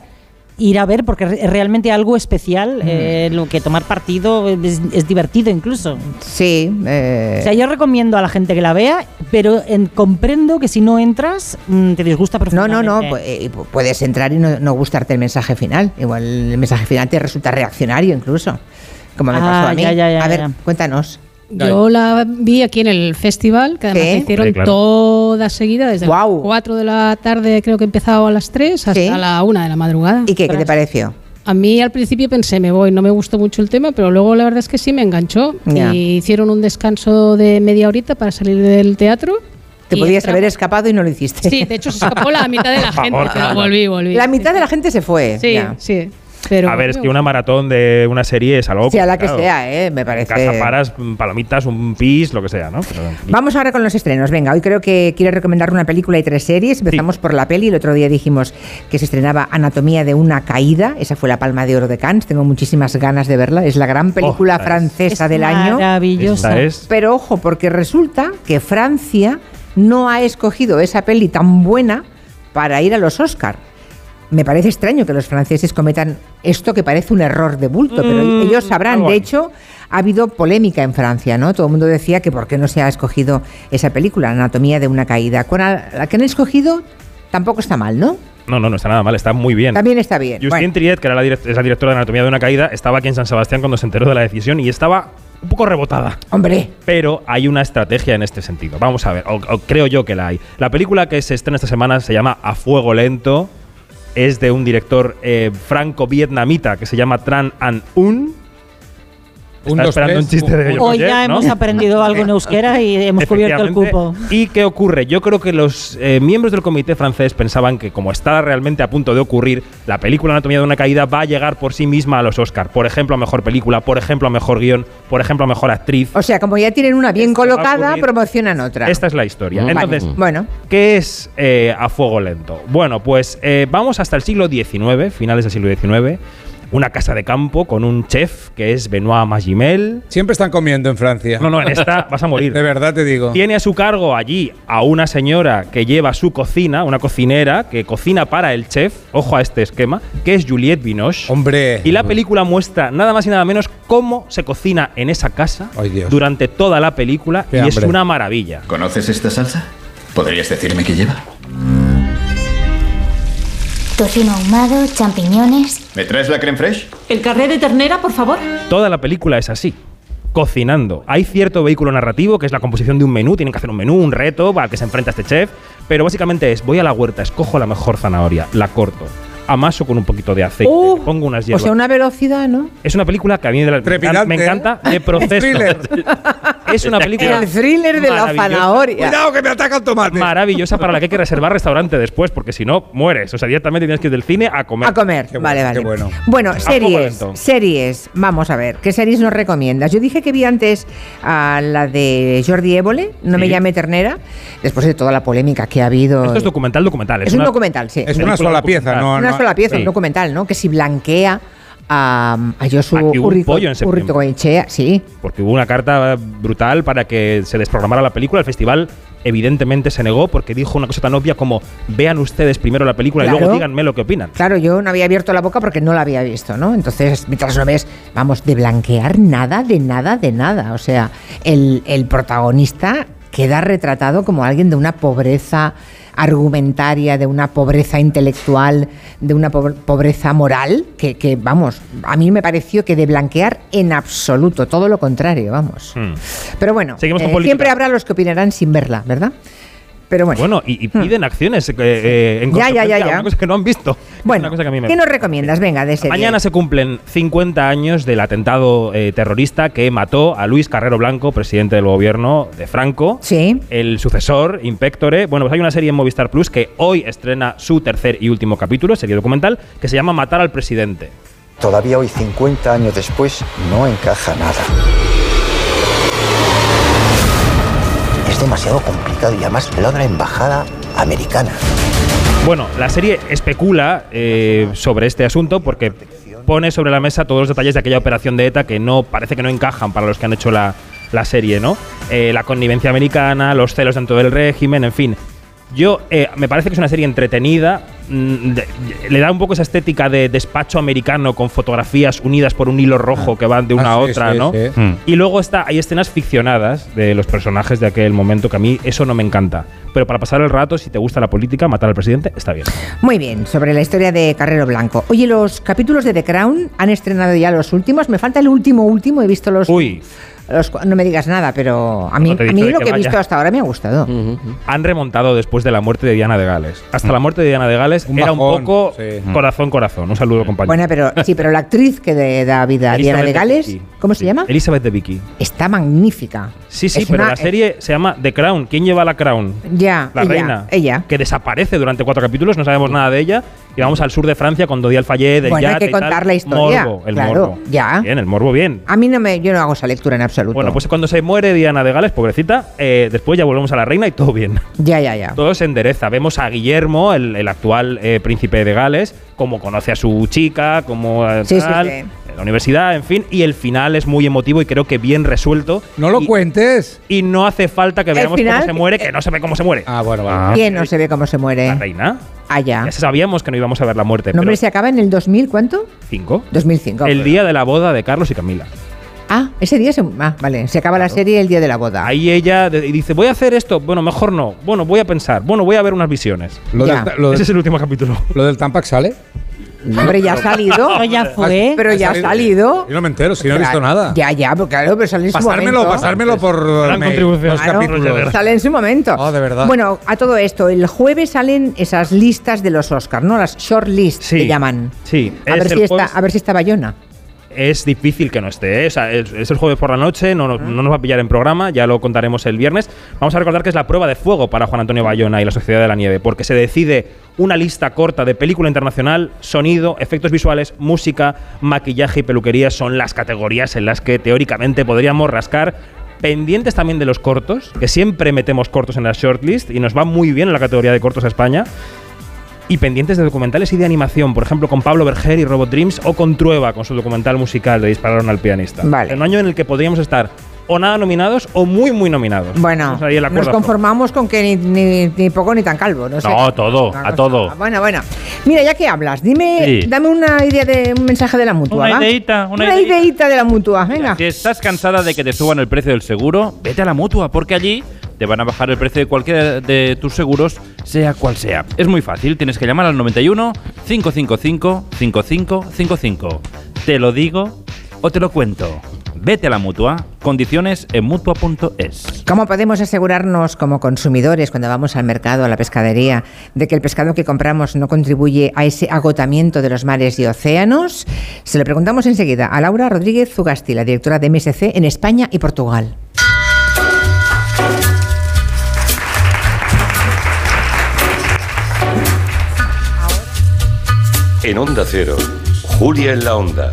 ir a ver, porque es realmente algo especial, eh, lo que tomar partido es, es divertido incluso. Sí. eh, O sea, yo recomiendo a la gente que la vea, pero en- comprendo que si no entras, mm, te disgusta No, profundamente. no, no, pu- eh, pu- puedes entrar y no, no gustarte el mensaje final. Igual el mensaje final te resulta reaccionario incluso, como me Ah, pasó a mí. ya, ya, ya, a ver, cuéntanos. Yo la vi aquí en el festival, que además Sí. la hicieron Sí, claro. toda seguida, desde las 4 de la tarde, creo que empezaba a las 3, hasta Sí. la 1 de la madrugada. ¿Y qué, qué te pareció? A mí al principio pensé, me voy, no me gustó mucho el tema, pero luego la verdad es que sí me enganchó. Y hicieron un descanso de media horita para salir del teatro. Te podías haber escapado y no lo hiciste. Sí, de hecho se escapó la mitad de la gente, favor, pero Carla. volví, volví. La mitad de la gente se fue. Sí, ya. sí. Pero A ver, es que una maratón de una serie es algo. Sea la que sea, ¿eh? me parece. Casa paras, palomitas, un pis, lo que sea, ¿no? Pero- Vamos ahora con los estrenos. Venga, hoy creo que quiere recomendar una película y tres series. Empezamos por la peli. El otro día dijimos que se estrenaba Anatomía de una caída. Esa fue la Palma de Oro de Cannes. Tengo muchísimas ganas de verla. Es la gran película esta es- francesa Es del año. maravillosa. Es- Pero ojo, porque resulta que Francia no ha escogido esa peli tan buena para ir a los Oscar. Me parece extraño que los franceses cometan esto que parece un error de bulto, pero Mm, ellos sabrán. De hecho, ha habido polémica en Francia, ¿no? Todo el mundo decía que por qué no se ha escogido esa película, Anatomía de una caída. Con la que han escogido tampoco está mal, ¿no? No, no, no está nada mal, está muy bien. También está bien. Justine Bueno. Triet, que era la, es la directora de Anatomía de una Caída, estaba aquí en San Sebastián cuando se enteró de la decisión y estaba un poco rebotada. Hombre, Pero hay una estrategia en este sentido. Vamos a ver, o, o creo yo que la hay. La película que se estrena esta semana se llama A Fuego Lento. Es de un director eh, franco-vietnamita que se llama Tran An Un. Un, Está dos, esperando tres, un chiste de Hoy ya ¿no? hemos aprendido algo en euskera y hemos cubierto el cupo. ¿Y qué ocurre? Yo creo que los eh, miembros del comité francés pensaban que, como está realmente a punto de ocurrir, la película Anatomía de una Caída va a llegar por sí misma a los Oscar. Por ejemplo, a mejor película, por ejemplo, a mejor guion, por ejemplo, a mejor actriz. o sea, como ya tienen una bien Esto colocada, promocionan otra. Esta es la historia. Entonces, bueno, ¿Qué es eh, a fuego lento? Bueno, pues eh, vamos hasta el siglo XIX, finales del siglo XIX. Una casa de campo con un chef que es Benoît Magimel. Siempre están comiendo en Francia. No, no, en esta vas a morir. De verdad te digo. Tiene a su cargo allí a una señora que lleva su cocina, una cocinera que cocina para el chef, ojo a este esquema, que es Juliette Binoche. Hombre. Y la película muestra nada más y nada menos cómo se cocina en esa casa Ay, Dios. durante toda la película Qué y es una maravilla. ¿Conoces esta salsa? ¿Podrías decirme qué lleva? Tocino ahumado, champiñones. ¿Me traes la creme fraiche? ¿El carré de ternera, por favor? Toda la película es así. Cocinando. Hay cierto vehículo narrativo que es la composición de un menú. Tienen que hacer un menú, un reto al que se enfrenta este chef. Pero básicamente es: voy a la huerta, escojo la mejor zanahoria, la corto, amaso con un poquito de aceite, Uh, le pongo unas o hierbas. sea, una velocidad, ¿no? Es una película que a mí de la- Trepidante, me encanta de ¿eh? proceso. Thriller. es una película El thriller de la zanahoria. Cuidado que me ataca el tomate. maravillosa para la que hay que reservar restaurante después, porque si no, mueres. O sea, directamente tienes que ir del cine a comer. A comer, Qué vale, bueno, vale. qué bueno. Bueno, series, series. Vamos a ver, ¿qué series nos recomiendas? Yo dije que vi antes a la de Jordi Évole, No me Sí. llame ternera, después de toda la polémica que ha habido. Esto es documental, documental. Es un documental, sí. Es una sola pieza, no, una no- sola pieza, sí. un documental, ¿no? Que si blanquea a, a Josu en septiembre. Urriticoechea, sí. porque hubo una carta brutal para que se desprogramara la película. El festival evidentemente se negó porque dijo una cosa tan obvia como vean ustedes primero la película y luego díganme lo que opinan. Claro, yo no había abierto la boca porque no la había visto, ¿no? Entonces, mientras lo ves, vamos, de blanquear nada, de nada, de nada. O sea, el, el protagonista queda retratado como alguien de una pobreza argumentaria, de una pobreza intelectual, de una po- pobreza moral, que, que, vamos, a mí me pareció que de blanquear en absoluto, todo lo contrario, vamos. Hmm. Pero bueno, eh, siempre habrá los que opinarán sin verla, ¿verdad? Pero bueno. Bueno, y, y piden acciones eh, eh, en Ya, ya, ya, ya. Una cosa que no han visto. Bueno, Una cosa que a mí me ¿qué nos recomiendas? Venga, de serie. Mañana se cumplen 50 años del atentado eh, terrorista que mató a Luis Carrero Blanco, presidente del gobierno de Franco. Sí. El sucesor, Impectore. Bueno, pues hay una serie en Movistar Plus que hoy estrena su tercer y último capítulo, serie documental, que se llama Matar al presidente. Todavía hoy, 50 años después, no encaja nada. Es demasiado complicado y además lo de la embajada americana. Bueno, la serie especula eh, sobre este asunto porque pone sobre la mesa todos los detalles de aquella operación de ETA que no parece que no encajan para los que han hecho la, la serie, ¿no? Eh, la connivencia americana, los celos dentro del régimen, en fin. Yo eh, me parece que es una serie entretenida, mm, de- de- le da un poco esa estética de despacho americano con fotografías unidas por un hilo rojo que van de una Ah, a otra, sí, ¿no? sí. Mm. Y luego está, hay escenas ficcionadas de los personajes de aquel momento que a mí eso no me encanta. Pero para pasar el rato, si te gusta la política, matar al presidente, está bien. Muy bien, sobre la historia de Carrero Blanco. Oye, los capítulos de The Crown han estrenado ya los últimos. Me falta el último, último. He visto los. Uy. Los no me digas nada, pero a mí, No a mí lo que que he visto hasta ahora me ha gustado. Han remontado después de la muerte de Diana de Gales. Hasta la muerte de Diana de Gales Un era un poco sí. corazón, corazón. Un saludo, compañero. Bueno, pero sí, pero la actriz que de- da vida a Diana de Gales. ¿cómo se llama? Elizabeth de Vicky. Está magnífica. Sí, sí, Es pero una- la serie se llama The Crown. ¿Quién lleva la Crown? Ya, La ella, reina. ella. Que desaparece durante cuatro capítulos, no sabemos nada de ella. Y vamos al sur de Francia con Dodi Alfayet, del Bueno, hay yate que y tal. contar la historia, Morbo, el claro, morbo. ya. Bien, el morbo bien. A mí no me, yo no hago esa lectura en absoluto. Bueno, pues cuando se muere Diana de Gales, pobrecita, eh, después ya volvemos a la reina y todo bien. ya, ya, ya. Todo se endereza. Vemos a Guillermo, el, el actual eh, príncipe de Gales, cómo conoce a su chica, cómo eh, Sí, sí, tal, sí. en la universidad, en fin, y el final es muy emotivo y creo que bien resuelto. No lo cuentes. Y no hace falta que veamos final- cómo se muere, que no se ve cómo se muere. Ah, bueno, vale. ¿Quién no se ve cómo se muere? La reina. Ah, ya. Sabíamos que no íbamos a ver la muerte. No, pero se acaba en el 2000, ¿cuánto? cinco. 2005. El día de la boda de Carlos y Camila. Ah, ese día se, ah, vale, se acaba la serie el día de la boda. Ahí ella dice, voy a hacer esto. Bueno, mejor no. Bueno, voy a pensar. Bueno, voy a ver unas visiones. Lo Ya. del, lo del- Ese es el último capítulo. lo del Tampax sale. Hombre, ya ha salido. Pero ya fue. Pero ya ha salido. Yo no me entero, si no he visto nada. Ya, ya, pero claro, pero sale en su Pasármelo, momento. pasármelo por Gran mail, contribución. los Claro, capítulos. Sale en su momento. Oh, de verdad. Bueno, a todo esto, el jueves salen esas listas de los Oscars, ¿no? Las short lists Sí. que llaman. Sí, A ver, si el está, a ver si está Bayona. Es difícil que no esté. ¿eh? O sea, es, el jueves por la noche, no, no- no nos va a pillar en programa, ya lo contaremos el viernes. Vamos a recordar que es la prueba de fuego para Juan Antonio Bayona y la Sociedad de la Nieve, porque se decide una lista corta de película internacional, sonido, efectos visuales, música, maquillaje y peluquería son las categorías en las que teóricamente podríamos rascar. Pendientes también de los cortos, que siempre metemos cortos en la shortlist y nos va muy bien en la categoría de cortos a España y pendientes de documentales y de animación, por ejemplo, con Pablo Berger y Robot Dreams o con Trueba con su documental musical de Dispararon al pianista. Vale. En un año en el que podríamos estar o nada nominados o muy, muy nominados. Bueno, nos conformamos con que ni, ni- ni poco ni tan calvo, no sé. No, todo, a todo. Bueno, bueno. Mira, ya que hablas, dime, Sí. dame una idea de un mensaje de la mutua. Una ¿va? ideita, una una ideita. ideita de la mutua, venga. Si estás cansada de que te suban el precio del seguro, vete a la mutua, porque allí te van a bajar el precio de cualquiera de tus seguros, sea cual sea. Es muy fácil, tienes que llamar al 91 555 5555. Te lo digo o te lo cuento. Vete a la mutua, condiciones en mutua.es. ¿Cómo podemos asegurarnos como consumidores cuando vamos al mercado, a la pescadería, de que el pescado que compramos no contribuye a ese agotamiento de los mares y océanos? Se lo preguntamos enseguida a Laura Rodríguez Zugasti, la directora de MSC en España y Portugal. En Onda Cero, Julia en la Onda,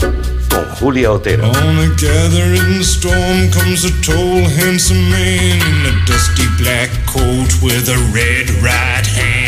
con Julia Otero. On a gathering storm comes a tall, handsome man in a dusty black coat with a red right hand.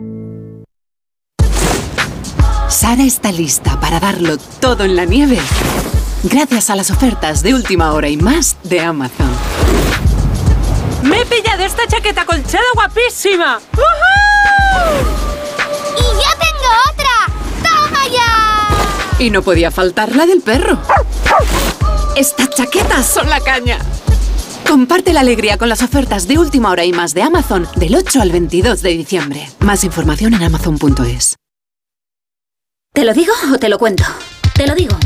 Sara está lista para darlo todo en la nieve. Gracias a las ofertas de última hora y más de Amazon. ¡Me he pillado esta chaqueta colchada guapísima! ¡Y yo tengo otra! ¡Toma ya! Y no podía faltar la del perro. Estas chaquetas son la caña. Comparte la alegría con las ofertas de última hora y más de Amazon del 8 al 22 de diciembre. Más información en amazon.es. ¿Te lo digo o te lo cuento? Te lo digo.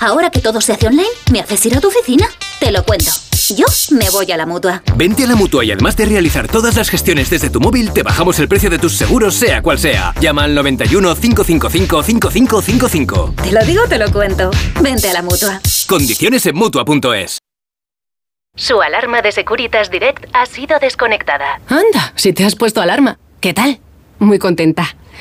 Ahora que todo se hace online, ¿me haces ir a tu oficina? Te lo cuento. Yo me voy a la mutua. Vente a la mutua y además de realizar todas las gestiones desde tu móvil, te bajamos el precio de tus seguros, sea cual sea. Llama al 91 555 5555. Te lo digo o te lo cuento. Vente a la mutua. Condiciones en mutua.es. Su alarma de Securitas Direct ha sido desconectada. Anda, si te has puesto alarma. ¿Qué tal? Muy contenta.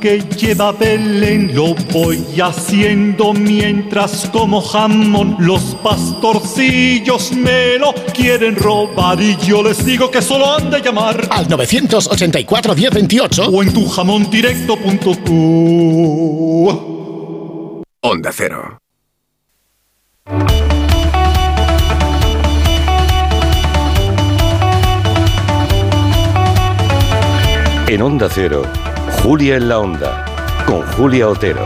que lleva a Belén lo voy haciendo mientras como jamón los pastorcillos me lo quieren robar y yo les digo que solo han de llamar Al 984 1028 o en tu jamondirecto.com. Onda Cero. En Onda Cero, Julia en la Onda, con Julia Otero.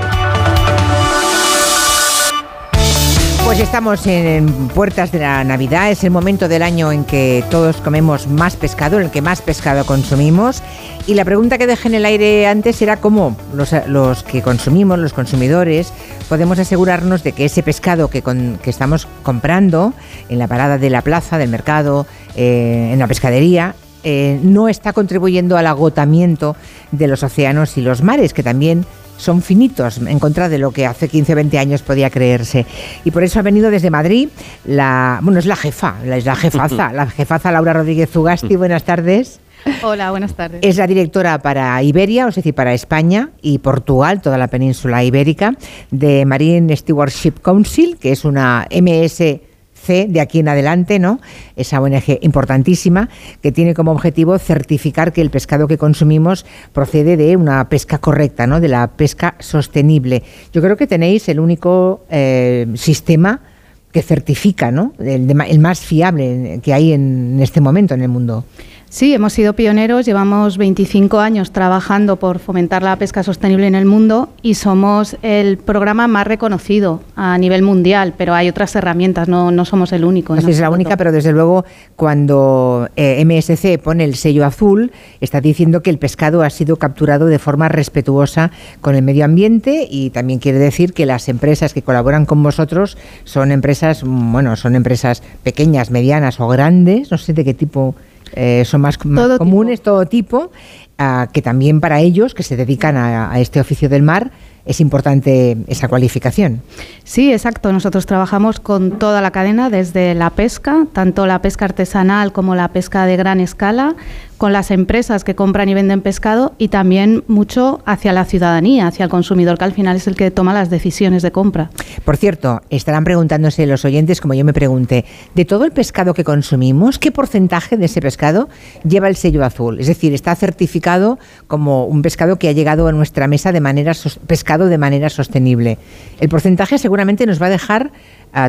Pues estamos en puertas de la Navidad, es el momento del año en que todos comemos más pescado, en el que más pescado consumimos. Y la pregunta que dejé en el aire antes era cómo los, que consumimos, los consumidores, podemos asegurarnos de que ese pescado que estamos comprando en la parada de la plaza, del mercado, eh, en la pescadería, eh, no está contribuyendo al agotamiento de los océanos y los mares, que también son finitos en contra de lo que hace 15 o 20 años podía creerse. Y por eso ha venido desde Madrid la, bueno, es la jefa, la- es la jefaza, la jefaza Laura Rodríguez Zugasti. Buenas tardes. Hola, buenas tardes. Es la directora para Iberia, es decir, para España y Portugal, toda la península ibérica, de Marine Stewardship Council, que es una De aquí en adelante, ¿no? Esa ONG importantísima que tiene como objetivo certificar que el pescado que consumimos procede de una pesca correcta, ¿no? De la pesca sostenible. Yo creo que tenéis el único eh, sistema que certifica, ¿no? El más fiable que hay en este momento en el mundo. Sí, hemos sido pioneros, llevamos 25 años trabajando por fomentar la pesca sostenible en el mundo y somos el programa más reconocido a nivel mundial, pero hay otras herramientas, no, no somos el único. No sé si es la única, pero desde luego cuando eh, MSC pone el sello azul, está diciendo que el pescado ha sido capturado de forma respetuosa con el medio ambiente y también quiere decir que las empresas que colaboran con vosotros son empresas, bueno, son empresas pequeñas, medianas o grandes, no sé de qué tipo eh, son más, más Todo comunes, todo tipo, ah, que también para ellos que se dedican a- a este oficio del mar es importante esa cualificación. Sí, exacto. Nosotros trabajamos con toda la cadena, desde la pesca, tanto la pesca artesanal como la pesca de gran escala, con las empresas que compran y venden pescado y también mucho hacia la ciudadanía, hacia el consumidor, que al final es el que toma las decisiones de compra. Por cierto, estarán preguntándose los oyentes, como yo me pregunté, de todo el pescado que consumimos, ¿qué porcentaje de ese pescado lleva el sello azul? Es decir, está certificado como un pescado que ha llegado a nuestra mesa de manera pescado de manera sostenible. El porcentaje seguramente nos va a dejar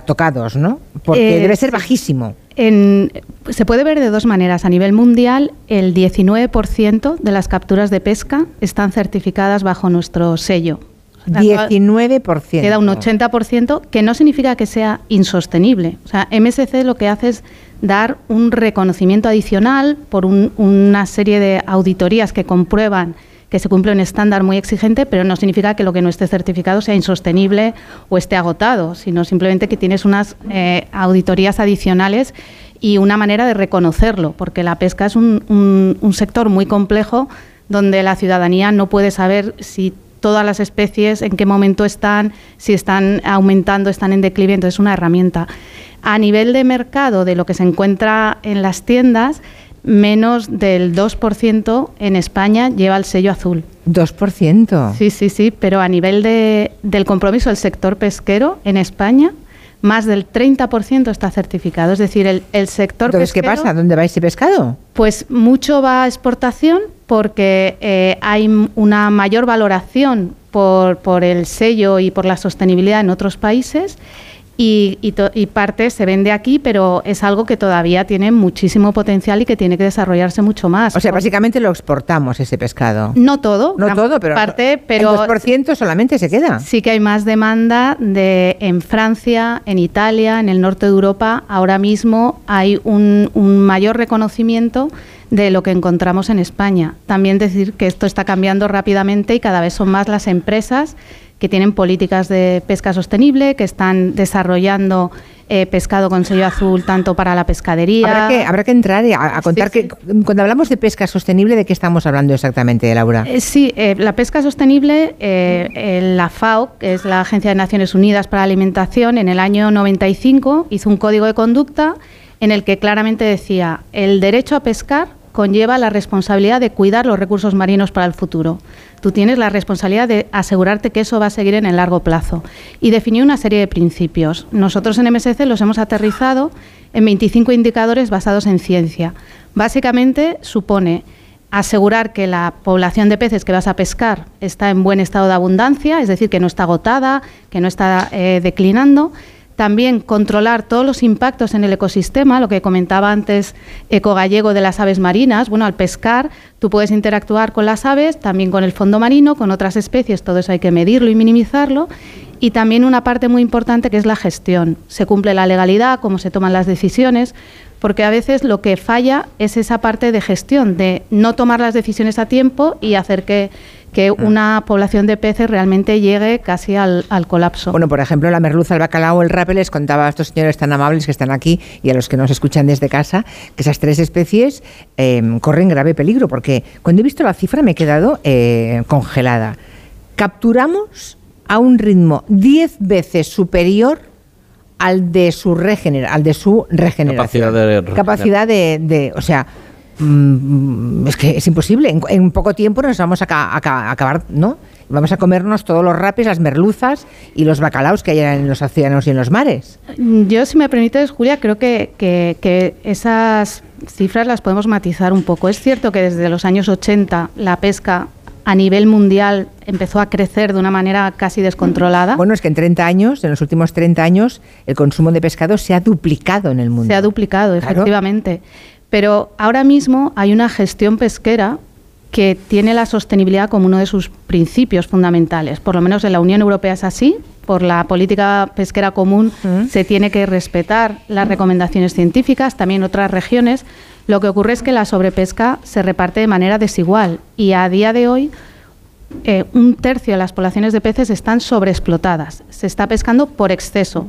tocados, ¿no? Porque Eh, debe ser bajísimo. En- se puede ver de dos maneras. A nivel mundial, el 19% de las capturas de pesca están certificadas bajo nuestro sello. O sea, 19%. Queda un 80%, que no significa que sea insostenible. O sea, MSC lo que hace es dar un reconocimiento adicional por un- una serie de auditorías que comprueban que se cumple un estándar muy exigente, pero no significa que lo que no esté certificado sea insostenible o esté agotado, sino simplemente que tienes unas eh, auditorías adicionales y una manera de reconocerlo, porque la pesca es un, un- un sector muy complejo donde la ciudadanía no puede saber si todas las especies, en qué momento están, si están aumentando, están en declive, entonces es una herramienta. A nivel de mercado, de lo que se encuentra en las tiendas, menos del 2% en España lleva el sello azul. 2%. Sí, sí, sí, pero a nivel de, del compromiso del sector pesquero en España, más del 30% está certificado. Es decir, el, el sector Entonces, ¿qué pesquero- pasa? ¿Dónde va ese pescado? pues mucho va a exportación porque eh, hay una mayor valoración por, por el sello y por la sostenibilidad en otros países y, y y parte se vende aquí, pero es algo que todavía tiene muchísimo potencial y que tiene que desarrollarse mucho más. O sea, básicamente lo exportamos ese pescado. No todo, No todo, pero parte, pero el 2% solamente se queda. Sí que hay más demanda de en Francia, en Italia, en el norte de Europa. Ahora mismo hay un, un mayor reconocimiento de lo que encontramos en España. También decir que esto está cambiando rápidamente y cada vez son más las empresas que tienen políticas de pesca sostenible, que están desarrollando eh, pescado con sello azul tanto para la pescadería. Habrá que, habrá que entrar a, a contar que cuando hablamos de pesca sostenible, ¿de qué estamos hablando exactamente, Laura? Eh, sí, eh, la pesca sostenible, eh, la FAO, que es la Agencia de Naciones Unidas para la Alimentación, en el año 95 hizo un código de conducta en el que claramente decía el derecho a pescar conlleva la responsabilidad de cuidar los recursos marinos para el futuro. Tú tienes la responsabilidad de asegurarte que eso va a seguir en el largo plazo. Y definió una serie de principios. Nosotros en MSC los hemos aterrizado en 25 indicadores basados en ciencia. Básicamente supone asegurar que la población de peces que vas a pescar está en buen estado de abundancia, es decir, que no está agotada, que no está eh, declinando. También controlar todos los impactos en el ecosistema, lo que comentaba antes Eco Gallego de las aves marinas. Bueno, al pescar tú puedes interactuar con las aves, también con el fondo marino, con otras especies, todo eso hay que medirlo y minimizarlo. Y también una parte muy importante que es la gestión. Se cumple la legalidad, cómo se toman las decisiones, porque a veces lo que falla es esa parte de gestión, de no tomar las decisiones a tiempo y hacer que, que una población de peces realmente llegue casi al, al colapso. Bueno, por ejemplo, la merluza, el bacalao, el rape, les contaba a estos señores tan amables que están aquí y a los que nos escuchan desde casa, que esas tres especies eh, corren grave peligro, porque cuando he visto la cifra me he quedado eh, congelada. Capturamos a un ritmo 10 veces superior al de su regener al de su regeneración. Capacidad de. Capacidad de, de- o sea, es que es imposible. En, en poco tiempo nos vamos a, ca- a ca- a acabar, ¿no? Vamos a comernos todos los rapes, las merluzas y los bacalaos que hay en los océanos y en los mares. Yo, si me permites, Julia, creo que, que- que esas cifras las podemos matizar un poco. Es cierto que desde los años 80 la pesca a nivel mundial empezó a crecer de una manera casi descontrolada. Bueno, es que en 30 años, en los últimos 30 años, el consumo de pescado se ha duplicado en el mundo. Se ha duplicado, Claro. efectivamente. Pero ahora mismo hay una gestión pesquera que tiene la sostenibilidad como uno de sus principios fundamentales. Por lo menos en la Unión Europea es así. Por la política pesquera común se tiene que respetar las recomendaciones científicas, también en otras regiones. Lo que ocurre es que la sobrepesca se reparte de manera desigual y a día de hoy eh, un tercio de las poblaciones de peces están sobreexplotadas. Se está pescando por exceso.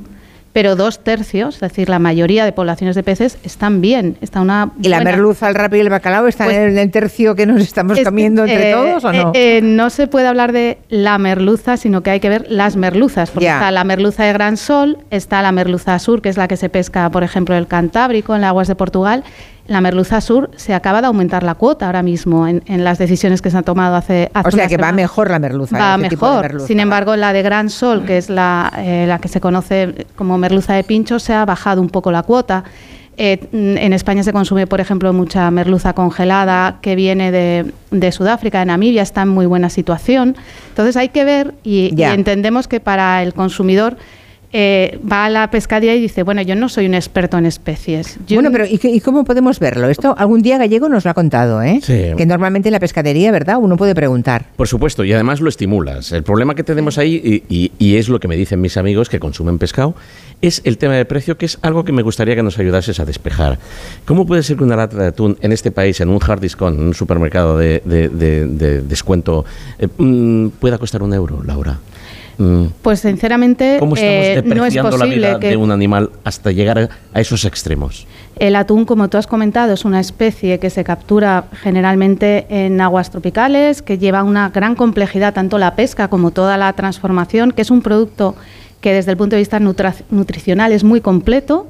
Pero dos tercios, es decir, la mayoría de poblaciones de peces están bien. Está una ¿Y la merluza, el rape y el bacalao están Pues- en el tercio que nos estamos es- comiendo entre eh, todos o no? eh, eh, no se puede hablar de la merluza, sino que hay que ver las merluzas. Porque está la merluza de Gran Sol, está la merluza sur, que es la que se pesca, por ejemplo, en el Cantábrico, en las aguas de Portugal. La merluza sur se acaba de aumentar la cuota ahora mismo en, en las decisiones que se han tomado hace, hace o sea que va mejor la merluza. Va ese tipo de mejor. merluza. Sin embargo, la de Gran Sol, que es la, eh, la que se conoce como merluza de pincho, se ha bajado un poco la cuota. Eh, mm, en España se consume, por ejemplo, mucha merluza congelada que viene de, de Sudáfrica, de Namibia, está en muy buena situación. Entonces hay que ver y, entendemos que para el consumidor eh, va a la pescadería y dice, bueno, yo no soy un experto en especies. Yo Bueno, pero ¿y, y cómo podemos verlo? Esto algún día Gallego nos lo ha contado, ¿eh? Sí. Que normalmente en la pescadería, ¿verdad? Uno puede preguntar. Por supuesto, y además lo estimulas. El problema que tenemos ahí, y, y- y es lo que me dicen mis amigos que consumen pescado, es el tema de precio, que es algo que me gustaría que nos ayudases a despejar. ¿Cómo puede ser que una lata de atún en este país, en un hard discount, en un supermercado de, de- de- de descuento, eh, mm, pueda costar un euro, Laura? Mm, Pues sinceramente ¿Cómo estamos eh, no es depreciando la posible vida que de un animal hasta llegar a, esos extremos? El atún, como tú has comentado, es una especie que se captura generalmente en aguas tropicales, que lleva una gran complejidad, tanto la pesca como toda la transformación, que es un producto que desde el punto de vista nutricional es muy completo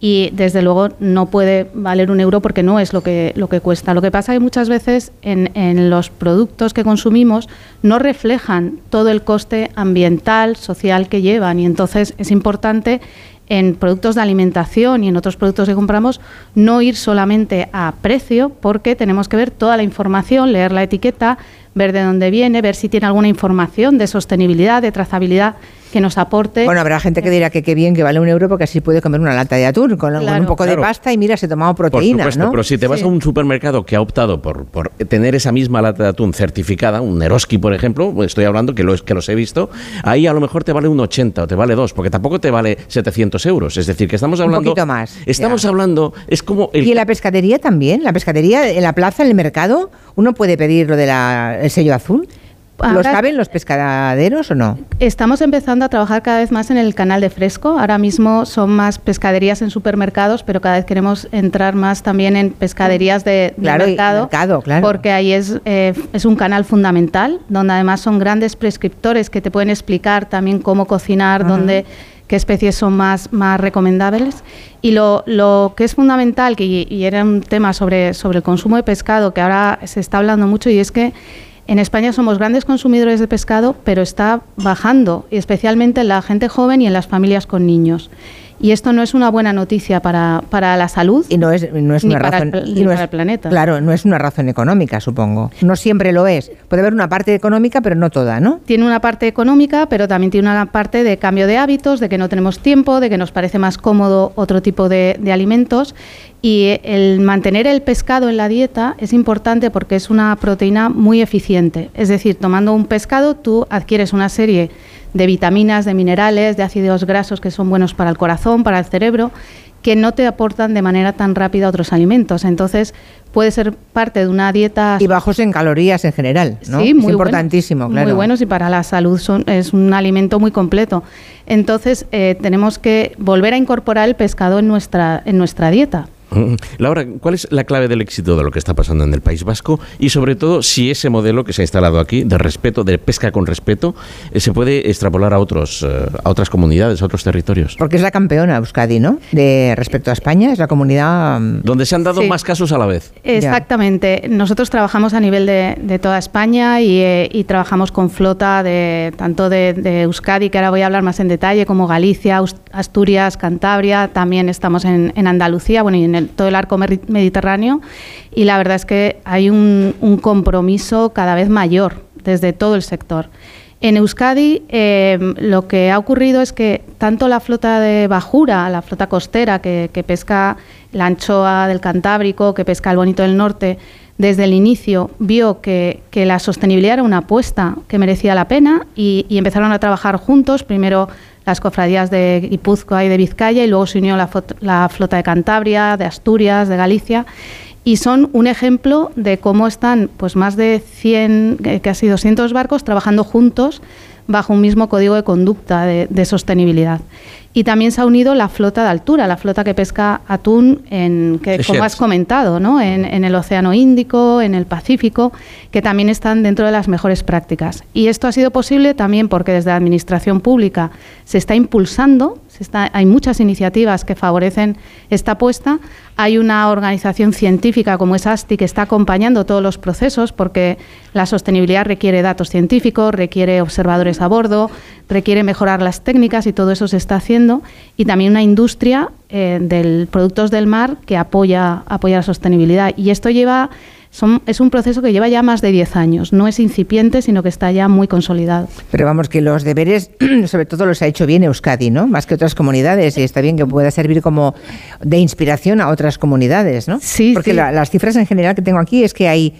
y desde luego no puede valer un euro porque no es lo que, lo que cuesta. Lo que pasa es que muchas veces en, en los productos que consumimos no reflejan todo el coste ambiental, social que llevan y entonces es importante en productos de alimentación y en otros productos que compramos no ir solamente a precio porque tenemos que ver toda la información, leer la etiqueta, ver de dónde viene, ver si tiene alguna información de sostenibilidad, de trazabilidad que nos aporte. Bueno, habrá gente que dirá que qué bien que vale un euro porque así puede comer una lata de atún con, un poco Claro. de pasta y mira, se ha tomado Por proteínas, supuesto, ¿no? pero si te vas Sí. a un supermercado que ha optado por, por tener esa misma lata de atún certificada, un Eroski, por ejemplo, estoy hablando que, los que los he visto, ahí a lo mejor te vale un 80 o te vale 2, porque tampoco te vale 700 euros. Es decir, que estamos Un hablando... poquito más, Estamos ya. hablando, es como... El, Y en la pescadería también, la pescadería en la plaza, en el mercado, uno puede pedir lo del sello azul. ¿Lo saben los pescaderos o no? Estamos empezando a trabajar cada vez más en el canal de fresco. Ahora mismo son más pescaderías en supermercados, pero cada vez queremos entrar más también en pescaderías de, de Claro, mercado, mercado, claro. porque ahí es, eh, es un canal fundamental, donde además son grandes prescriptores que te pueden explicar también cómo cocinar, Ajá. dónde qué especies son más, más recomendables. Y lo, lo que es fundamental, que, y era un tema sobre, sobre el consumo de pescado, que ahora se está hablando mucho, y es que en España somos grandes consumidores de pescado, pero está bajando, especialmente en la gente joven y en las familias con niños. Y esto no es una buena noticia para, para la salud. Y no es, no es Ni una para razón. el y no para es- el planeta. Claro, no es una razón económica, supongo. No siempre lo es. Puede haber una parte económica, pero no toda, ¿no? Tiene una parte económica, pero también tiene una parte de cambio de hábitos, de que no tenemos tiempo, de que nos parece más cómodo otro tipo de, de alimentos. Y el mantener el pescado en la dieta es importante porque es una proteína muy eficiente. Es decir, tomando un pescado tú adquieres una serie de vitaminas, de minerales, de ácidos grasos que son buenos para el corazón, para el cerebro, que no te aportan de manera tan rápida otros alimentos. Entonces, puede ser parte de una dieta Y bajos en calorías en general, ¿no? Sí, es muy importantísimo, buenos, claro. Muy buenos y para la salud son, es un alimento muy completo. Entonces, eh, tenemos que volver a incorporar el pescado en nuestra, en nuestra dieta. Mm. Laura, ¿cuál es la clave del éxito de lo que está pasando en el País Vasco? Y sobre todo, si ese modelo que se ha instalado aquí, de respeto, de pesca con respeto, eh, se puede extrapolar a, otros, eh, a otras comunidades, a otros territorios. Porque es la campeona Euskadi, ¿no? De respecto a España, es la comunidad. mm, Donde se han dado Sí. más casos a la vez. Exactamente. Nosotros trabajamos a nivel de, de toda España y, eh, y trabajamos con flota de tanto de, de Euskadi, que ahora voy a hablar más en detalle, como Galicia, Asturias, Cantabria. También estamos en, en Andalucía, bueno, y en el- todo el arco mediterráneo. Y la verdad es que hay un, compromiso cada vez mayor desde todo el sector. En Euskadi eh, lo que ha ocurrido es que tanto la flota de bajura, la flota costera que, pesca la anchoa del Cantábrico, que pesca el bonito del norte, desde el inicio vio que, la sostenibilidad era una apuesta que merecía la pena y empezaron a trabajar juntos, primero las cofradías de Guipúzcoa y de Vizcaya y luego se unió la, la flota de Cantabria, de Asturias, de Galicia y son un ejemplo de cómo están pues más de 100, eh, casi 200 barcos trabajando juntos bajo un mismo código de conducta de, de sostenibilidad. Y también se ha unido la flota de altura, la flota que pesca atún, en, que, como has comentado, ¿no? en, en el Océano Índico, en el Pacífico, que también están dentro de las mejores prácticas. Y esto ha sido posible también porque desde la Administración Pública se está impulsando, se está, hay muchas iniciativas que favorecen esta apuesta. Hay una organización científica como es ASTI que está acompañando todos los procesos porque la sostenibilidad requiere datos científicos, requiere observadores a bordo, requiere mejorar las técnicas y todo eso se está haciendo. Y también una industria eh, de productos del mar que apoya, apoya la sostenibilidad. Y esto lleva, son, es un proceso que lleva ya más de 10 años. No es incipiente, sino que está ya muy consolidado. Pero vamos, que los deberes, sobre todo los ha hecho bien Euskadi, ¿no? Más que otras comunidades. Y está bien que pueda servir como de inspiración a otras comunidades, ¿no? Sí, Porque sí. la- las cifras en general que tengo aquí es que hay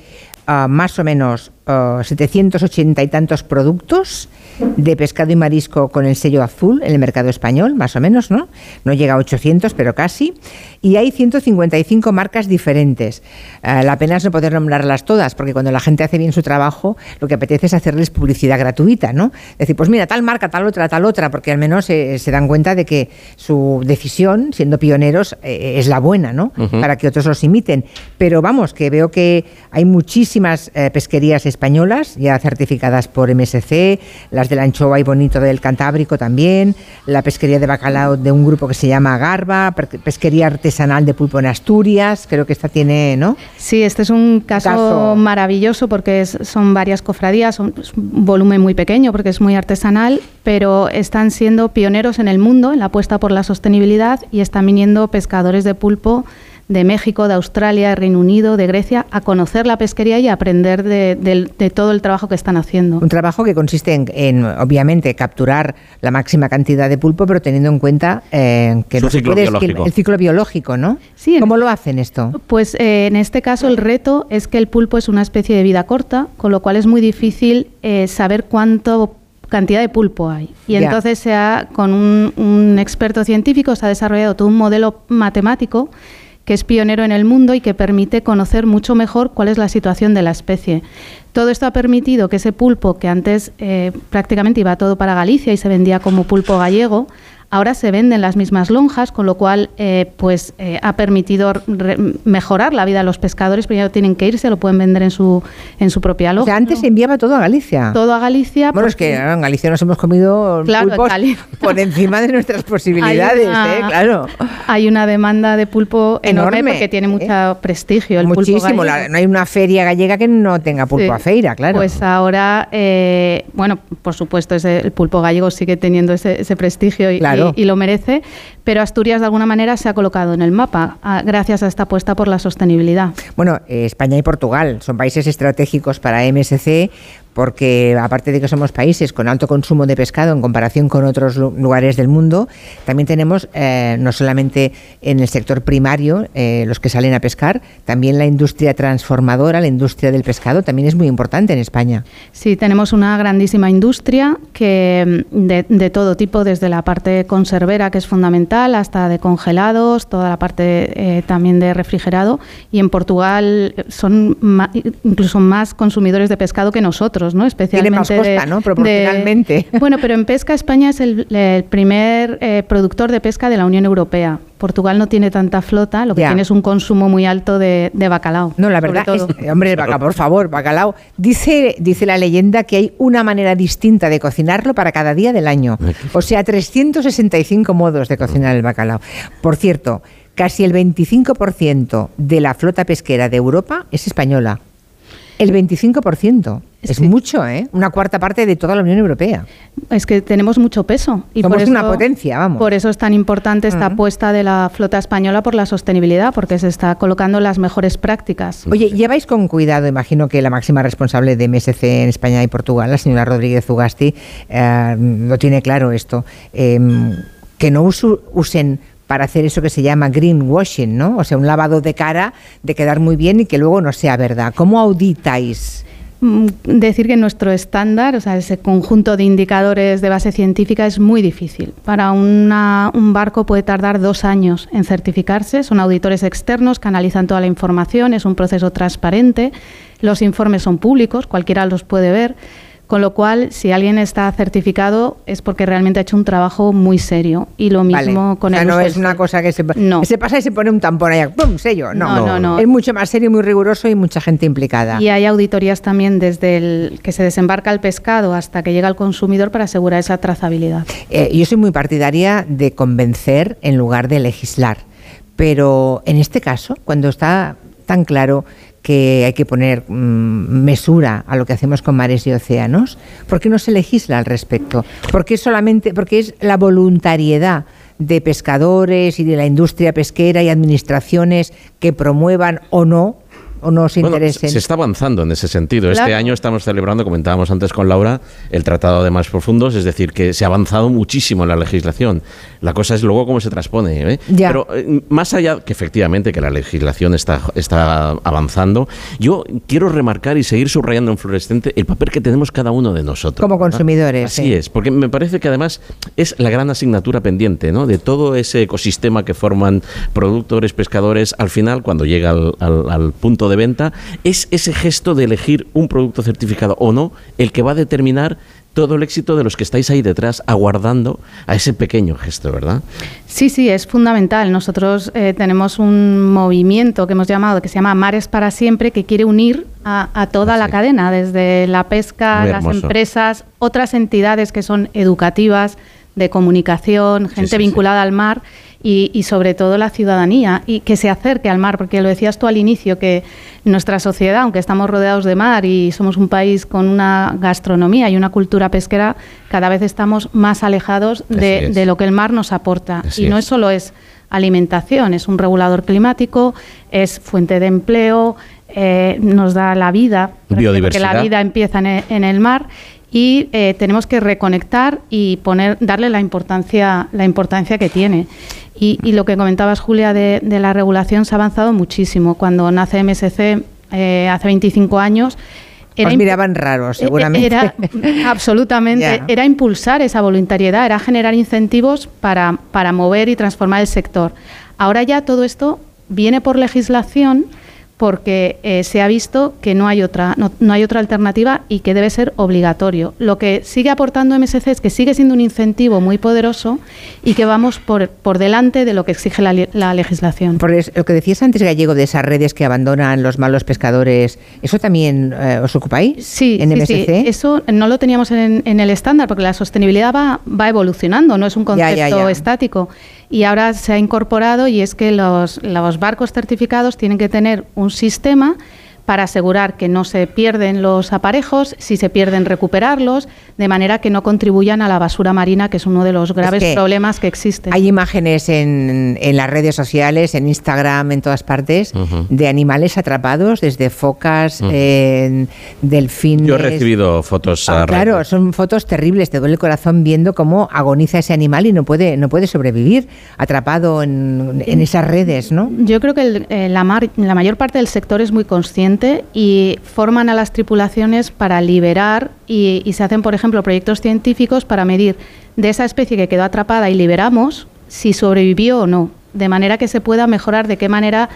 ah, más o menos ah, 780 y tantos productos de pescado y marisco con el sello azul en el mercado español, más o menos, ¿no? No llega a 800, pero casi. Y hay 155 marcas diferentes. Ah, la pena es no poder nombrarlas todas, porque cuando la gente hace bien su trabajo, lo que apetece es hacerles publicidad gratuita, ¿no? Decir, pues mira, tal marca, tal otra, tal otra, porque al menos eh, se dan cuenta de que su decisión, siendo pioneros, eh, es la buena, ¿no? Para que otros los imiten. Pero vamos, que veo que hay muchísimas eh, pesquerías españolas ya certificadas por MSC, las de la anchoa y bonito del Cantábrico también, la pesquería de bacalao de un grupo que se llama Garba, pesquería artesanal de pulpo en Asturias, creo que esta tiene, ¿no? Sí, este es un caso, Caso. maravilloso porque es- son varias cofradías, son, es un volumen muy pequeño porque es muy artesanal, pero están siendo pioneros en el mundo en la apuesta por la sostenibilidad y están viniendo pescadores de pulpo de México, de Australia, de Reino Unido, de Grecia, a conocer la pesquería y a aprender de, del- de todo el trabajo que están haciendo. Un trabajo que consiste en, en, obviamente, capturar la máxima cantidad de pulpo, pero teniendo en cuenta eh, que Su no ciclo puede esquil- biológico. el ciclo biológico, ¿no? ¿Cómo lo hacen esto? Pues eh, en este caso el reto es que el pulpo es una especie de vida corta, con lo cual es muy difícil eh, saber cuánto cantidad de pulpo hay. Y entonces se ha, con un, un experto científico se ha desarrollado todo un modelo matemático que es pionero en el mundo y que permite conocer mucho mejor cuál es la situación de la especie. Todo esto ha permitido que ese pulpo, que antes eh, prácticamente iba todo para Galicia y se vendía como pulpo gallego, ahora se venden las mismas lonjas, con lo cual eh, pues eh, ha permitido re- mejorar la vida de los pescadores, pero ya no tienen que irse, lo pueden vender en su, en su propia O lonja. sea, antes se enviaba todo a Galicia. Todo a Galicia. Bueno, es que en Galicia nos hemos comido Claro, pulpos por encima de nuestras posibilidades, una- ¿eh? Claro. Hay una demanda de pulpo enorme, Enorme, porque tiene mucho prestigio el Muchísimo. la- no hay una feria gallega que no tenga pulpo Sí. a feira, claro. Pues ahora, eh, bueno, por supuesto, ese- el pulpo gallego sigue teniendo ese, ese prestigio y, Claro. Y- y lo merece, pero Asturias de alguna manera se ha colocado en el mapa ah, gracias a esta apuesta por la sostenibilidad. Bueno, eh, España y Portugal son países estratégicos para MSC porque aparte de que somos países con alto consumo de pescado en comparación con otros lu- lugares del mundo, también tenemos eh, no solamente en el sector primario eh, los que salen a pescar, también la industria transformadora, la industria del pescado también es muy importante en España. Sí, tenemos una grandísima industria que mm, de, todo tipo, desde la parte conservera, que es fundamental, hasta de congelados, toda la parte eh, también de refrigerado. Y en Portugal son ma- incluso más consumidores de pescado que nosotros, ¿no? Especialmente más costa, de- ¿no? de- Proporcionalmente. bueno, pero en pesca España es el, el primer eh, productor de pesca de la Unión Europea. Portugal no tiene tanta flota, lo que Ya. tiene es un consumo muy alto de, de bacalao. No, la verdad es, todo. hombre, el bacalao, por favor, bacalao. Dice, dice la leyenda que hay una manera distinta de cocinarlo para cada día del año. O sea, 365 modos de cocinar el bacalao. Por cierto, casi el 25% de la flota pesquera de Europa es española. El 25%. Es mucho, ¿eh? Una cuarta parte de toda la Unión Europea. Es que tenemos mucho peso. Y Somos por eso, una potencia, vamos. Por eso es tan importante esta apuesta de la flota española por la sostenibilidad, porque se está colocando las mejores prácticas. Oye, lleváis con cuidado, imagino que la máxima responsable de MSC en España y Portugal, la señora Rodríguez Ugasti, eh, lo tiene claro esto, eh, que no usen para hacer eso que se llama greenwashing, ¿no? O sea, un lavado de cara de quedar muy bien y que luego no sea verdad. ¿Cómo auditáis? Mm, Decir que nuestro estándar, o sea, ese conjunto de indicadores de base científica es muy difícil. Para un barco puede tardar dos años en certificarse. Son auditores externos que analizan toda la información, es un proceso transparente. Los informes son públicos, cualquiera los puede ver. Con lo cual, si alguien está certificado es porque realmente ha hecho un trabajo muy serio. Y lo mismo Vale. con o sea, el no es una cosa que se, que se pasa y se pone un tampón ahí, ¡pum! sello. No, No, no, no. Es mucho más serio, muy riguroso y mucha gente implicada. Y hay auditorías también desde el que se desembarca el pescado hasta que llega al consumidor para asegurar esa trazabilidad. Eh, yo soy muy partidaria de convencer en lugar de legislar. Pero en este caso, cuando está tan claro que hay que poner mm, mesura a lo que hacemos con mares y océanos, ¿por qué no se legisla al respecto? ¿Por qué solamente, porque es la voluntariedad de pescadores y de la industria pesquera y administraciones que promuevan o no o no se Bueno, interesen? se está avanzando en ese sentido. Este año estamos celebrando, comentábamos antes con Laura, el Tratado de Más Profundos, es decir, que se ha avanzado muchísimo en la legislación. La cosa es luego cómo se transpone. ¿eh? Pero eh, más allá que efectivamente que la legislación está, está avanzando, yo quiero remarcar y seguir subrayando en fluorescente el papel que tenemos cada uno de nosotros. Como ¿verdad? consumidores, Así sí. es, porque me parece que además es la gran asignatura pendiente, ¿no? De todo ese ecosistema que forman productores, pescadores, al final, cuando llega al, al- al punto de venta, es ese gesto de elegir un producto certificado o no el que va a determinar todo el éxito de los que estáis ahí detrás aguardando a ese pequeño gesto, ¿verdad? Sí, sí, es fundamental. Nosotros eh, tenemos un movimiento que hemos llamado, que se llama Mares para Siempre, que quiere unir a, a toda la cadena, desde la pesca, las empresas, otras entidades que son educativas, de comunicación, gente sí, sí. vinculada al mar y, y sobre todo la ciudadanía y que se acerque al mar, porque lo decías tú al inicio, que nuestra sociedad, aunque estamos rodeados de mar y somos un país con una gastronomía y una cultura pesquera, cada vez estamos más alejados de, de lo que el mar nos aporta. Así y no es. solo es alimentación, es un regulador climático, es fuente de empleo, eh, nos da la vida, porque la vida empieza en e- en el mar y eh, tenemos que reconectar y poner, darle la importancia, la importancia que tiene. Y, y lo que comentabas, Julia, de, de la regulación se ha avanzado muchísimo. Cuando nace MSC eh, hace 25 años, Os imp- miraban raros, eh, seguramente. Era, absolutamente. Era impulsar esa voluntariedad, era generar incentivos para, para mover y transformar el sector. Ahora ya todo esto viene por legislación porque eh, se ha visto que no hay otra no, no hay otra alternativa y que debe ser obligatorio. Lo que sigue aportando MSC es que sigue siendo un incentivo muy poderoso y que vamos por, por delante de lo que exige la, legislación. Por lo que decías antes, Gallego, de esas redes que abandonan los malos pescadores, ¿eso también eh, os ocupáis? Sí, en MSC. sí. Eso no lo teníamos en, en el estándar porque la sostenibilidad va, va evolucionando, no es un Ya, concepto ya, ya. estático. Y ahora se ha incorporado y es que los, barcos certificados tienen que tener un sistema para asegurar que no se pierden los aparejos, si se pierden recuperarlos, de manera que no contribuyan a la basura marina, que es uno de los graves que problemas que existen. Hay imágenes en, en las redes sociales, en Instagram, en todas partes, Ujú. de animales atrapados, desde focas, Ujú. eh, delfines. Yo he recibido fotos Ah, a claro, son fotos terribles, te duele el corazón viendo cómo agoniza ese animal y no puede, no puede sobrevivir atrapado en, en esas redes, ¿no? Yo creo que el- eh, la, mar- la mayor parte del sector es muy consciente y forman a las tripulaciones para liberar y, y se hacen, por ejemplo, proyectos científicos para medir de esa especie que quedó atrapada y liberamos si sobrevivió o no, de manera que se pueda mejorar de qué manera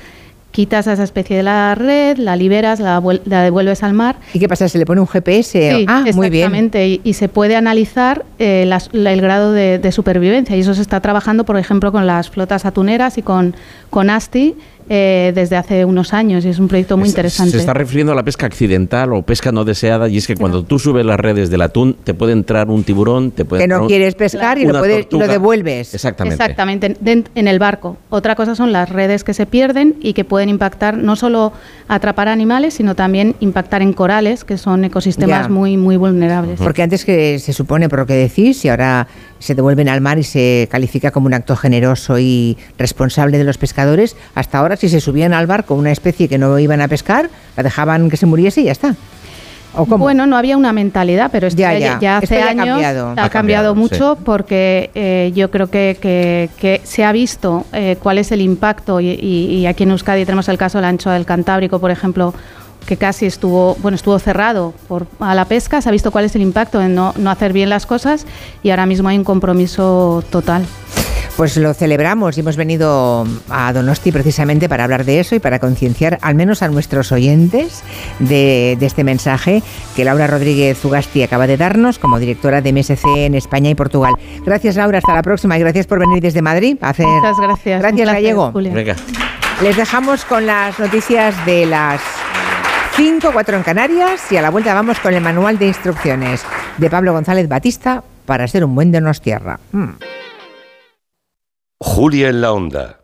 quitas a esa especie de la red, la liberas, la, vuel- la devuelves al mar. ¿Y qué pasa? ¿Se le pone un GPS? Sí, ah, muy bien. exactamente. Y, y se puede analizar eh, las- la- el grado de, de supervivencia. Y eso se está trabajando, por ejemplo, con las flotas atuneras y con, con ASTI eh, desde hace unos años. Y es un proyecto muy interesante. Se está refiriendo a la pesca accidental o pesca no deseada y es que cuando tú subes las redes del atún te puede entrar un tiburón, te puede Que no quieres pescar y lo, una puedes, y lo tortuga. devuelves. Exactamente. Exactamente, en el barco. Otra cosa son las redes que se pierden y que pueden impactar no solo atrapar animales, sino también impactar en corales, que son ecosistemas Ya. muy, muy vulnerables. Porque antes que se supone por lo que decís y ahora se devuelven al mar y se califica como un acto generoso y responsable de los pescadores, hasta ahora si se subían al barco una especie que no iban a pescar, la dejaban que se muriese y ya está. ¿O cómo? Bueno, no había una mentalidad, pero esto Ya, ya, hace ya ha años cambiado. ha, Ha cambiado, cambiado, mucho sí. porque eh, yo creo que, que- que se ha visto eh, cuál es el impacto y, y- y aquí en Euskadi tenemos el caso de la anchoa del Cantábrico, por ejemplo, que casi estuvo, bueno, estuvo cerrado por, a la pesca, se ha visto cuál es el impacto en no, no hacer bien las cosas y ahora mismo hay un compromiso total. Pues lo celebramos y hemos venido a Donosti precisamente para hablar de eso y para concienciar al menos a nuestros oyentes de, de este mensaje que Laura Rodríguez Ugasti acaba de darnos como directora de MSC en España y Portugal. Gracias Laura, hasta la próxima y gracias por venir desde Madrid a hacer... Muchas gracias. Gracias placer, Gallego. Venga. Les dejamos con las noticias de las 5, 4 en Canarias y a la vuelta vamos con el manual de instrucciones de Pablo González Batista para ser un buen Donostierra. Mm. Julia en la onda.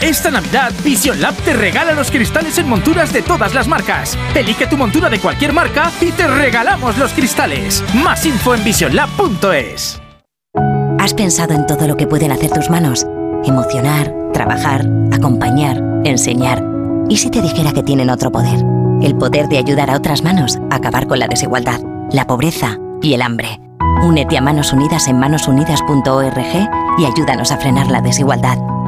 Esta Navidad, Vision Lab te regala los cristales en monturas de todas las marcas. Elige tu montura de cualquier marca y te regalamos los cristales. Más info en visionlab.es. ¿Has pensado en todo lo que pueden hacer tus manos? emocionar, trabajar, acompañar, enseñar. ¿Y si te dijera que tienen otro poder? El poder de ayudar a otras manos a acabar con la desigualdad, la pobreza y el hambre. Únete a Manos Unidas en manosunidas.org y ayúdanos a frenar la desigualdad.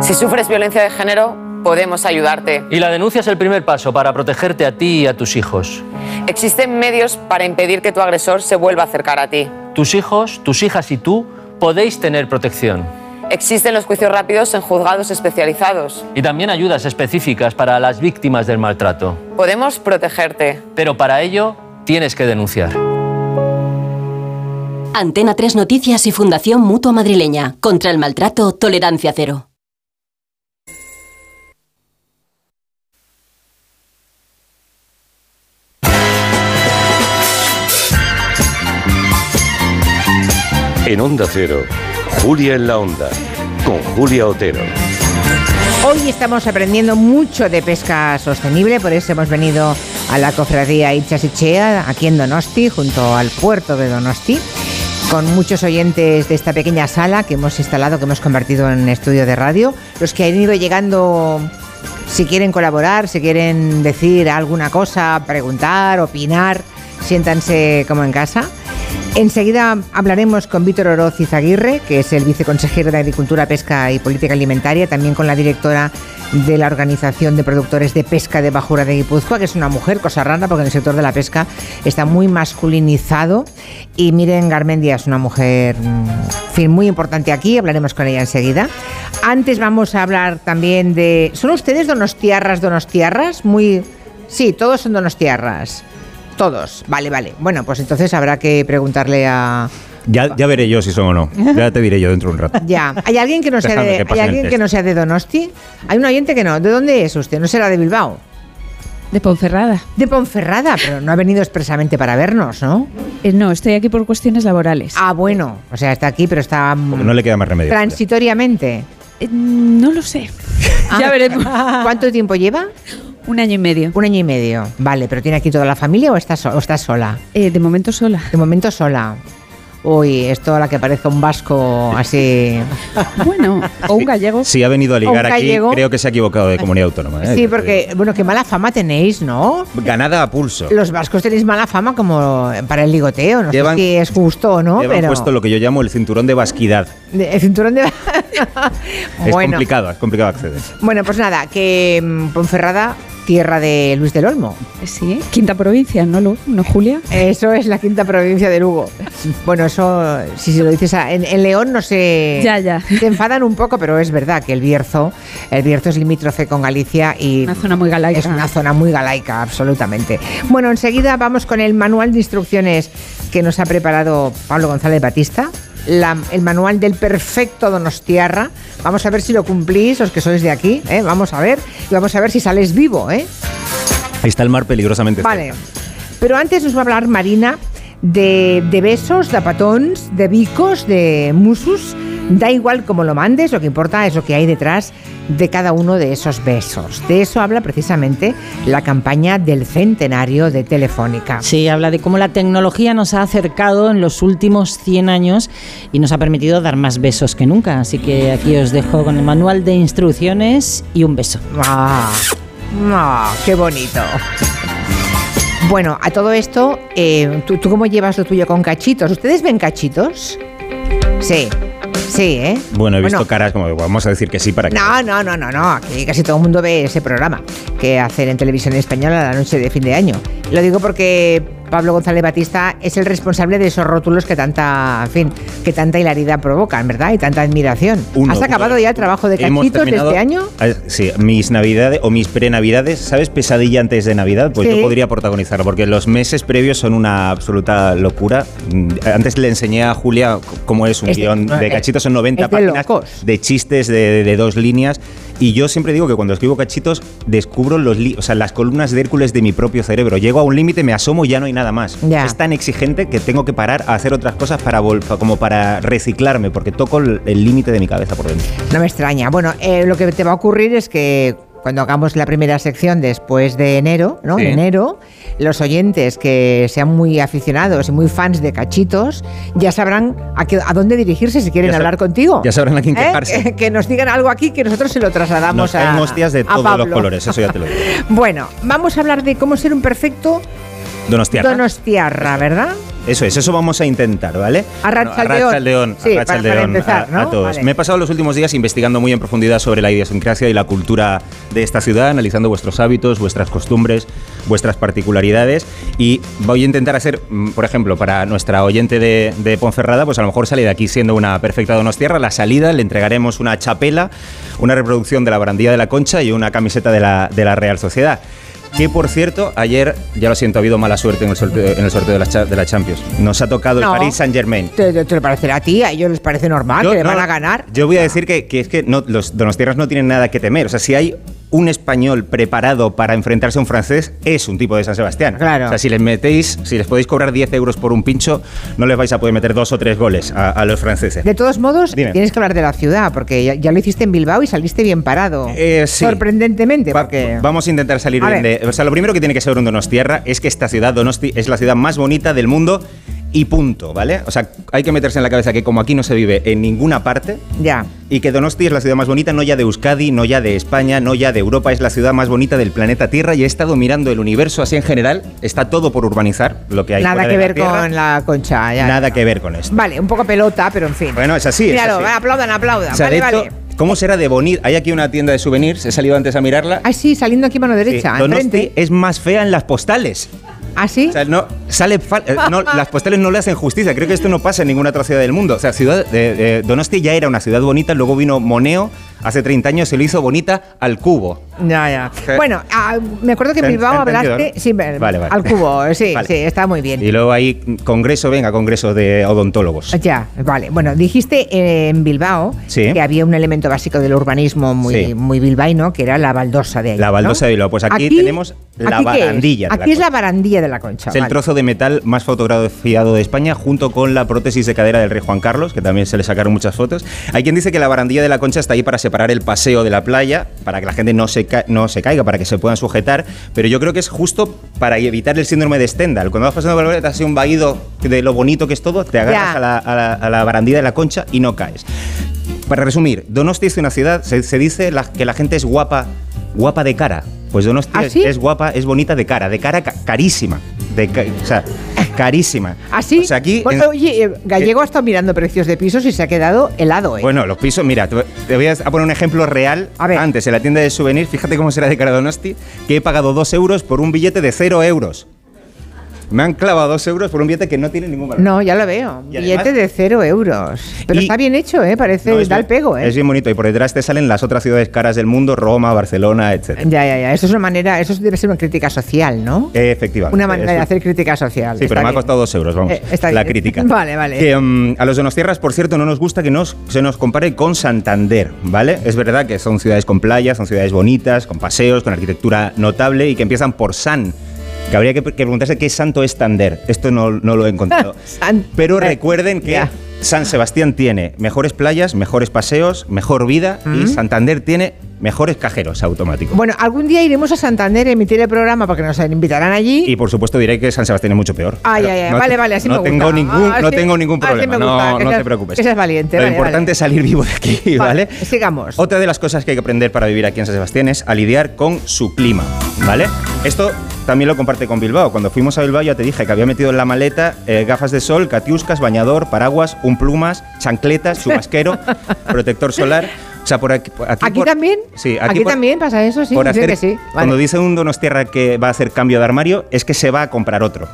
Si sufres violencia de género, podemos ayudarte. Y la denuncia es el primer paso para protegerte a ti y a tus hijos. Existen medios para impedir que tu agresor se vuelva a acercar a ti. Tus hijos, tus hijas y tú podéis tener protección. Existen los juicios rápidos en juzgados especializados. Y también ayudas específicas para las víctimas del maltrato. Podemos protegerte. Pero para ello tienes que denunciar. Antena 3 Noticias y Fundación Mutua Madrileña. Contra el maltrato, tolerancia cero. En Onda Cero, Julia en la Onda, con Julia Otero. Hoy estamos aprendiendo mucho de pesca sostenible, por eso hemos venido a la cofradía Itchasichea, aquí en Donosti, junto al puerto de Donosti, con muchos oyentes de esta pequeña sala que hemos instalado, que hemos convertido en estudio de radio. Los que han ido llegando, si quieren colaborar, si quieren decir alguna cosa, preguntar, opinar, siéntanse como en casa. Enseguida hablaremos con Víctor Oroz Izaguirre, que es el viceconsejero de Agricultura, Pesca y Política Alimentaria, también con la directora de la Organización de Productores de Pesca de Bajura de Guipúzcoa, que es una mujer, cosa rara, porque en el sector de la pesca está muy masculinizado. Y miren, Garmendia es una mujer mm, fin, muy importante aquí, hablaremos con ella enseguida. Antes vamos a hablar también de... ¿Son ustedes donostiarras, donostiarras? Muy... Sí, todos son donostiarras. Todos, vale, vale. Bueno, pues entonces habrá que preguntarle a... Ya, ya veré yo si son o no. Ya te diré yo dentro de un rato. Ya, ¿hay alguien que no sea de, que ¿hay alguien que no sea de Donosti? Hay un oyente que no. ¿De dónde es usted? ¿No será de Bilbao? De Ponferrada. De Ponferrada, pero no ha venido expresamente para vernos, ¿no? Eh, no, estoy aquí por cuestiones laborales. Ah, bueno. O sea, está aquí, pero está mm, Porque no le queda más remedio. transitoriamente. Eh, no lo sé. Ah, Ya veremos. ¿Cuánto tiempo lleva? Un año y medio. Un año y medio. Vale, pero ¿tiene aquí toda la familia o está, so- o está sola? Eh, de momento sola. De momento sola. Uy, esto a la que parezca un vasco así. Bueno, o un gallego. Si ha venido a ligar Un aquí, gallego. creo que se ha equivocado de comunidad autónoma. ¿eh? Sí, porque, bueno, qué mala fama tenéis, ¿no? Ganada a pulso. Los vascos tenéis mala fama como para el ligoteo. No Llevan- sé si es justo o no, Llevan pero. puesto lo que yo llamo el cinturón de vasquidad. El cinturón de. Es bueno, complicado, es complicado acceder. bueno, pues nada, que mm, Ponferrada, tierra de Luis del Olmo. Sí, quinta provincia, ¿no, Lu? ¿No, Julia? Eso es la quinta provincia de Lugo. Bueno, eso, si se lo dices a- en, en León, no sé. Ya, ya. Te enfadan un poco, pero es verdad que el Bierzo, el Bierzo es limítrofe con Galicia y. Una zona muy galaica. Es una zona muy galaica, absolutamente. Bueno, enseguida vamos con el manual de instrucciones que nos ha preparado Pablo González Batista. La- el manual del perfecto Donostiarra. Vamos a ver si lo cumplís, los que sois de aquí. ¿eh? Vamos a ver. Y vamos a ver si sales vivo. ¿eh? Ahí está el mar peligrosamente. Vale. Pero antes nos va a hablar Marina de, de besos, de patons, de bicos, de musus. Da igual cómo lo mandes, lo que importa es lo que hay detrás de cada uno de esos besos. De eso habla precisamente la campaña del centenario de Telefónica. Sí, habla de cómo la tecnología nos ha acercado en los últimos 100 años y nos ha permitido dar más besos que nunca. Así que aquí os dejo con el manual de instrucciones y un beso. ¡Ah! ¡Ah! ¡Qué bonito! Bueno, a todo esto, eh, ¿tú, ¿tú cómo llevas lo tuyo con cachitos? ¿Ustedes ven cachitos? Sí, sí, ¿eh? Bueno, he visto caras como vamos a decir que sí para que. No, no, no, no, no. Aquí casi todo el mundo ve ese programa que hacen en televisión española la noche de fin de año. Lo digo porque Pablo González Batista es el responsable de esos rótulos que tanta, en fin, que tanta hilaridad provocan, ¿verdad? Y tanta admiración. Uno, ¿Has acabado uno. ya el trabajo de cachitos de este año? Ah, Sí, mis navidades o mis prenavidades, ¿sabes? Pesadilla antes de Navidad, pues Sí. yo podría protagonizarlo, porque los meses previos son una absoluta locura. Mm, Antes le enseñé a Julia cómo es un Es de- guion de eh, cachitos, son 90 es de páginas locos. de chistes de, de dos líneas. Y yo siempre digo que cuando escribo cachitos descubro los o sea, las columnas de Hércules de mi propio cerebro. Llego a un límite, me asomo y ya no hay nada más. Es tan exigente que tengo que parar a hacer otras cosas para como para reciclarme, porque toco el el límite de mi cabeza por dentro. No me extraña. Bueno, eh, lo que te va a ocurrir es que cuando hagamos la primera sección después de enero, ¿no? Sí. En enero, los oyentes que sean muy aficionados y muy fans de cachitos ya sabrán a, qué- a dónde dirigirse si quieren Ya hablar contigo. ya sabrán a quién ¿Eh? quejarse. Que, que nos digan algo aquí que nosotros se lo trasladamos Nos a, hostias de a todos los colores, eso ya te lo digo. Bueno, vamos a hablar de cómo ser un perfecto Donostiarra. donostiarra, ¿verdad? Eso es, eso vamos a intentar, ¿vale? A Rachaldeón. Bueno, a Rachaldeón, Sí, a para- Rachaldeón, para empezar, a- ¿no? todos. Vale. Me he pasado los últimos días investigando muy en profundidad sobre la idiosincrasia y la cultura de esta ciudad, analizando vuestros hábitos, vuestras costumbres, vuestras particularidades y voy a intentar hacer, mm, por ejemplo, para nuestra oyente de, de Ponferrada, pues a lo mejor sale de aquí siendo una perfecta donostiarra. La salida le entregaremos una chapela, una reproducción de la barandilla de la Concha y una camiseta de la, de la Real Sociedad. Que por cierto, ayer, ya lo siento, ha habido mala suerte en el sorteo, en el sorteo de, la, de la Champions. Nos ha tocado No. el Paris Saint Germain. ¿Te, te, lo parecerá a ti? ¿A ellos les parece normal Yo- que le no, van a ganar? Yo voy a decir que, que es que no, los donostierras no tienen nada que temer. O sea, si hay un español preparado para enfrentarse a un francés, es un tipo de San Sebastián. Claro. O sea, si les metéis, si les podéis cobrar 10 euros por un pincho, no les vais a poder meter dos o tres goles a, a los franceses. De todos modos, Dime. tienes que hablar de la ciudad, porque ya, ya lo hiciste en Bilbao y saliste bien parado. Eh, sí. Sorprendentemente, porque... Vamos a intentar salir A bien de. O sea, lo primero que tiene que saber un Donostierra es que esta ciudad, Donosti, es la ciudad más bonita del mundo y punto, ¿vale? O sea, hay que meterse en la cabeza que como aquí no se vive en ninguna parte Ya. y que Donosti es la ciudad más bonita, no ya de Euskadi, no ya de España, no ya de Europa, es la ciudad más bonita del planeta Tierra y he estado mirando el universo así en general, está todo por urbanizar, lo que hay Nada fuera que de la ver Tierra, con la concha. ya. Nada que ver con esto. Vale, un poco pelota, pero en fin. Bueno, es así, es Míralo, así. aplaudan, aplaudan. O sea, vale, de hecho, vale. ¿cómo será de bonito? Hay aquí una tienda de souvenirs, he salido antes a mirarla. Ah, sí, saliendo aquí mano derecha, Donosti enfrente. es más fea en las postales. ¿Ah, sí? O sea, no, sale eh, no, las postales no le hacen justicia. Creo que esto no pasa en ninguna otra ciudad del mundo. O sea, ciudad de, de- Donosti ya era una ciudad bonita, luego vino Moneo, hace 30 años se lo hizo bonita al cubo. Ya, ya. Bueno, ah, me acuerdo que en ¿se ha Bilbao hablaste... Sí, Vale, vale. al cubo, sí, Vale. sí, está muy bien. Y luego hay congreso, venga, congreso de odontólogos. Ya, vale. Bueno, dijiste eh, en Bilbao Sí. que había un elemento básico del urbanismo muy, muy bilbaíno, que era la baldosa de ahí. La baldosa ¿no? de Bilbao. Pues aquí tenemos la ¿aquí qué es? barandilla de la Aquí es la barandilla de la concha. Es el trozo de metal más fotografiado de España, junto con la prótesis de cadera del rey Juan Carlos, que también se le sacaron muchas fotos. Hay quien dice que la barandilla de la concha está ahí para separar el paseo de la playa, para que la gente no se, no se caiga, para que se puedan sujetar, pero yo creo que es justo para evitar el síndrome de Stendhal. Cuando vas pasando por la playa, te has un vaído de lo bonito que es todo, te agarras a la, a la- a la barandilla de la concha y no caes. Para resumir, Donosti es una ciudad, se, se dice la- que la gente es guapa, guapa de cara. Pues Donosti ¿Ah, es, sí? es guapa, es bonita de cara, de cara ca- carísima. De o sea, carísima. ¿Así? O sea, aquí. Bueno, en- oye, eh, Gallego ha estado mirando precios de pisos y se ha quedado helado, ¿eh? bueno, los pisos, mira, te voy a poner un ejemplo real. Antes, en la tienda de souvenirs, fíjate cómo será de cara Donosti, que he pagado dos euros por un billete de cero euros. Me han clavado dos euros por un billete que no tiene ningún valor. No, ya lo veo. Y Billete además- de cero euros. Pero Y- está bien hecho, ¿eh? Parece, No, es da el pego, ¿eh? Es bien bonito. Y por detrás te salen las otras ciudades caras del mundo, Roma, Barcelona, etc. Ya, ya, ya. Eso es una manera, eso debe ser una crítica social, ¿no? Efectivamente. Una manera de hacer crítica social. Sí, Está pero me ha costado dos euros, vamos. Eh, está la bien. crítica. Vale, vale. Que, mm, a los donostierras, por cierto, no nos gusta que nos, se nos compare con Santander, ¿vale? Es verdad que son ciudades con playas, son ciudades bonitas, con paseos, con arquitectura notable y que empiezan por San. Que habría que, preguntarse qué santo es Tander. Esto no, no lo he encontrado. Pero recuerden que. San Sebastián tiene mejores playas, mejores paseos, mejor vida Mm. y Santander tiene mejores cajeros automáticos. Bueno, algún día iremos a Santander a emitir el programa porque nos invitarán allí. Y por supuesto diré que San Sebastián es mucho peor. Ay, ay, ay, no vale, vale, así no me gusta. tengo ningún, Ah, no sí, tengo ningún problema. gusta, no, no seas- te preocupes. que seas valiente, Lo vale, importante vale. es salir vivo de aquí, ¿vale? Sigamos. Otra de las cosas que hay que aprender para vivir aquí en San Sebastián es a lidiar con su clima, ¿vale? Esto también lo comparte con Bilbao. Cuando fuimos a Bilbao ya te dije que había metido en la maleta eh, gafas de sol, catiuscas, bañador, paraguas, un plumas, chancletas, chubasquero, protector solar. Sea, por aquí. por- ¿Aquí por- también? Sí, aquí, por- también pasa eso, sí. por hacer- que sí. Vale. Cuando dice un Donostierra que va a hacer cambio de armario, es que se va a comprar otro.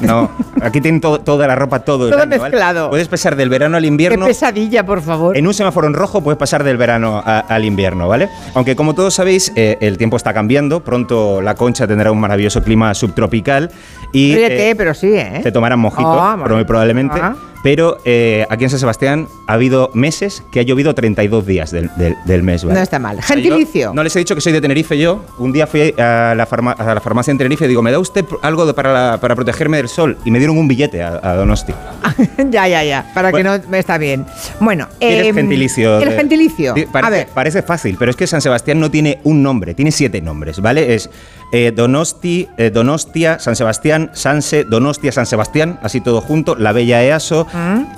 No, aquí tienen toda la ropa todo el Todo año, ¿vale? mezclado. Puedes pasar del verano al Qué invierno. pesadilla, por favor. En un semáforo en rojo puedes pasar del verano al invierno, ¿vale? Aunque como todos sabéis, eh, el tiempo está cambiando. Pronto la concha tendrá un maravilloso clima subtropical y Ríete, eh, pero sí, ¿eh? te tomarán mojito, Ah, pero muy probablemente. Ah. Pero eh, aquí en San Sebastián ha habido meses que ha llovido 32 días del, del- del mes, ¿vale? No está mal. Yo Gentilicio. no les he dicho que soy de Tenerife yo. Un día fui a la, farma- a la farmacia en Tenerife y digo, ¿me da usted algo de- para, la- para protegerme del sol? Y me dieron un billete a, a Donosti. ya, ya, ya. Para que no me está bien. Bueno, ¿Quieres em, gentilicio? El de- gentilicio. Parece, A ver. parece fácil, pero es que San Sebastián no tiene un nombre, tiene siete nombres, ¿vale? Es eh, Donosti, eh, Donostia, San Sebastián, Sanse, Donostia, San Sebastián, así todo junto, La Bella Easo,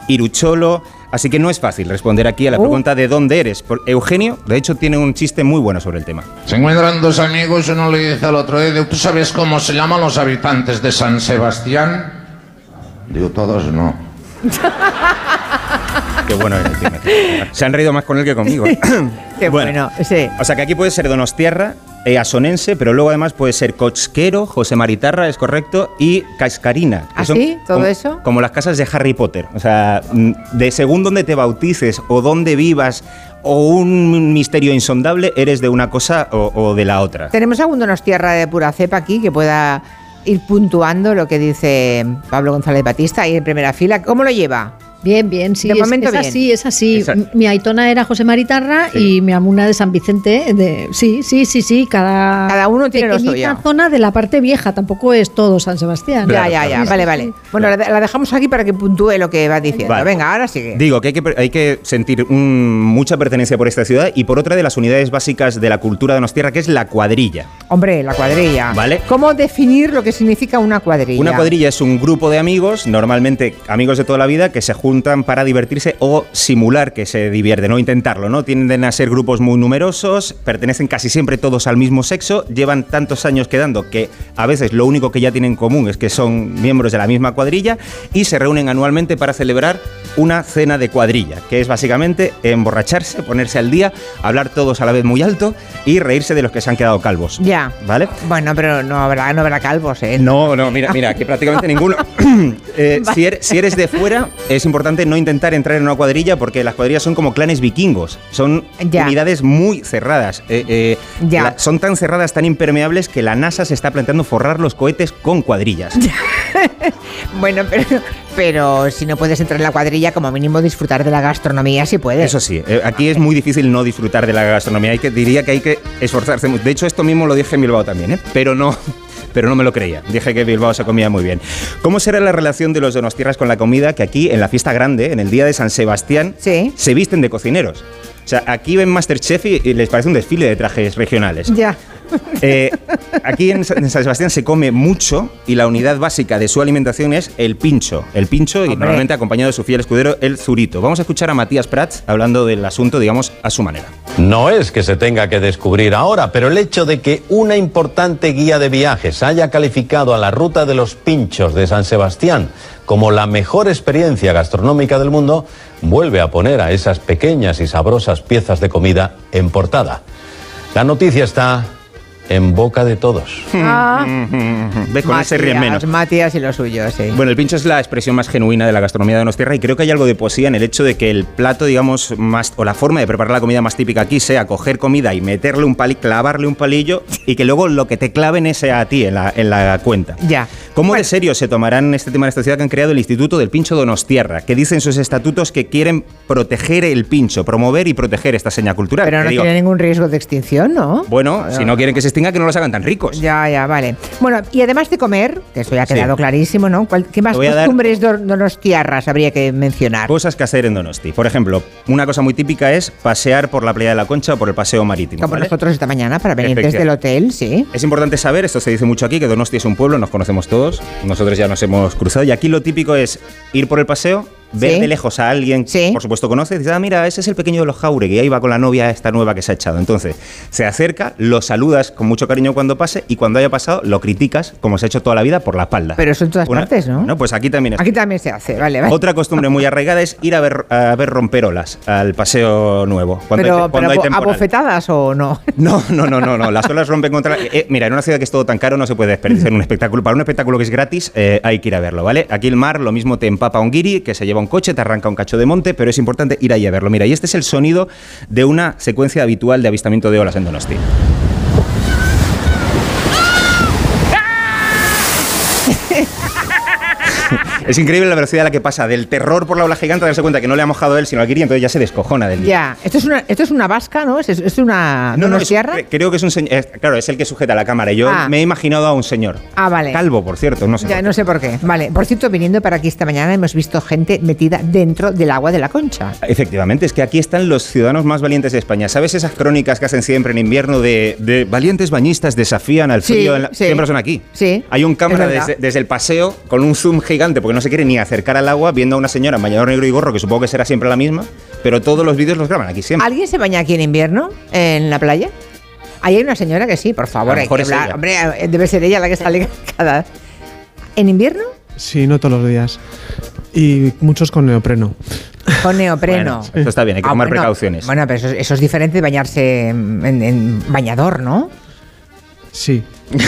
Irucholo. Así que no es fácil responder aquí a la Uh. pregunta de dónde eres. Por- Eugenio, de hecho, tiene un chiste muy bueno sobre el tema. Se encuentran dos amigos, uno le dice al otro, "Eh, ¿tú sabes cómo se llaman los habitantes de San Sebastián? Digo, todos no. Qué bueno el. Se han reído más con él que conmigo. Qué bueno, sí. O sea que aquí puede ser Donostierra, eh, Asonense, pero luego además puede ser Cochquero, José Maritarra, es correcto, y Cascarina. que ¿Ah? ¿Todo como- eso? Como las casas de Harry Potter. O sea, mm, de según donde te bautices o donde vivas o un misterio insondable, eres de una cosa o, o de la otra. ¿Tenemos algún tierra de pura cepa aquí que pueda ir puntuando lo que dice Pablo González Batista ahí en primera fila? ¿Cómo lo lleva? Bien, bien, sí. De es, momento es bien. así, es así. Mi Aitona era José Maritarra Sí. y mi Amuna de San Vicente. De, sí, sí, sí, sí. Cada, Cada uno tiene lo suyo. zona de la parte vieja. Tampoco es todo San Sebastián. ya, ya, ya. Sí, Vale, sí, vale. Bueno, la, la dejamos aquí para que puntúe lo que va diciendo. Vale. Venga, ahora sigue. Digo que hay que, hay que sentir un- mucha pertenencia por esta ciudad y por otra de las unidades básicas de la cultura de Donostierra, que es la cuadrilla. Hombre, la cuadrilla. Vale. ¿Cómo definir lo que significa una cuadrilla? Una cuadrilla es un grupo de amigos, normalmente amigos de toda la vida, que se juntan para divertirse o simular que se divierten o intentarlo, ¿no? Tienden a ser grupos muy numerosos, pertenecen casi siempre todos al mismo sexo, llevan tantos años quedando que a veces lo único que ya tienen en común es que son miembros de la misma cuadrilla y se reúnen anualmente para celebrar una cena de cuadrilla, que es básicamente emborracharse, ponerse al día, hablar todos a la vez muy alto y reírse de los que se han quedado calvos. Ya. ¿Vale? Bueno, pero no habrá, no habrá calvos, ¿eh? No, no, mira, mira, que prácticamente ninguno. Eh, si, eres, si eres de fuera, es importante no intentar entrar en una cuadrilla porque las cuadrillas son como clanes vikingos. Son Ya. unidades muy cerradas. Eh, eh, Ya. la- son tan cerradas, tan impermeables que la NASA se está planteando forrar los cohetes con cuadrillas. Bueno, pero, pero si no puedes entrar en la cuadrilla, como mínimo disfrutar de la gastronomía si puedes. Eso sí, eh, aquí es muy difícil no disfrutar de la gastronomía. Hay que, diría que hay que esforzarse mucho. De hecho, esto mismo lo dije en Bilbao también, ¿eh? pero no. Pero no me lo creía. Dije que Bilbao se comía muy bien. ¿Cómo será la relación de los donostierras con la comida? Que aquí, en la fiesta grande, en el día de San Sebastián, se visten de cocineros. O sea, aquí ven Masterchef y, y les parece un desfile de trajes regionales. Ya. Eh, aquí en Sa- en San Sebastián se come mucho y la unidad básica de su alimentación es el pincho. El pincho y normalmente acompañado de su fiel escudero, el zurito. Vamos a escuchar a Matías Prats hablando del asunto, digamos, a su manera. No es que se tenga que descubrir ahora, pero el hecho de que una importante guía de viajes haya calificado a la ruta de los pinchos de San Sebastián como la mejor experiencia gastronómica del mundo, vuelve a poner a esas pequeñas y sabrosas piezas de comida en portada. La noticia está en boca de todos. Ah. ¿Ves? Con él se ríen menos. Matías y lo suyo, sí. Bueno, el pincho es la expresión más genuina de la gastronomía de Donostierra y creo que hay algo de poesía en el hecho de que el plato, digamos, más o la forma de preparar la comida más típica aquí sea coger comida y meterle un palillo, clavarle un palillo y que luego lo que te claven es a ti en la, en la cuenta. Ya. ¿Cómo de serio se tomarán este tema en esta ciudad que han creado el Instituto del Pincho Donostierra, que dice en sus estatutos que quieren proteger el pincho, promover y proteger esta seña cultural? Pero no digo, tiene ningún riesgo de extinción, ¿no? Bueno, si no quieren que se extinga, que no los hagan tan ricos. Ya, ya, vale. Bueno, y además de comer, que eso ya ha Sí. quedado clarísimo, ¿no? ¿Cuál- ¿Qué más dar- costumbres do- donostiarras habría que mencionar? Cosas que hacer en Donosti. Por ejemplo, una cosa muy típica es pasear por la playa de la Concha o por el paseo marítimo. Como ¿vale? nosotros esta mañana, para venir desde el hotel, sí. Es importante saber, esto se dice mucho aquí, que Donosti es un pueblo, nos conocemos todos, nosotros ya nos hemos cruzado, y aquí lo típico es ir por el paseo, ver Sí. de lejos a alguien que por supuesto conoces, dices, ah, mira, ese es el pequeño de los Jauregui, ahí va con la novia esta nueva que se ha echado. Entonces, se acerca, lo saludas con mucho cariño cuando pase y cuando haya pasado, lo criticas, como se ha hecho toda la vida, por la espalda. Pero eso en todas Una- partes, ¿no? No, pues aquí también es. Aquí también se hace, vale, vale. Otra costumbre muy arraigada es ir a ver, a ver romperolas al paseo nuevo. Cuando pero hay, cuando pero hay. ¿abofetadas o no? No, no, no, no, no. Las olas rompen contra. eh, mira, en una ciudad que es todo tan caro no se puede desperdiciar un espectáculo. Para un espectáculo que es gratis eh, hay que ir a verlo, ¿vale? Aquí el mar lo mismo te empapa un guiri, que se lleva un coche, te arranca un cacho de monte, pero es importante ir ahí a verlo. Mira, y este es el sonido de una secuencia habitual de avistamiento de olas en Donosti. Es increíble la velocidad a la que pasa del terror por la ola gigante a darse cuenta que no le ha mojado él, sino al guiri, entonces ya se descojona del Ya, esto es una, esto es una vasca, ¿no? Es, es una No, no, es- creo que es un señor. Claro, es el que sujeta la cámara. Yo Ah. me he imaginado a un señor. Ah, vale. Calvo, por cierto, no sé. Ya, no sé por qué. Vale, por cierto, viniendo para aquí esta mañana hemos visto gente metida dentro del agua de la concha. Efectivamente, es que aquí están los ciudadanos más valientes de España. ¿Sabes esas crónicas que hacen siempre en invierno de, de valientes bañistas desafían al Sí, frío? en la- sí. Siempre son aquí. Sí. Hay un cámara desde, desde el paseo con un zoom gigante porque no se quiere ni acercar al agua viendo a una señora en bañador negro y gorro que supongo que será siempre la misma, pero todos los vídeos los graban aquí siempre. ¿Alguien se baña aquí en invierno en la playa? Ahí hay una señora que sí, por favor, A lo hay mejor que es hablar. ella. Hombre, eh, debe ser ella la que sale cada. ¿En invierno? Sí, no todos los días. Y muchos con neopreno. Con neopreno. Bueno, esto está bien, hay que Ah, tomar bueno, precauciones. Bueno, pero eso, es- eso es diferente de bañarse en, en bañador, ¿no? Sí.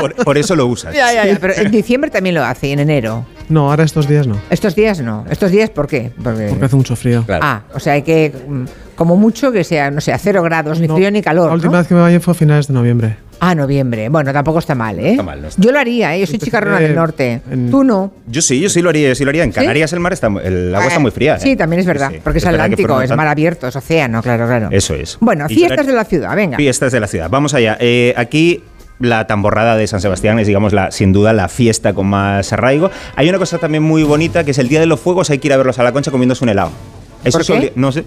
Por, por eso lo usas. Ya, ya, ya, Pero en diciembre también lo hace, en enero. No, ahora estos días no. Estos días no. ¿Estos días por qué? Porque, Porque hace mucho frío. Ah, o sea, hay que, mm, como mucho que sea, no sé, a cero grados, ni frío ni calor. La última ¿no? vez que me bañé fue a finales de noviembre. Ah, noviembre. Bueno, tampoco está mal, ¿eh? está mal, no está Yo lo haría, ¿eh? Yo soy chicarrona del norte. Tú no. Yo sí, yo sí lo haría, yo sí lo haría. En ¿Sí? Canarias el mar está, el agua está muy fría. ¿eh? Sí, también es verdad, Sí, sí. porque es, Es Atlántico, es mar abierto, es océano, claro, claro. Eso es. Bueno, fiestas de la ciudad, venga. Fiestas de la ciudad. Vamos allá. Eh, aquí la tamborrada de San Sebastián es, digamos, la, sin duda la fiesta con más arraigo. Hay una cosa también muy bonita que es el Día de los Fuegos. Hay que ir a verlos a la concha comiéndose un helado. Eso ¿Por es qué? no sé.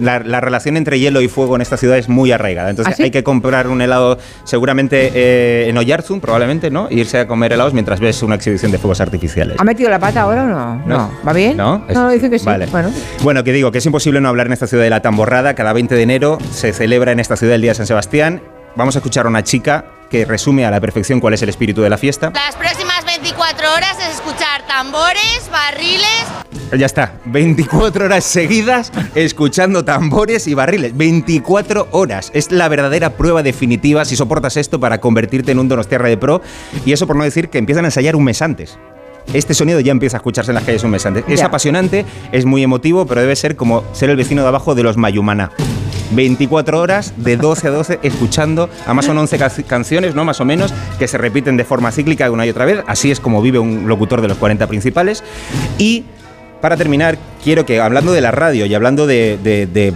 La, la relación entre hielo y fuego en esta ciudad es muy arraigada. Entonces ¿Ah, sí? hay que comprar un helado seguramente eh, en Oyarzún, probablemente, ¿no? E irse a comer helados mientras ves una exhibición de fuegos artificiales. ¿Ha metido la pata ahora o no? No. ¿Va bien? ¿No? Es- No, dice que sí. Vale. Bueno. Bueno, que digo, que es imposible no hablar en esta ciudad de la tamborrada. Cada 20 de enero se celebra en esta ciudad el Día de San Sebastián. Vamos a escuchar a una chica que resume a la perfección cuál es el espíritu de la fiesta. Las próximas 24 horas es escuchar tambores, barriles. Ya está, 24 horas seguidas escuchando tambores y barriles. 24 horas. Es la verdadera prueba definitiva si soportas esto para convertirte en un Donostiarra de pro. Y eso por no decir que empiezan a ensayar un mes antes. Este sonido ya empieza a escucharse en las calles un mes antes. Es apasionante, es muy emotivo, pero debe ser como ser el vecino de abajo de los Mayumana. 24 horas de 12 a 12 escuchando, además son 11 ca- canciones, ¿no? Más o menos, que se repiten de forma cíclica una y otra vez. Así es como vive un locutor de los 40 principales. Y para terminar, quiero que, hablando de la radio y hablando de, de- de-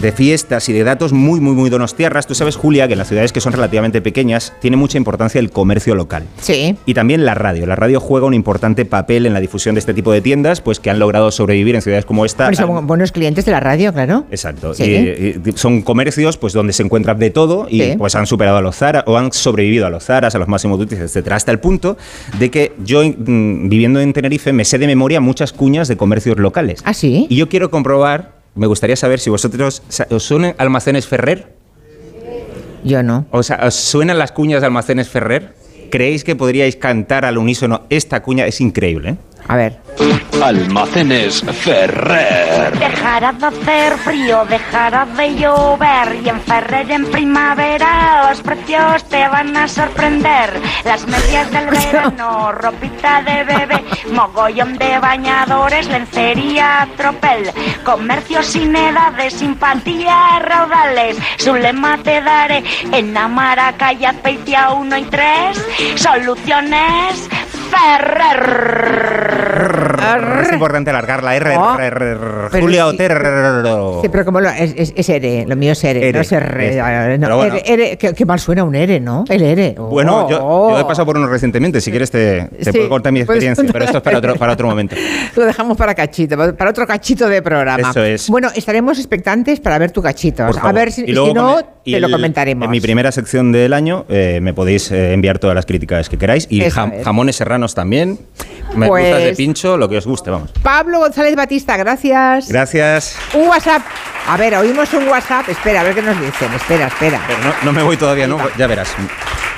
de- fiestas y de datos muy, muy, muy donostiarras, tú sabes, Julia, que en las ciudades que son relativamente pequeñas tiene mucha importancia el comercio local. Sí. Y también la radio. La radio juega un importante papel en la difusión de este tipo de tiendas, pues que han logrado sobrevivir en ciudades como esta. Hombre, son buenos clientes de la radio, claro. Exacto. Sí. Y- y son comercios pues donde se encuentran de todo y Sí. pues han superado a los Zara o han sobrevivido a los Zaras, a los máximos duties, etcétera, hasta el punto de que yo mm, viviendo en Tenerife me sé de memoria muchas cuñas de comercios locales. ¿Ah, sí? Y yo quiero comprobar, me gustaría saber si vosotros os suenan almacenes Ferrer? Yo no. O sea, ¿os suenan las cuñas de almacenes Ferrer? ¿Creéis que podríais cantar al unísono esta cuña? Es increíble, ¿eh? A ver. Almacenes Ferrer. Dejará de hacer frío, dejará de llover y en Ferrer en primavera los precios te van a sorprender. Las medias del verano, ropita de bebé, mogollón de bañadores, lencería, tropel, comercio sin edades, simpatía, raudales. Su lema te daré en Amara, calle Azpeitia 1 y 3, soluciones Ferrer. Es importante alargar la R. Oh, R, R, R, pero Julia sí. Otero. Sí, pero como lo, es, es, es ere, lo mío es ere, Ere, no es R. es- no, bueno. qué, qué mal suena un ere, ¿no? El ere. Oh. Bueno, yo, yo he pasado por uno recientemente. Si quieres, te, te Sí, puedo contar mi puedes experiencia, pero esto es para otro, para otro momento. Lo dejamos para cachito, para otro cachito de programa. Eso es. Bueno, estaremos expectantes para ver tu cachito. Por A ver si, Y luego si no, y te lo comentaremos. En mi primera sección del año eh, me podéis eh, enviar todas las críticas que queráis y jam- es. jamones serranos también. Me Pues- gustas de pincho, lo que que os guste, vamos. Pablo González Batista, gracias. Gracias. Un WhatsApp. A ver, oímos un WhatsApp. Espera, a ver qué nos dicen. Espera, espera. Pero no, no me voy todavía, ¿no? Ya verás.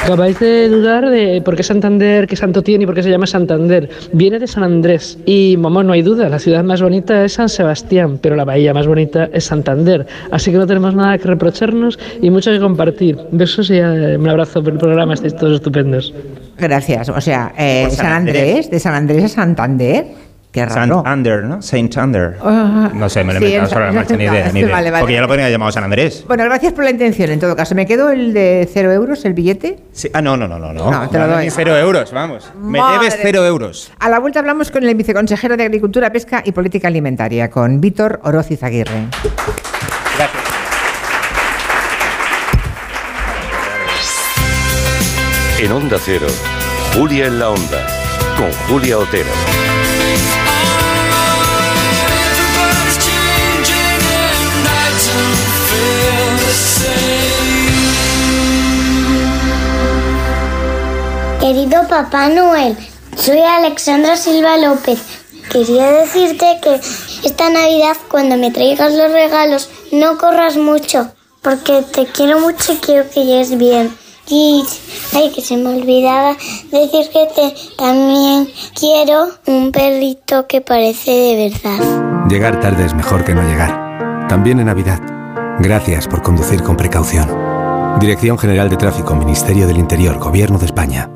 Acabáis de dudar de por qué Santander, qué santo tiene y por qué se llama Santander. Viene de San Andrés. Y, vamos, no hay duda, la ciudad más bonita es San Sebastián, pero la bahía más bonita es Santander. Así que no tenemos nada que reprocharnos y mucho que compartir. Besos y eh, un abrazo por el programa, estáis todos estupendos. Gracias. O sea, eh, San San Andrés, de San Andrés a Santander. Qué raro. Santander, ¿no? Saint Ander. Ah, No sé, me lo he sí, inventado no he hecho ni idea, ni idea. Vale, vale. Porque ya lo podría llamado San Andrés. Bueno, gracias por la intención. En todo caso, ¿me quedo el de cero euros, el billete? Sí. Ah, no, no, no, no. No, No, te lo doy. ni cero euros, vamos. Me Madre debes cero euros. A la vuelta hablamos con el viceconsejero de Agricultura, Pesca y Política Alimentaria, con Víctor Oroz Izaguirre. En Onda Cero, Julia en la Onda, con Julia Otero. Querido Papá Noel, soy Alexandra Silva López. Quería decirte que esta Navidad cuando me traigas los regalos no corras mucho, porque te quiero mucho y quiero que llegues bien. Ay, que se me olvidaba decir que te también quiero un perrito que parece de verdad. Llegar tarde es mejor que no llegar. También en Navidad. Gracias por conducir con precaución. Dirección General de Tráfico, Ministerio del Interior, Gobierno de España.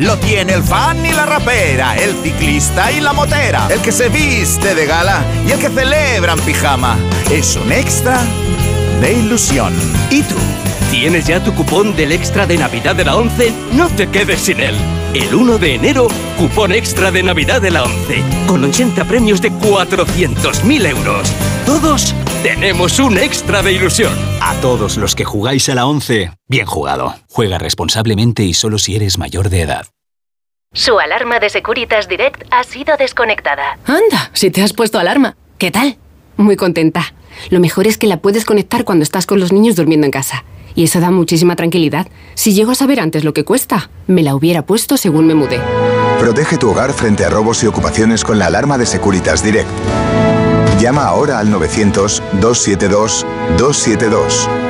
Lo tiene el fan y la rapera, el ciclista y la motera, el que se viste de gala y el que celebra en pijama. Es un extra de ilusión. ¿Y tú? ¿Tienes ya tu cupón del extra de Navidad de la 11? No te quedes sin él. El 1 de enero, cupón extra de Navidad de la 11, con 80 premios de 400.000 euros. Todos tenemos un extra de ilusión. A todos los que jugáis a la 11, bien jugado. Juega responsablemente y solo si eres mayor de edad. Su alarma de Securitas Direct ha sido desconectada. Anda, si te has puesto alarma. ¿Qué tal? Muy contenta. Lo mejor es que la puedes conectar cuando estás con los niños durmiendo en casa. Y eso da muchísima tranquilidad. Si llego a saber antes lo que cuesta, me la hubiera puesto según me mudé. Protege tu hogar frente a robos y ocupaciones con la alarma de Securitas Direct. Llama ahora al 900-272-272.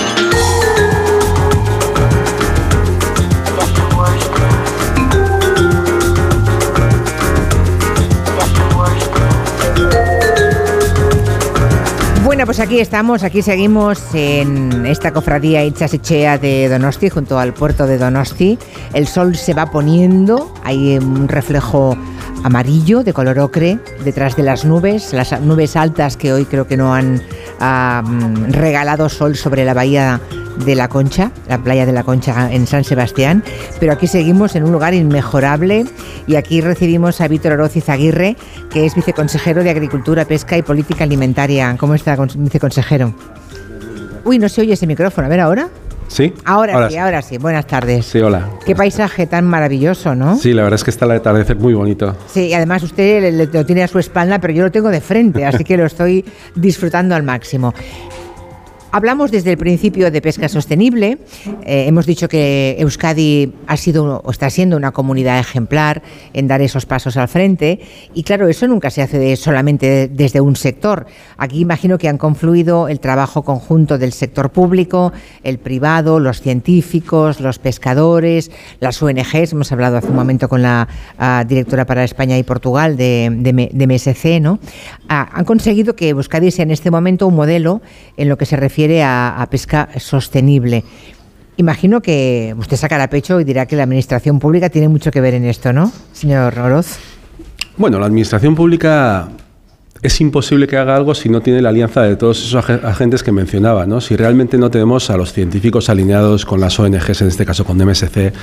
Bueno, pues aquí estamos, aquí seguimos en esta cofradía Itxasechea de Donosti, junto al puerto de Donosti. El sol se va poniendo, hay un reflejo amarillo de color ocre detrás de las nubes, las nubes altas que hoy creo que no han ah, mm, regalado sol sobre la bahía de la Concha, la playa de la Concha en San Sebastián, pero aquí seguimos en un lugar inmejorable y aquí recibimos a Víctor Oroz Izaguirre, que es viceconsejero de Agricultura, Pesca y Política Alimentaria. ¿Cómo está, cons- viceconsejero? Uy, no se oye ese micrófono, a ver ahora. ¿Sí? Ahora, sí, ahora sí. Buenas tardes. Sí, hola. Qué paisaje tan maravilloso, ¿no? Sí, la verdad es que está el atardecer muy bonito. Sí, y además usted lo tiene a su espalda, pero yo lo tengo de frente, así que lo estoy disfrutando al máximo. Hablamos desde el principio de pesca sostenible. Eh, hemos dicho que Euskadi ha sido o está siendo una comunidad ejemplar en dar esos pasos al frente. Y claro, eso nunca se hace solamente desde un sector. Aquí imagino que han confluido el trabajo conjunto del sector público, el privado, los científicos, los pescadores, las ONGs. Hemos hablado hace un momento con la ah, directora para España y Portugal de MSC. ¿no? Ah, han conseguido que Euskadi sea en este momento un modelo en lo que se refiere a, a pesca sostenible. Imagino que usted sacará pecho y dirá que la administración pública tiene mucho que ver en esto, ¿no, señor Oroz? Bueno, la administración pública es imposible que haga algo si no tiene la alianza de todos esos ag- agentes que mencionaba. ¿no? Si realmente no tenemos a los científicos alineados con las ONGs, en este caso con MSC,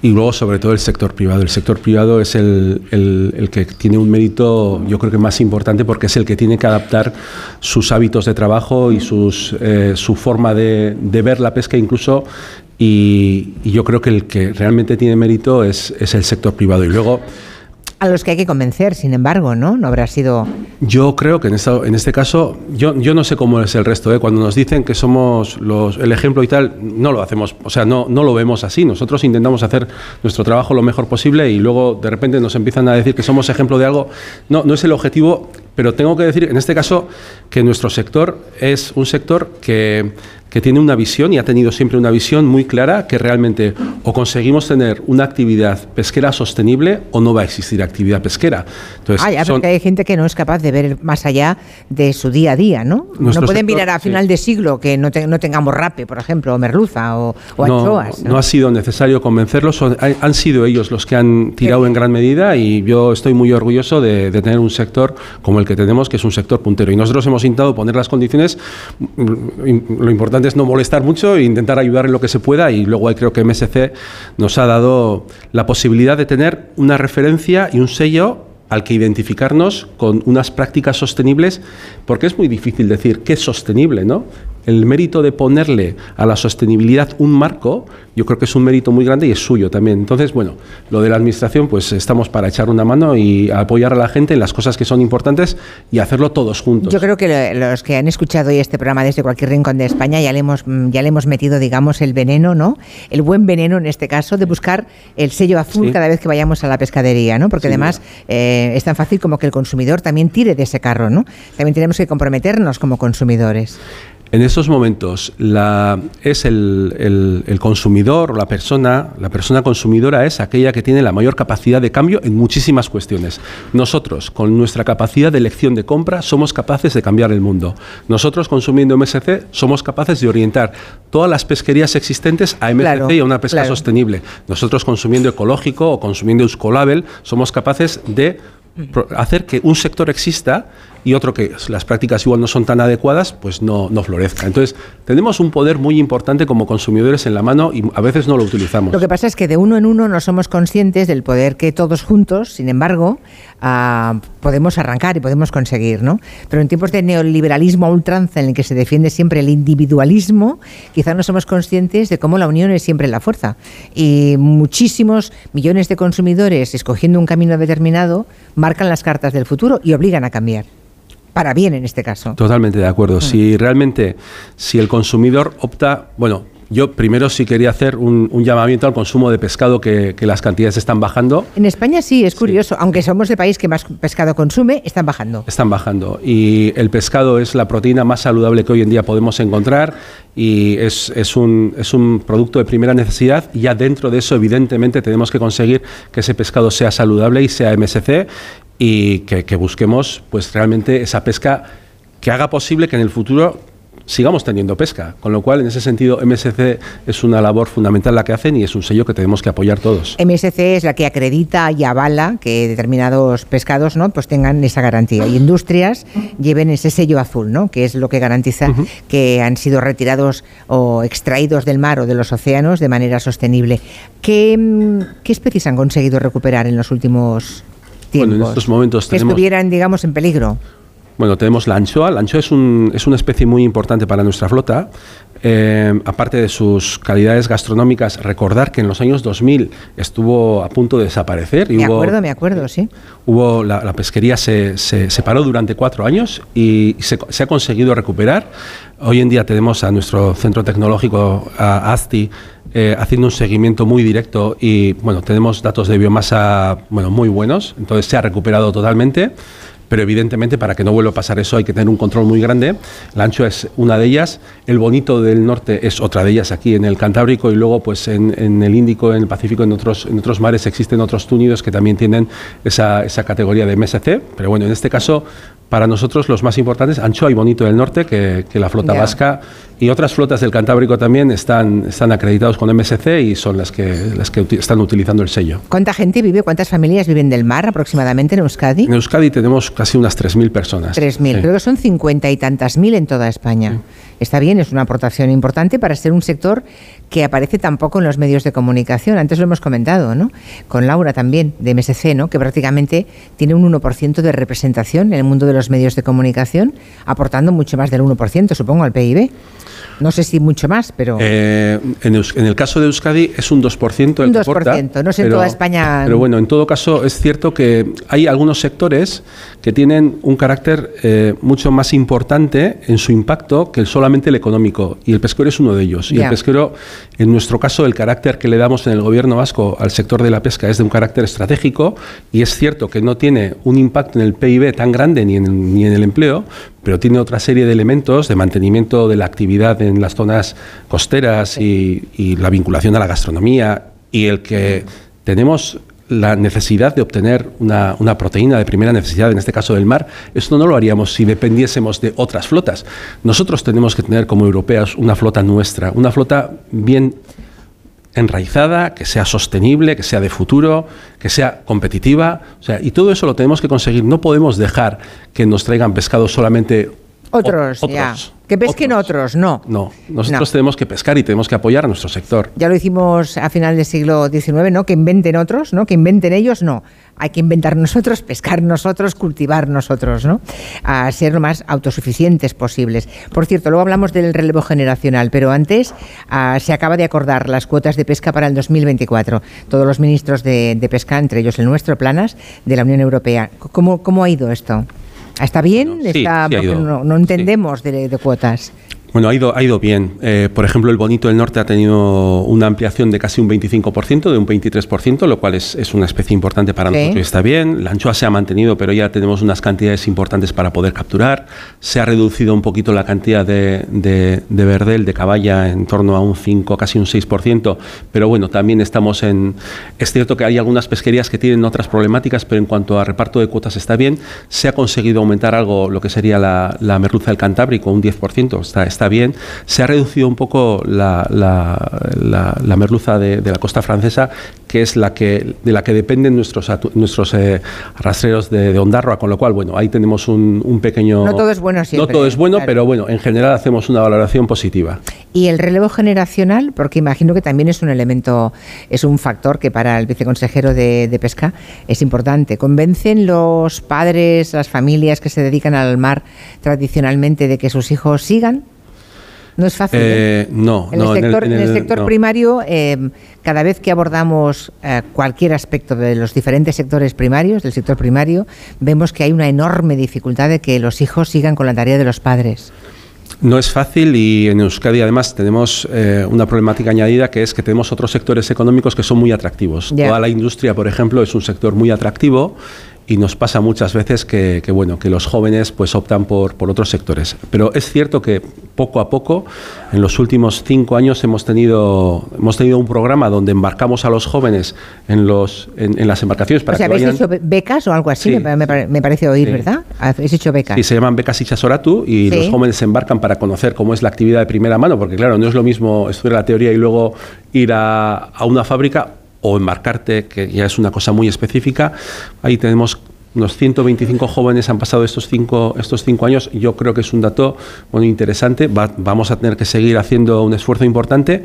y luego sobre todo el sector privado. El sector privado es el, el- que tiene un mérito, yo creo que más importante, porque es el que tiene que adaptar sus hábitos de trabajo y sus, eh, su forma de, de ver la pesca incluso. Y, y yo creo que el que realmente tiene mérito es, es el sector privado. Y luego... A los que hay que convencer, sin embargo, ¿no? No habrá sido... Yo creo que en, este caso, yo, yo no sé cómo es el resto, ¿eh? cuando nos dicen que somos el ejemplo y tal, no lo hacemos, o sea, no, no lo vemos así. Nosotros intentamos hacer nuestro trabajo lo mejor posible y luego de repente nos empiezan a decir que somos ejemplo de algo. No, no es el objetivo, pero tengo que decir en este caso que nuestro sector es un sector que, que tiene una visión y ha tenido siempre una visión muy clara que realmente o conseguimos tener una actividad pesquera sostenible o no va a existir actividad pesquera. Entonces, Ah, ya, son- porque hay gente que no es capaz de ver más allá de su día a día, ¿no? No pueden sector, mirar a sí. final de siglo que no, te- no tengamos rape, por ejemplo, o merluza o, o no, anchoas. ¿no? no ha sido necesario convencerlos, son- han, sido ellos los que han tirado en gran medida y yo estoy muy orgulloso de, de tener un sector como el que tenemos, que es un sector puntero. Y nosotros hemos intentado poner las condiciones, lo importante es no molestar mucho e intentar ayudar en lo que se pueda y luego ahí creo que MSC nos ha dado la posibilidad de tener una referencia y un sello al que identificarnos con unas prácticas sostenibles, porque es muy difícil decir qué es sostenible, ¿no? El mérito de ponerle a la sostenibilidad un marco, yo creo que es un mérito muy grande y es suyo también. Entonces, bueno, lo de la administración, pues estamos para echar una mano y apoyar a la gente en las cosas que son importantes y hacerlo todos juntos. Yo creo que lo- los que han escuchado hoy este programa desde cualquier rincón de España ya le hemos mm, ya le hemos metido, digamos, el veneno, ¿no? El buen veneno en este caso de buscar el sello azul Sí. cada vez que vayamos a la pescadería, ¿no? Porque además eh, es tan fácil como que el consumidor también tire de ese carro, ¿no? También tenemos que comprometernos como consumidores. En estos momentos la, es el, el- el consumidor o la persona, la persona consumidora es aquella que tiene la mayor capacidad de cambio en muchísimas cuestiones. Nosotros, con nuestra capacidad de elección de compra, somos capaces de cambiar el mundo. Nosotros, consumiendo MSC, somos capaces de orientar todas las pesquerías existentes a MSC Claro, y a una pesca claro. sostenible. Nosotros, consumiendo ecológico o consumiendo Euskolabel, somos capaces de hacer que un sector exista y otro que las prácticas igual no son tan adecuadas, pues no, no florezca. Entonces, tenemos un poder muy importante como consumidores en la mano y a veces no lo utilizamos. Lo que pasa es que de uno en uno no somos conscientes del poder que todos juntos, sin embargo, ah, podemos arrancar y podemos conseguir, ¿no? Pero en tiempos de neoliberalismo a ultranza en el que se defiende siempre el individualismo, quizá no somos conscientes de cómo la unión es siempre la fuerza. Y muchísimos millones de consumidores, escogiendo un camino determinado, marcan las cartas del futuro y obligan a cambiar. Para bien en este caso. Totalmente de acuerdo. Si realmente, si el consumidor opta, bueno, yo primero sí quería hacer un, un llamamiento al consumo de pescado, que, que las cantidades están bajando. En España sí, es curioso, aunque somos el país que más pescado consume, están bajando. Están bajando y el pescado es la proteína más saludable que hoy en día podemos encontrar y es, es un, es un producto de primera necesidad y ya dentro de eso evidentemente tenemos que conseguir que ese pescado sea saludable y sea MSC y que, que busquemos pues realmente esa pesca que haga posible que en el futuro sigamos teniendo pesca, con lo cual en ese sentido MSC es una labor fundamental la que hacen y es un sello que tenemos que apoyar todos. MSC es la que acredita y avala que determinados pescados ¿no? pues tengan esa garantía y industrias lleven ese sello azul, ¿no? que es lo que garantiza que han sido retirados o extraídos del mar o de los océanos de manera sostenible. ¿Qué, mm, qué especies han conseguido recuperar en los últimos tiempos? Bueno, en estos momentos que tenemos... estuvieran, digamos, en peligro. Bueno, tenemos la anchoa. La anchoa es, un- es una especie muy importante para nuestra flota. Eh, aparte de sus calidades gastronómicas, recordar que en los años 2000 estuvo a punto de desaparecer. Y Me hubo, acuerdo, me acuerdo, sí. hubo la, la pesquería se, se, se paró durante cuatro años y se, se ha conseguido recuperar. Hoy en día tenemos a nuestro centro tecnológico, a ASTI, eh, haciendo un seguimiento muy directo y bueno, tenemos datos de biomasa bueno, muy buenos, entonces se ha recuperado totalmente. Pero evidentemente para que no vuelva a pasar eso hay que tener un control muy grande. La anchoa es una de ellas, el bonito del norte es otra de ellas aquí en el Cantábrico y luego pues en, en el Índico, en el Pacífico, en otros, en otros mares existen otros túnidos que también tienen esa, esa categoría de MSC. Pero bueno, en este caso para nosotros los más importantes, Anchoa y Bonito del Norte, que, que la flota Ya. vasca y otras flotas del Cantábrico también están, están acreditados con MSC y son las que, las que uti- están utilizando el sello. ¿Cuánta gente vive, cuántas familias viven del mar aproximadamente en Euskadi? En Euskadi tenemos casi unas 3.000 personas. 3.000, Sí. creo que son cincuenta y tantas mil en toda España. Está bien, es una aportación importante para ser un sector que aparece tampoco en los medios de comunicación. Antes lo hemos comentado, ¿no? Con Laura también, de MSC, ¿no? Que prácticamente tiene un 1% de representación en el mundo de los medios de comunicación, aportando mucho más del 1%, supongo, al PIB. No sé si mucho más, pero... Eh, en, el caso de Euskadi es un 2% el Un que aporta, 2%, no sé en toda España- Pero bueno, en todo caso es cierto que hay algunos sectores que tienen un carácter eh, mucho más importante en su impacto que el solamente el económico y el pesquero es uno de ellos. Y el pesquero, en nuestro caso, el carácter que le damos en el gobierno vasco al sector de la pesca es de un carácter estratégico y es cierto que no tiene un impacto en el PIB tan grande ni en el, ni en el empleo, pero tiene otra serie de elementos de mantenimiento de la actividad en las zonas costeras y, y la vinculación a la gastronomía y el que tenemos la necesidad de obtener una, una proteína de primera necesidad, en este caso del mar, esto no lo haríamos si dependiésemos de otras flotas. Nosotros tenemos que tener como europeos una flota nuestra, una flota bien enraizada, que sea sostenible, que sea de futuro, que sea competitiva. O sea, y todo eso lo tenemos que conseguir. No podemos dejar que nos traigan pescado solamente Otros, ya. Que pesquen otros, no. No, nosotros No. tenemos que pescar y tenemos que apoyar a nuestro sector. Ya lo hicimos a final del siglo XIX, ¿no? Que inventen otros, ¿no? Que inventen ellos, no. Hay que inventar nosotros, pescar nosotros, cultivar nosotros, ¿no? A ser lo más autosuficientes posibles. Por cierto, luego hablamos del relevo generacional, pero antes ah, se acaba de acordar las cuotas de pesca para el 2024. Todos los ministros de, de pesca, entre ellos el nuestro, Planas, de la Unión Europea. ¿Cómo, cómo ha ido esto? ¿Está bien? sí, Está, sí porque no, no entendemos de, de cuotas. Bueno, ha ido, ha ido bien. Eh, por ejemplo, el Bonito del Norte ha tenido una ampliación de casi un 25%, de un 23%, lo cual es, es una especie importante para Sí. nosotros y está bien. La anchoa se ha mantenido, pero ya tenemos unas cantidades importantes para poder capturar. Se ha reducido un poquito la cantidad de, de, de verdel, de caballa, en torno a un 5, casi un 6%, pero bueno, también estamos en... Es cierto que hay algunas pesquerías que tienen otras problemáticas, pero en cuanto a reparto de cuotas está bien. Se ha conseguido aumentar algo lo que sería la, la merluza del Cantábrico, un 10%, está, está bien. Se ha reducido un poco la, la- la- la merluza de, de la costa francesa, que es la que, de la que dependen nuestros, nuestros eh, rastreros de, de Ondarroa, con lo cual, bueno, ahí tenemos un, un pequeño... No todo es bueno siempre, No todo es bueno, claro. pero bueno, en general hacemos una valoración positiva. Y el relevo generacional, porque imagino que también es un elemento, es un factor que para el viceconsejero de, de Pesca es importante. ¿Convencen los padres, las familias que se dedican al mar tradicionalmente de que sus hijos sigan? No es fácil. ¿eh? Eh, no, En, no, el sector, en el sector no. primario, eh, cada vez que abordamos eh, cualquier aspecto de los diferentes sectores primarios, del sector primario, vemos que hay una enorme dificultad de que los hijos sigan con la tarea de los padres. No es fácil y en Euskadi además tenemos eh, una problemática añadida que es que tenemos otros sectores económicos que son muy atractivos. Toda la industria, por ejemplo, es un sector muy atractivo y nos pasa muchas veces que, que, bueno que los jóvenes pues optan por, por otros sectores. Pero es cierto que poco a poco, en los últimos cinco años hemos tenido hemos tenido un programa donde embarcamos a los jóvenes en los en, en las embarcaciones para o sea, que ¿habéis vayan. hecho be- becas o algo así? Sí. Me, me me parece oír, Sí. ¿verdad? Habéis hecho becas. Sí, se llaman becas Itxasoratu y Sí. los jóvenes se embarcan para conocer cómo es la actividad de primera mano, porque claro, no es lo mismo estudiar la teoría y luego ir a, a una fábrica o embarcarte, que ya es una cosa muy específica. Ahí tenemos unos 125 jóvenes han pasado estos cinco, estos cinco años. Yo creo que es un dato bueno, interesante. Va- vamos a tener que seguir haciendo un esfuerzo importante.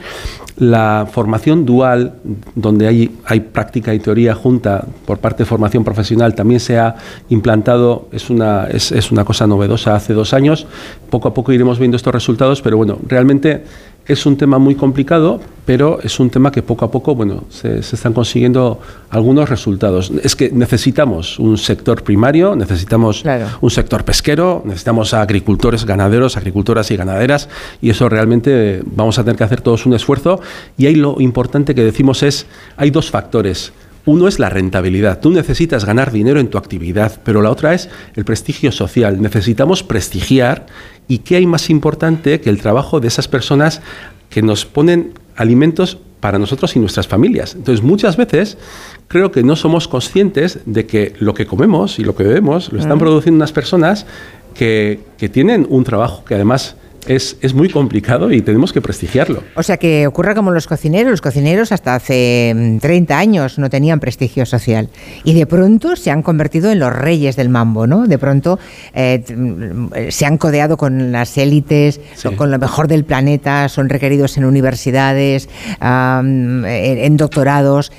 La formación dual, donde hay, hay práctica y teoría junta por parte de formación profesional, también se ha implantado. Es una, es, es una cosa novedosa hace dos años. Poco a poco iremos viendo estos resultados, pero bueno, realmente es un tema muy complicado, pero es un tema que poco a poco bueno, se, se están consiguiendo algunos resultados. Es que necesitamos un sector primario, necesitamos un sector pesquero, necesitamos a agricultores, ganaderos, agricultoras y ganaderas, y eso realmente vamos a tener que hacer todos un esfuerzo. Y ahí lo importante que decimos es, hay dos factores. Uno es la rentabilidad. Tú necesitas ganar dinero en tu actividad, pero la otra es el prestigio social. Necesitamos prestigiar y qué hay más importante que el trabajo de esas personas que nos ponen alimentos para nosotros y nuestras familias. Entonces, muchas veces creo que no somos conscientes de que lo que comemos y lo que bebemos lo están Mm. produciendo unas personas que, que tienen un trabajo que además es, es muy complicado y tenemos que prestigiarlo. O sea, que ocurra como los cocineros. Los cocineros hasta hace mm, 30 años no tenían prestigio social y de pronto se han convertido en los reyes del mambo, ¿no? De pronto eh, mm, se han codeado con las élites, con lo mejor del planeta, son requeridos en universidades, en doctorados.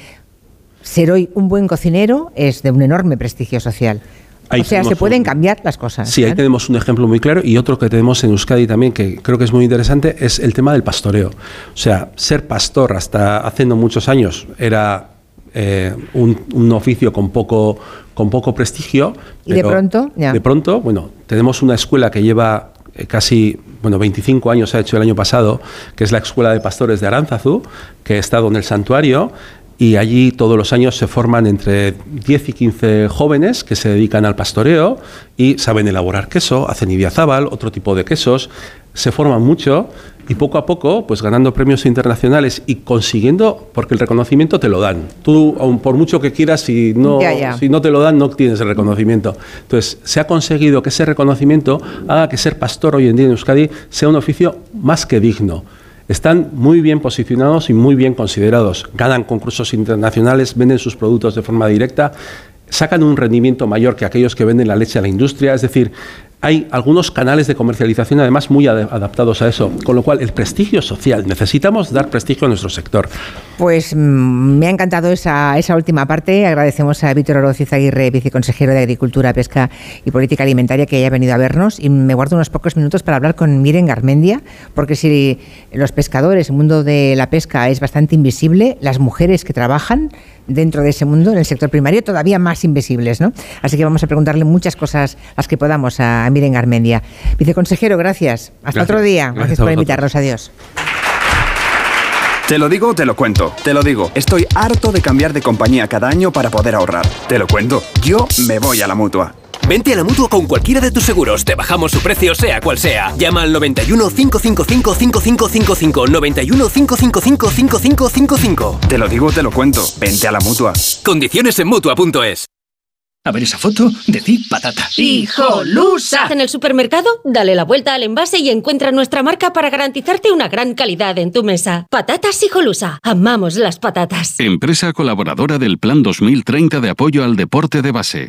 Ser hoy un buen cocinero es de un enorme prestigio social. Ahí o sea, se pueden un- cambiar las cosas. Sí, ahí ¿eh? tenemos un ejemplo muy claro y otro que tenemos en Euskadi también que creo que es muy interesante es el tema del pastoreo. O sea, ser pastor hasta hace no muchos años era eh, un, un oficio con poco, con poco prestigio. Y de pronto, ya. De pronto, bueno, tenemos una escuela que lleva eh, casi, bueno, 25 años se ha hecho el año pasado, que es la Escuela de Pastores de Aránzazu, que estado en el santuario y allí todos los años se forman entre 10 y 15 jóvenes que se dedican al pastoreo y saben elaborar queso, hacen ibiazábal, otro tipo de quesos, se forman mucho y poco a poco, pues ganando premios internacionales y consiguiendo, porque el reconocimiento te lo dan. Tú, aun por mucho que quieras, si no, Ya, ya. si no te lo dan, no tienes el reconocimiento. Entonces, se ha conseguido que ese reconocimiento haga que ser pastor hoy en día en Euskadi sea un oficio más que digno. Están muy bien posicionados y muy bien considerados. Ganan concursos internacionales, venden sus productos de forma directa, sacan un rendimiento mayor que aquellos que venden la leche a la industria. Es decir, hay algunos canales de comercialización además muy ad- adaptados a eso. Con lo cual, el prestigio social, necesitamos dar prestigio a nuestro sector. Pues mm, me ha encantado esa, esa última parte. Agradecemos a Víctor Oroz Aguirre, viceconsejero de Agricultura, Pesca y Política Alimentaria, que haya venido a vernos. Y me guardo unos pocos minutos para hablar con Miren Garmendia, porque si los pescadores, el mundo de la pesca es bastante invisible, las mujeres que trabajan dentro de ese mundo, en el sector primario, todavía más invisibles, ¿no? Así que vamos a preguntarle muchas cosas, las que podamos, a, Miren Garmendia. Viceconsejero, gracias. Hasta Gracias. otro día. Gracias Gracias por invitarnos. Adiós. Te lo digo, te lo cuento. Te lo digo. Estoy harto de cambiar de compañía cada año para poder ahorrar. Te lo cuento. Yo me voy a la mutua. Vente a la mutua con cualquiera de tus seguros. Te bajamos su precio, sea cual sea. Llama al 91 555 5555. 91 555 5555. Te lo digo, o te lo cuento. Vente a la mutua. Condiciones en mutua.es. A ver esa foto, decid patata. ¡Hijolusa! En el supermercado, dale la vuelta al envase y encuentra nuestra marca para garantizarte una gran calidad en tu mesa. Patatas Hijolusa. Amamos las patatas. Empresa colaboradora del Plan 2030 de apoyo al deporte de base.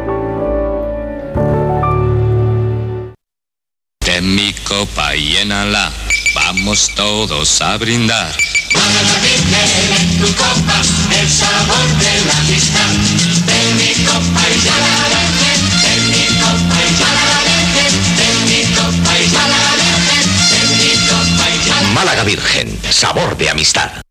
Copa y llénala, vamos todos a brindar. tu copa, el sabor de la amistad. De mi copa y ya la dejen, de mi copa y ya la dejen, de mi copa y ya la dejen, de mi copa y ya la Málaga Virgen, sabor de amistad.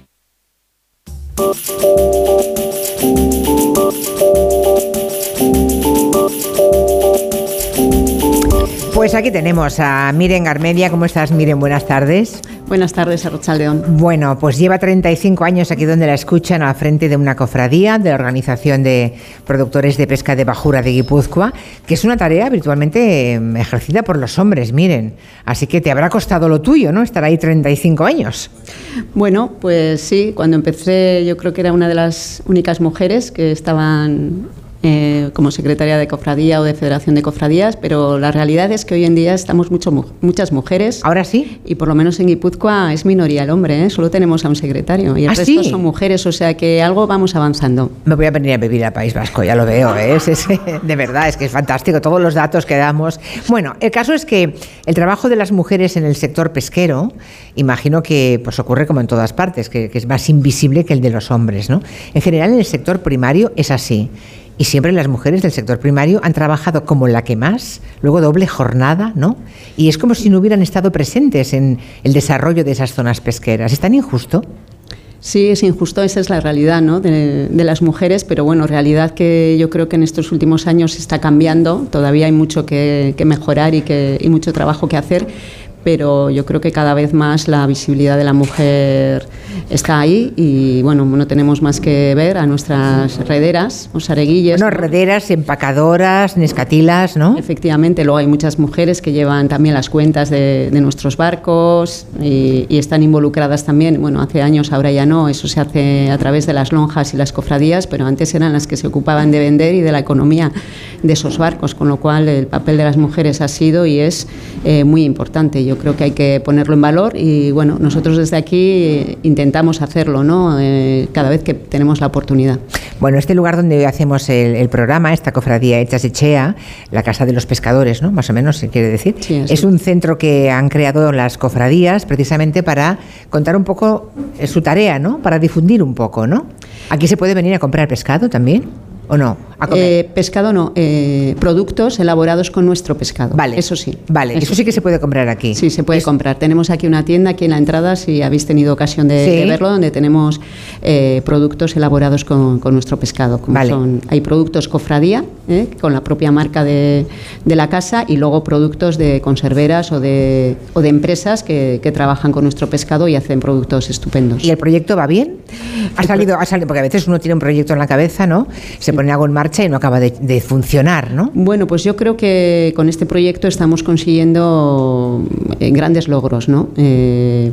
Pues aquí tenemos a Miren Garmedia. ¿Cómo estás, Miren? Buenas tardes. Buenas tardes, Arrochaldeón. Bueno, pues lleva 35 años aquí donde la escuchan al frente de una cofradía de la Organización de Productores de Pesca de Bajura de Guipúzcoa, que es una tarea virtualmente eh, ejercida por los hombres, miren. Así que te habrá costado lo tuyo, ¿no? Estar ahí 35 años. Bueno, pues sí, cuando empecé yo creo que era una de las únicas mujeres que estaban eh, como secretaria de cofradía o de federación de cofradías, pero la realidad es que hoy en día estamos mucho, mu- muchas mujeres. ¿Ahora sí? Y por lo menos en Guipúzcoa es minoría el hombre, ¿eh? solo tenemos a un secretario y el ¿Ah, resto sí? son mujeres, o sea que algo vamos avanzando. Me voy a venir a vivir al País Vasco, ya lo veo, ¿eh? Es- es- de verdad, es que es fantástico todos los datos que damos. Bueno, el caso es que el trabajo de las mujeres en el sector pesquero, imagino que pues ocurre como en todas partes, que, que es más invisible que el de los hombres, ¿no? En general en el sector primario es así. Y siempre las mujeres del sector primario han trabajado como la que más, luego doble jornada, ¿no? Y es como si no hubieran estado presentes en el desarrollo de esas zonas pesqueras. ¿Es tan injusto? Sí, es injusto, esa es la realidad ¿no? de, las mujeres, pero bueno, realidad que yo creo que en estos últimos años está cambiando, todavía hay mucho que, que mejorar y, que, y mucho trabajo que hacer, pero yo creo que cada vez más la visibilidad de la mujer está ahí y bueno, no tenemos más que ver a nuestras rederas o sareguilles. Bueno, rederas, empacadoras, nescatilas, ¿no? Efectivamente, luego hay muchas mujeres que llevan también las cuentas de, de nuestros barcos y, y están involucradas también. Bueno, hace años, ahora ya no, eso se hace a través de las lonjas y las cofradías, pero antes eran las que se ocupaban de vender y de la economía de esos barcos, con lo cual el papel de las mujeres ha sido y es eh, muy importante. Yo creo que hay que ponerlo en valor y bueno, nosotros desde aquí eh, intentamos hacerlo, ¿no? Eh, cada vez que tenemos la oportunidad. Bueno, este lugar donde hoy hacemos el, el programa, esta cofradía Hechas Echea, la Casa de los Pescadores, ¿no? Más o menos se quiere decir. es un centro que han creado las cofradías precisamente para contar un poco eh, su tarea, ¿no? Para difundir un poco, ¿no? Aquí se puede venir a comprar pescado también, ¿o no? A comer. Eh, pescado no, eh, productos elaborados con nuestro pescado. Vale. Eso sí. Vale, eso sí que se puede comprar aquí. Sí, se puede comprar. Tenemos aquí una tienda aquí en la entrada, si habéis tenido ocasión de, Sí. de verlo, donde tenemos eh, productos elaborados con, con nuestro pescado. como son- hay productos cofradía, eh, con la propia marca de, de la casa, y luego productos de conserveras o de, o de empresas que, que trabajan con nuestro pescado y hacen productos estupendos. ¿Y el proyecto va bien? Ha salido, ha salido, porque a veces uno tiene un proyecto en la cabeza, ¿no? Se algo en marcha y no acaba de, de funcionar, ¿no? Bueno, pues yo creo que con este proyecto estamos consiguiendo eh, grandes logros. ¿no? Eh,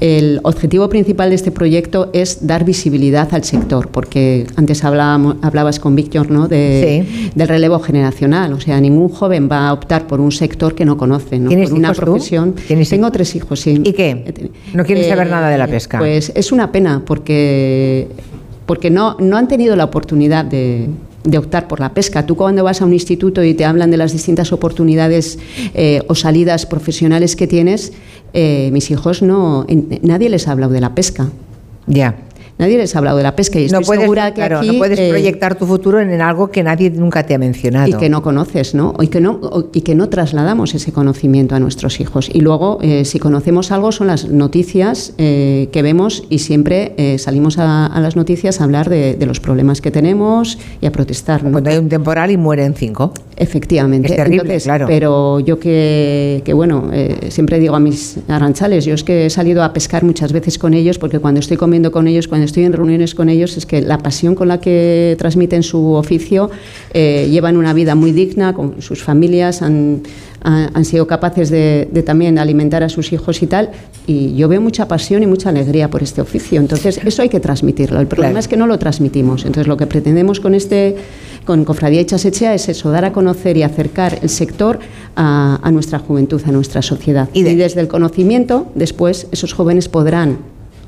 el objetivo principal de este proyecto es dar visibilidad al sector, porque antes hablábamos, hablabas con Víctor ¿no? de, del relevo generacional. O sea, ningún joven va a optar por un sector que no conoce, ¿no? ¿Tienes por una hijos tú? profesión. Tengo tres hijos, sí. ¿Y qué? ¿No quieres saber nada de la pesca? Pues es una pena, porque, porque no, no han tenido la oportunidad de, de optar por la pesca. Tú cuando vas a un instituto y te hablan de las distintas oportunidades eh, o salidas profesionales que tienes, eh, mis hijos no, en- nadie les ha hablado de la pesca. Ya. Nadie les ha hablado de la pesca y estoy no puedes, segura que claro, aquí, no puedes eh, proyectar tu futuro en algo que nadie nunca te ha mencionado. y que no conoces, ¿no? Y que no, y que no trasladamos ese conocimiento a nuestros hijos. Y luego, eh, si conocemos algo, son las noticias eh, que vemos y siempre salimos a, a las noticias a hablar de, de los problemas que tenemos y a protestar. ¿no? Cuando hay un temporal y mueren cinco. Efectivamente. Es terrible, Entonces, claro. Pero yo que, que, bueno, eh, siempre digo a mis arranchales, yo es que he salido a pescar muchas veces con ellos, porque cuando estoy comiendo con ellos, cuando estoy en reuniones con ellos, es que la pasión con la que transmiten su oficio, eh, llevan una vida muy digna, con sus familias, han, han, sido capaces de, de también alimentar a sus hijos y tal, y yo veo mucha pasión y mucha alegría por este oficio. Entonces, eso hay que transmitirlo. El problema Claro. es que no lo transmitimos. Entonces, lo que pretendemos con este con Cofradía Echasechea es eso, dar a conocer y acercar el sector a, a nuestra juventud, a nuestra sociedad. Y, desde el conocimiento, después, esos jóvenes podrán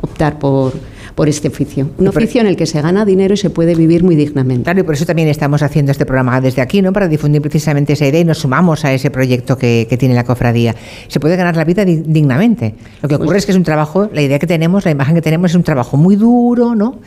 optar por, por este oficio. Un oficio en el que se gana dinero y se puede vivir muy dignamente. Claro, y por eso también estamos haciendo este programa desde aquí, ¿no? Para difundir precisamente esa idea y nos sumamos a ese proyecto que, que tiene la cofradía. Se puede ganar la vida di- dignamente. Lo que ocurre es que es un trabajo, la idea que tenemos, la imagen que tenemos es un trabajo muy duro, ¿no?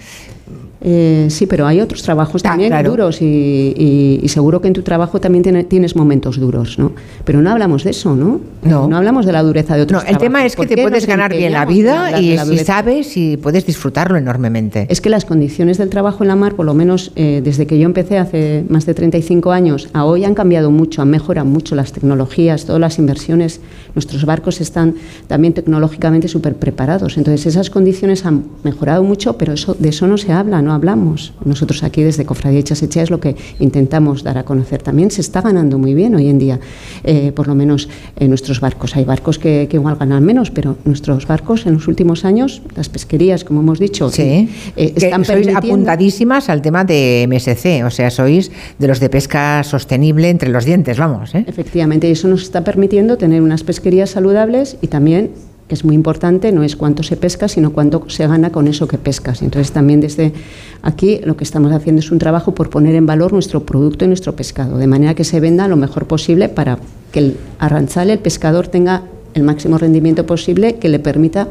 Eh, sí, pero hay otros trabajos también claro. duros y, y- y seguro que en tu trabajo también tiene- tienes momentos duros, ¿no? Pero no hablamos de eso, ¿no? No. hablamos de la dureza de otros No, el tema es que ¿Por te puedes ganar bien la vida y la si sabes y puedes disfrutarlo enormemente. Es que las condiciones del trabajo en la mar, por lo menos eh, desde que yo empecé hace más de 35 años a hoy, han cambiado mucho, han mejorado mucho las tecnologías, todas las inversiones. Nuestros barcos están también tecnológicamente súper preparados. Entonces, esas condiciones han mejorado mucho, pero eso, de eso no se habla, ¿no? No hablamos. Nosotros aquí desde Cofradía Echasechea es lo que intentamos dar a conocer. También se está ganando muy bien hoy en día, eh, por lo menos en nuestros barcos. Hay barcos que, que igual ganan menos, pero nuestros barcos en los últimos años, las pesquerías, como hemos dicho, Sí, eh, que están sois permitiendo- apuntadísimas al tema de MSC, o sea, sois de los de pesca sostenible entre los dientes, vamos. ¿eh? Efectivamente, y eso nos está permitiendo tener unas pesquerías saludables y también, que es muy importante, no es cuánto se pesca, sino cuánto se gana con eso que pescas. Entonces, también desde aquí lo que estamos haciendo es un trabajo por poner en valor nuestro producto y nuestro pescado, de manera que se venda lo mejor posible para que el arranchal, el pescador, tenga el máximo rendimiento posible que le permita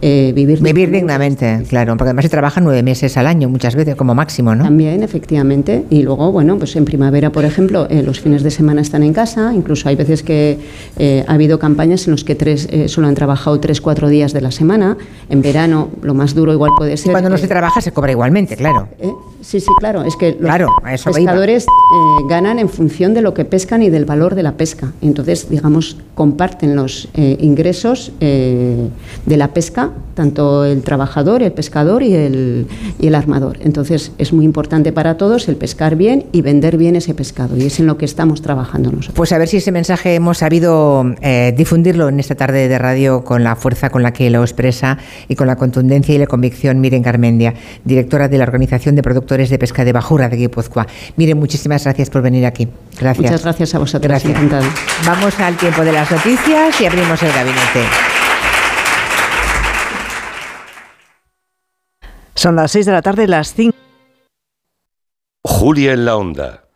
eh, vivir Vivir dignamente, claro, porque además se trabaja nueve meses al año muchas veces como máximo, ¿no? También, efectivamente. Y luego, bueno, pues en primavera, por ejemplo, eh, los fines de semana están en casa. Incluso hay veces que eh, ha habido campañas en las que tres, solo han trabajado tres, cuatro días de la semana. En verano, lo más duro igual puede ser. Cuando no se trabaja se cobra igualmente, claro. sí, sí, claro. Es que los Claro, pescadores ganan en función de lo que pescan y del valor de la pesca. Y entonces, digamos, comparten los ingresos de la pesca, tanto el trabajador, el pescador y el, y el armador. Entonces, es muy importante para todos el pescar bien y vender bien ese pescado. Y es en lo que estamos trabajando nosotros. Pues a ver si ese mensaje hemos sabido eh, difundirlo en esta tarde de radio con la fuerza con la que lo expresa y con la contundencia y la convicción Miren Carmendia, directora de la Organización de Productores de Pesca de Bajura de Guipúzcoa. Miren, muchísimas gracias por venir aquí. Gracias. Muchas gracias a vosotros. Gracias. Vamos al tiempo de las noticias y abrimos el gabinete. Son las 6 de la tarde, las 5. Julia en la onda.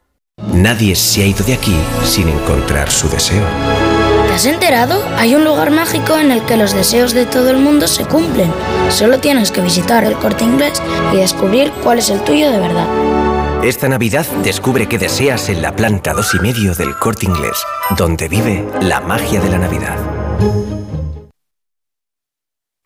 Nadie se ha ido de aquí sin encontrar su deseo. ¿Te has enterado? Hay un lugar mágico en el que los deseos de todo el mundo se cumplen. Solo tienes que visitar el corte inglés y descubrir cuál es el tuyo de verdad. Esta Navidad descubre qué deseas en la planta dos y medio del corte inglés, donde vive la magia de la Navidad.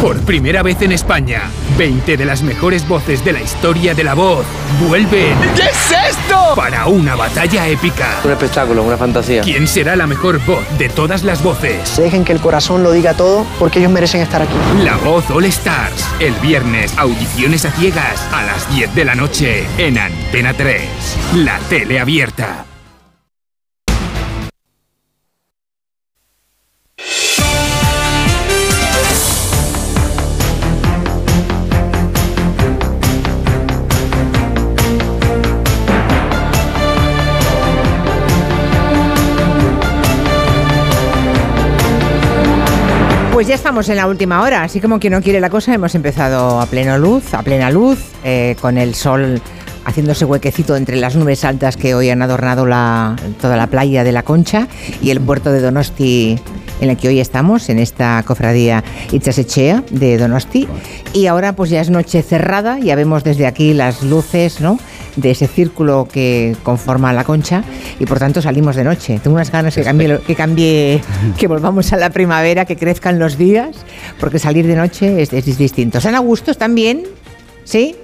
Por primera vez en España, 20 de las mejores voces de la historia de la voz vuelven. ¿Qué es esto? Para una batalla épica. Un espectáculo, una fantasía. ¿Quién será la mejor voz de todas las voces? Dejen que el corazón lo diga todo porque ellos merecen estar aquí. La voz All Stars. El viernes, audiciones a ciegas a las 10 de la noche en Antena 3. La tele abierta. Pues ya estamos en la última hora, así como quien no quiere la cosa, hemos empezado a pleno luz, a plena luz, eh, con el sol haciéndose huequecito entre las nubes altas que hoy han adornado la- toda la playa de la Concha y el puerto de Donosti en el que hoy estamos, en esta cofradía Itzasechea de Donosti. Y ahora pues ya es noche cerrada, ya vemos desde aquí las luces ¿no? De ese círculo que conforma la Concha y por tanto salimos de noche. Tengo unas ganas que cambie, que cambie, que volvamos a la primavera, que crezcan los días, porque salir de noche es, es distinto. ¿Están a gustos también? ¿Sí?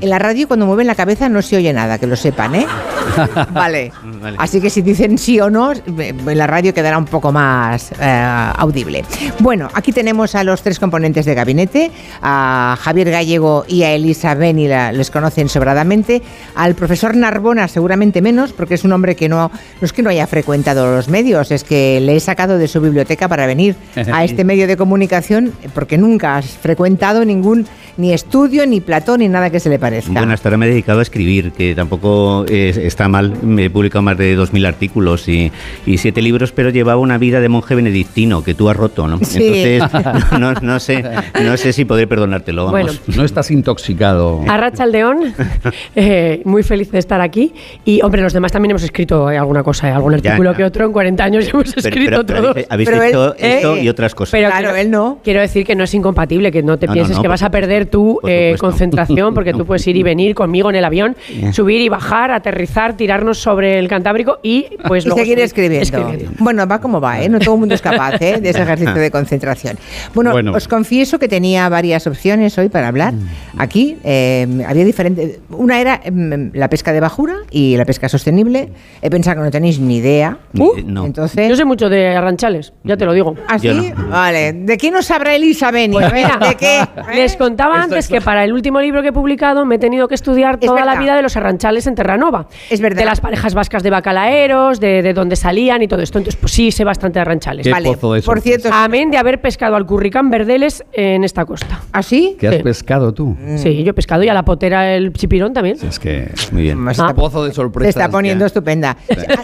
En la radio cuando mueven la cabeza no se oye nada, que lo sepan, ¿eh? Vale. Así que si dicen sí o no, en la radio quedará un poco más eh, audible. Bueno, aquí tenemos a los tres componentes de gabinete, a Javier Gallego y a Elisa Beni, les conocen sobradamente, al profesor Narbona seguramente menos, porque es un hombre que no, no es que no haya frecuentado los medios, es que le he sacado de su biblioteca para venir a este medio de comunicación, porque nunca has frecuentado ningún ni estudio, ni platón, ni nada que se le parezca. Bueno, hasta ahora me he dedicado a escribir, que tampoco es- está mal. Me he publicado más de 2.000 artículos y, y siete libros, pero llevaba una vida de monje benedictino que tú has roto, ¿no? Sí. Entonces, no, no- no sé, no sé si podré perdonártelo, vamos. Bueno. No estás intoxicado. Arracha Aldeón, eh, muy feliz de estar aquí. Y, hombre, los demás también hemos escrito eh, alguna cosa, eh, algún artículo ya. que otro. En 40 años hemos Pero- escrito pero- pero todo. habéis- habéis Pero hecho él- esto y otras cosas. Pero quiero, él no. Quiero decir que no es incompatible, que no te pienses no, que por vas a perder tu por eh, concentración, porque tú puedes puedes ir y venir conmigo en el avión, Yeah. subir y bajar, aterrizar, tirarnos sobre el Cantábrico y pues y luego seguir seguir escribiendo. Bueno, va como va, ¿eh? No todo el mundo es capaz ¿eh? de ese ejercicio de concentración. Bueno, Bueno. os confieso que tenía varias opciones hoy para hablar. Aquí eh, había diferentes. Una era mm, la pesca de bajura y la pesca sostenible. He pensado que no tenéis ni idea. Uh, Entonces. Yo sé mucho de arranchales, ya te lo digo. ¿Así? Vale. ¿De qué nos habla Elisa Beni? Pues A ver, mira, ¿De qué? Les contaba Esto antes es- que para el último libro que he publicado me he tenido que estudiar toda la vida de los arranchales en Terranova. Es verdad. De las parejas vascas de bacalaeros, de, de dónde salían y todo esto. Entonces, pues sí, sé bastante de arranchales. Qué Vale, pozo de Por cierto, amén de haber pescado al curricán verdeles en esta costa. ¿Así? ¿Qué has Sí. pescado tú? Sí, yo he pescado y a la potera el chipirón también. Es que. Muy bien. Ah. Pozo de Se sorpresas. está poniendo ya. estupenda.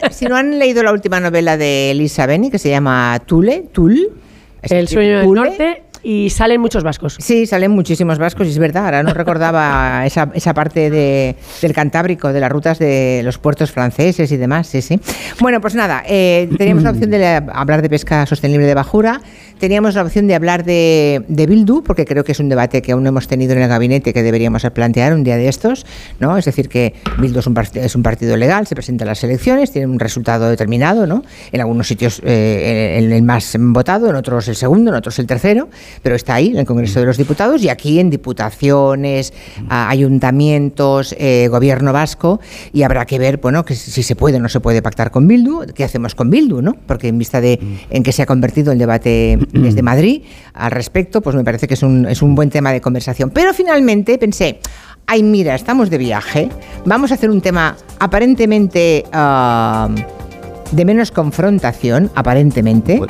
Ah, Si no han leído la última novela de Elisa Beni, que se llama Tule, Tul. El sueño del norte y salen muchos vascos. Sí, salen muchísimos vascos y es verdad, ahora no recordaba esa, esa parte de, del Cantábrico, de las rutas de los puertos franceses y demás, sí, sí. Bueno, pues nada, eh, teníamos la opción de la- hablar de pesca sostenible de bajura, teníamos la opción de hablar de, Bildu, porque creo que es un debate que aún no hemos tenido en el gabinete que deberíamos plantear un día de estos, ¿no? Es decir, que Bildu es un, partido legal, se presenta a las elecciones, tiene un resultado determinado, ¿no? En algunos sitios eh, el, más votado, en otros el segundo, en otros el tercero, pero está ahí en el Congreso de los Diputados y aquí en diputaciones, ayuntamientos, eh, gobierno vasco y habrá que ver, bueno, que si se puede o no se puede pactar con Bildu, qué hacemos con Bildu, ¿no? Porque en vista de en que se ha convertido el debate desde Madrid al respecto, pues me parece que es un, es un buen tema de conversación. Pero finalmente pensé, ay mira, estamos de viaje, vamos a hacer un tema aparentemente de menos confrontación, aparentemente.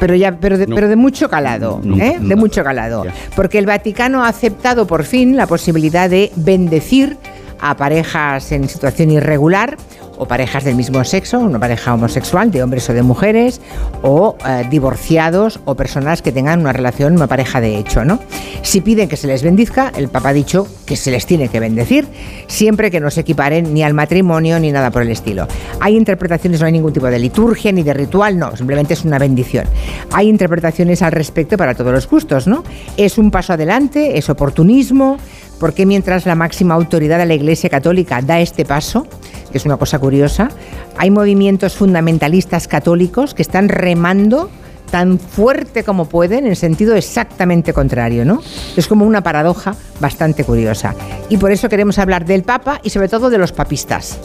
Pero ya, pero de, No. pero de mucho calado, ¿eh? de mucho calado, porque el Vaticano ha aceptado por fin la posibilidad de bendecir a parejas en situación irregular o parejas del mismo sexo, una pareja homosexual de hombres o de mujeres, o eh, divorciados o personas que tengan una relación, una pareja de hecho, ¿no? Si piden que se les bendizca, el Papa ha dicho que se les tiene que bendecir, siempre que no se equiparen ni al matrimonio ni nada por el estilo. Hay interpretaciones, no hay ningún tipo de liturgia ni de ritual, no, simplemente es una bendición. Hay interpretaciones al respecto para todos los gustos, ¿no? Es un paso adelante, es oportunismo, porque mientras la máxima autoridad de la Iglesia Católica da este paso, que es una cosa curiosa, hay movimientos fundamentalistas católicos que están remando tan fuerte como pueden en sentido exactamente contrario, ¿no? Es como una paradoja bastante curiosa. Y por eso queremos hablar del Papa y sobre todo de los papistas.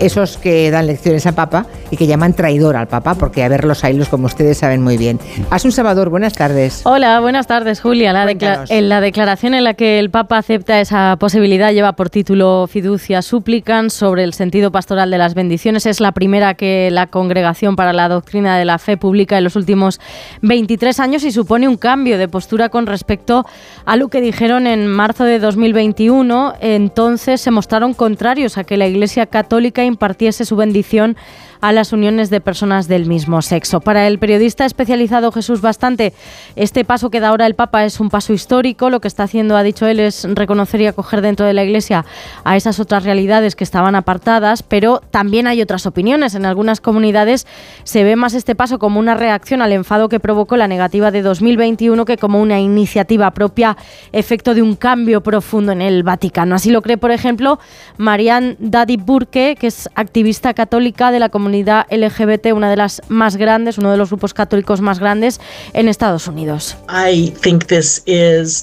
Esos que dan lecciones al Papa y que llaman traidor al Papa, porque a ver los hilos, como ustedes saben muy bien. Asun Salvador, buenas tardes. Hola, buenas tardes, Julia. La en la declaración en la que el Papa acepta esa posibilidad lleva por título Fiducia Suplican sobre el sentido pastoral de las bendiciones. Es la primera que la Congregación para la Doctrina de la Fe publica en los últimos 23 años y supone un cambio de postura con respecto a lo que dijeron en marzo de 2021. Entonces se mostraron contrarios a que la Iglesia Católica impartiese su bendición a las uniones de personas del mismo sexo. Para el periodista especializado Jesús Bastante, este paso que da ahora el Papa es un paso histórico. Lo que está haciendo, ha dicho él, es reconocer y acoger dentro de la Iglesia a esas otras realidades que estaban apartadas, pero también hay otras opiniones. En algunas comunidades se ve más este paso como una reacción al enfado que provocó la negativa de 2021 que como una iniciativa propia, efecto de un cambio profundo en el Vaticano. Así lo cree, por ejemplo, Marianne Dadi Burke, que es activista católica de la comunidad LGBT, una de las más grandes, uno de los grupos católicos más grandes en Estados Unidos.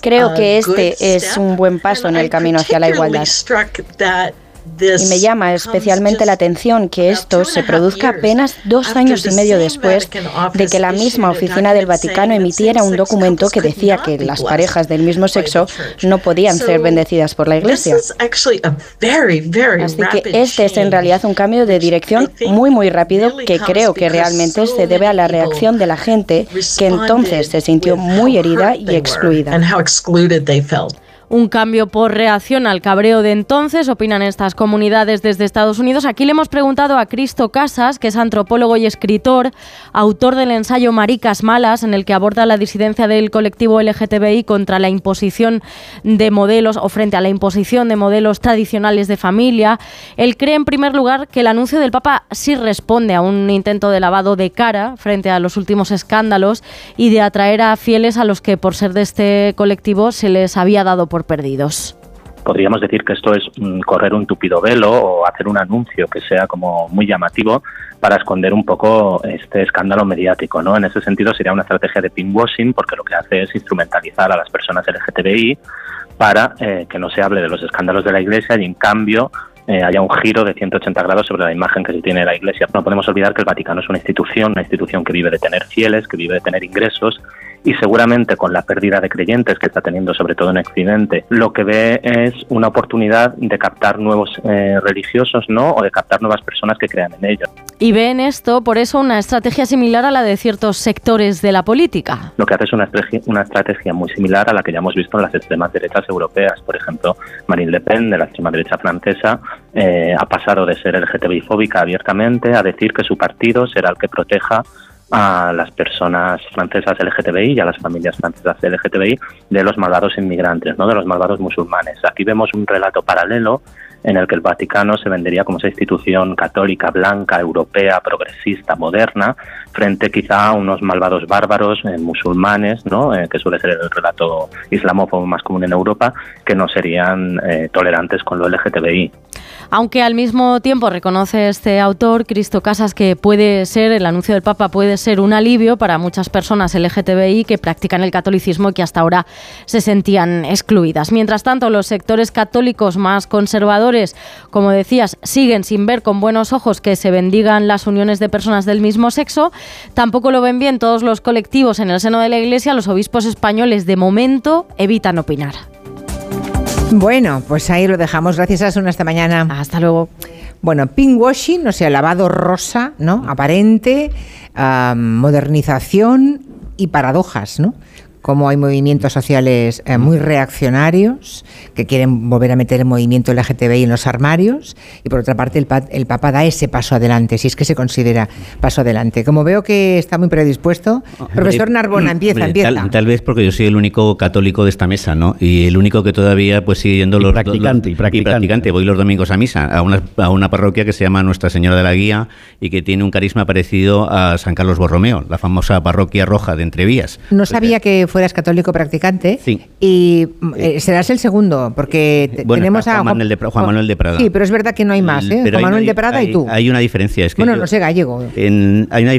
Creo que este es un buen paso en el camino hacia la igualdad. Y me llama especialmente la atención que esto se produzca apenas dos años y medio después de que la misma oficina del Vaticano emitiera un documento que decía que las parejas del mismo sexo no podían ser bendecidas por la Iglesia. Así que este es en realidad un cambio de dirección muy muy rápido que creo que realmente se debe a la reacción de la gente que entonces se sintió muy herida y excluida. Un cambio por reacción al cabreo de entonces, opinan estas comunidades desde Estados Unidos. Aquí le hemos preguntado a Cristo Casas, que es antropólogo y escritor, autor del ensayo Maricas Malas, en el que aborda la disidencia del colectivo LGTBI contra la imposición de modelos o frente a la imposición de modelos tradicionales de familia. Él cree, en primer lugar, que el anuncio del Papa sí responde a un intento de lavado de cara frente a los últimos escándalos y de atraer a fieles a los que, por ser de este colectivo, se les había dado por perdidos. podríamos decir que esto es mm, correr un tupido velo o hacer un anuncio que sea como muy llamativo para esconder un poco este escándalo mediático, ¿no? En ese sentido sería una estrategia de pinkwashing porque lo que hace es instrumentalizar a las personas LGTBI para eh, que no se hable de los escándalos de la Iglesia y en cambio eh, haya un giro de 180 grados sobre la imagen que se tiene de la Iglesia. No podemos olvidar que el Vaticano es una institución, una institución que vive de tener fieles, que vive de tener ingresos y seguramente con la pérdida de creyentes que está teniendo sobre todo en Occidente, lo que ve es una oportunidad de captar nuevos eh, religiosos, ¿no? O de captar nuevas personas que crean en ellos. Y ve en esto, por eso, una estrategia similar a la de ciertos sectores de la política. Lo que hace es una estrategia, una estrategia muy similar a la que ya hemos visto en las extremas derechas europeas. Por ejemplo, Marine Le Pen, de la extrema derecha francesa, eh, ha pasado de ser LGTBI fóbica abiertamente a decir que su partido será el que proteja a las personas francesas LGTBI y a las familias francesas LGTBI de los malvados inmigrantes, no de los malvados musulmanes. Aquí vemos un relato paralelo en el que el Vaticano se vendería como esa institución católica, blanca, europea, progresista, moderna, frente quizá a unos malvados bárbaros eh, musulmanes, ¿no? Eh, que suele ser el relato islamófobo más común en Europa, que no serían eh, tolerantes con lo LGTBI. Aunque al mismo tiempo reconoce este autor, Cristo Casas, que puede ser, el anuncio del Papa puede ser un alivio para muchas personas LGTBI que practican el catolicismo y que hasta ahora se sentían excluidas. Mientras tanto, los sectores católicos más conservadores, como decías, siguen sin ver con buenos ojos que se bendigan las uniones de personas del mismo sexo. Tampoco lo ven bien todos los colectivos en el seno de la Iglesia. Los obispos españoles, de momento, evitan opinar. Bueno, pues ahí lo dejamos. Gracias, Asun. Hasta mañana. Hasta luego. Bueno, pinkwashing, o sea, lavado rosa, ¿no? Aparente, ah, modernización y paradojas, ¿no? Como hay movimientos sociales eh, muy reaccionarios que quieren volver a meter el movimiento LGTBI en los armarios y por otra parte el, pa- el Papa da ese paso adelante, si es que se considera paso adelante. Como veo que está muy predispuesto, profesor Hombre, Narbona, empieza, hombre, empieza. Tal, tal vez porque yo soy el único católico de esta mesa, ¿no? Y el único que todavía pues sigue yendo los practicante, y practicante. Voy los domingos a misa a una, a una parroquia que se llama Nuestra Señora de la Guía y que tiene un carisma parecido a San Carlos Borromeo, la famosa parroquia roja de Entrevías. No sabía que fueras católico practicante Sí. y eh, serás el segundo, porque te- Bueno, tenemos a Juan Manuel de Pra- Juan Manuel de Prada. Sí, pero es verdad que no hay más, ¿eh? Pero Juan Manuel una- de Prada hay- y tú. Hay una diferencia. Es que bueno, yo- no sé gallego. En- hay una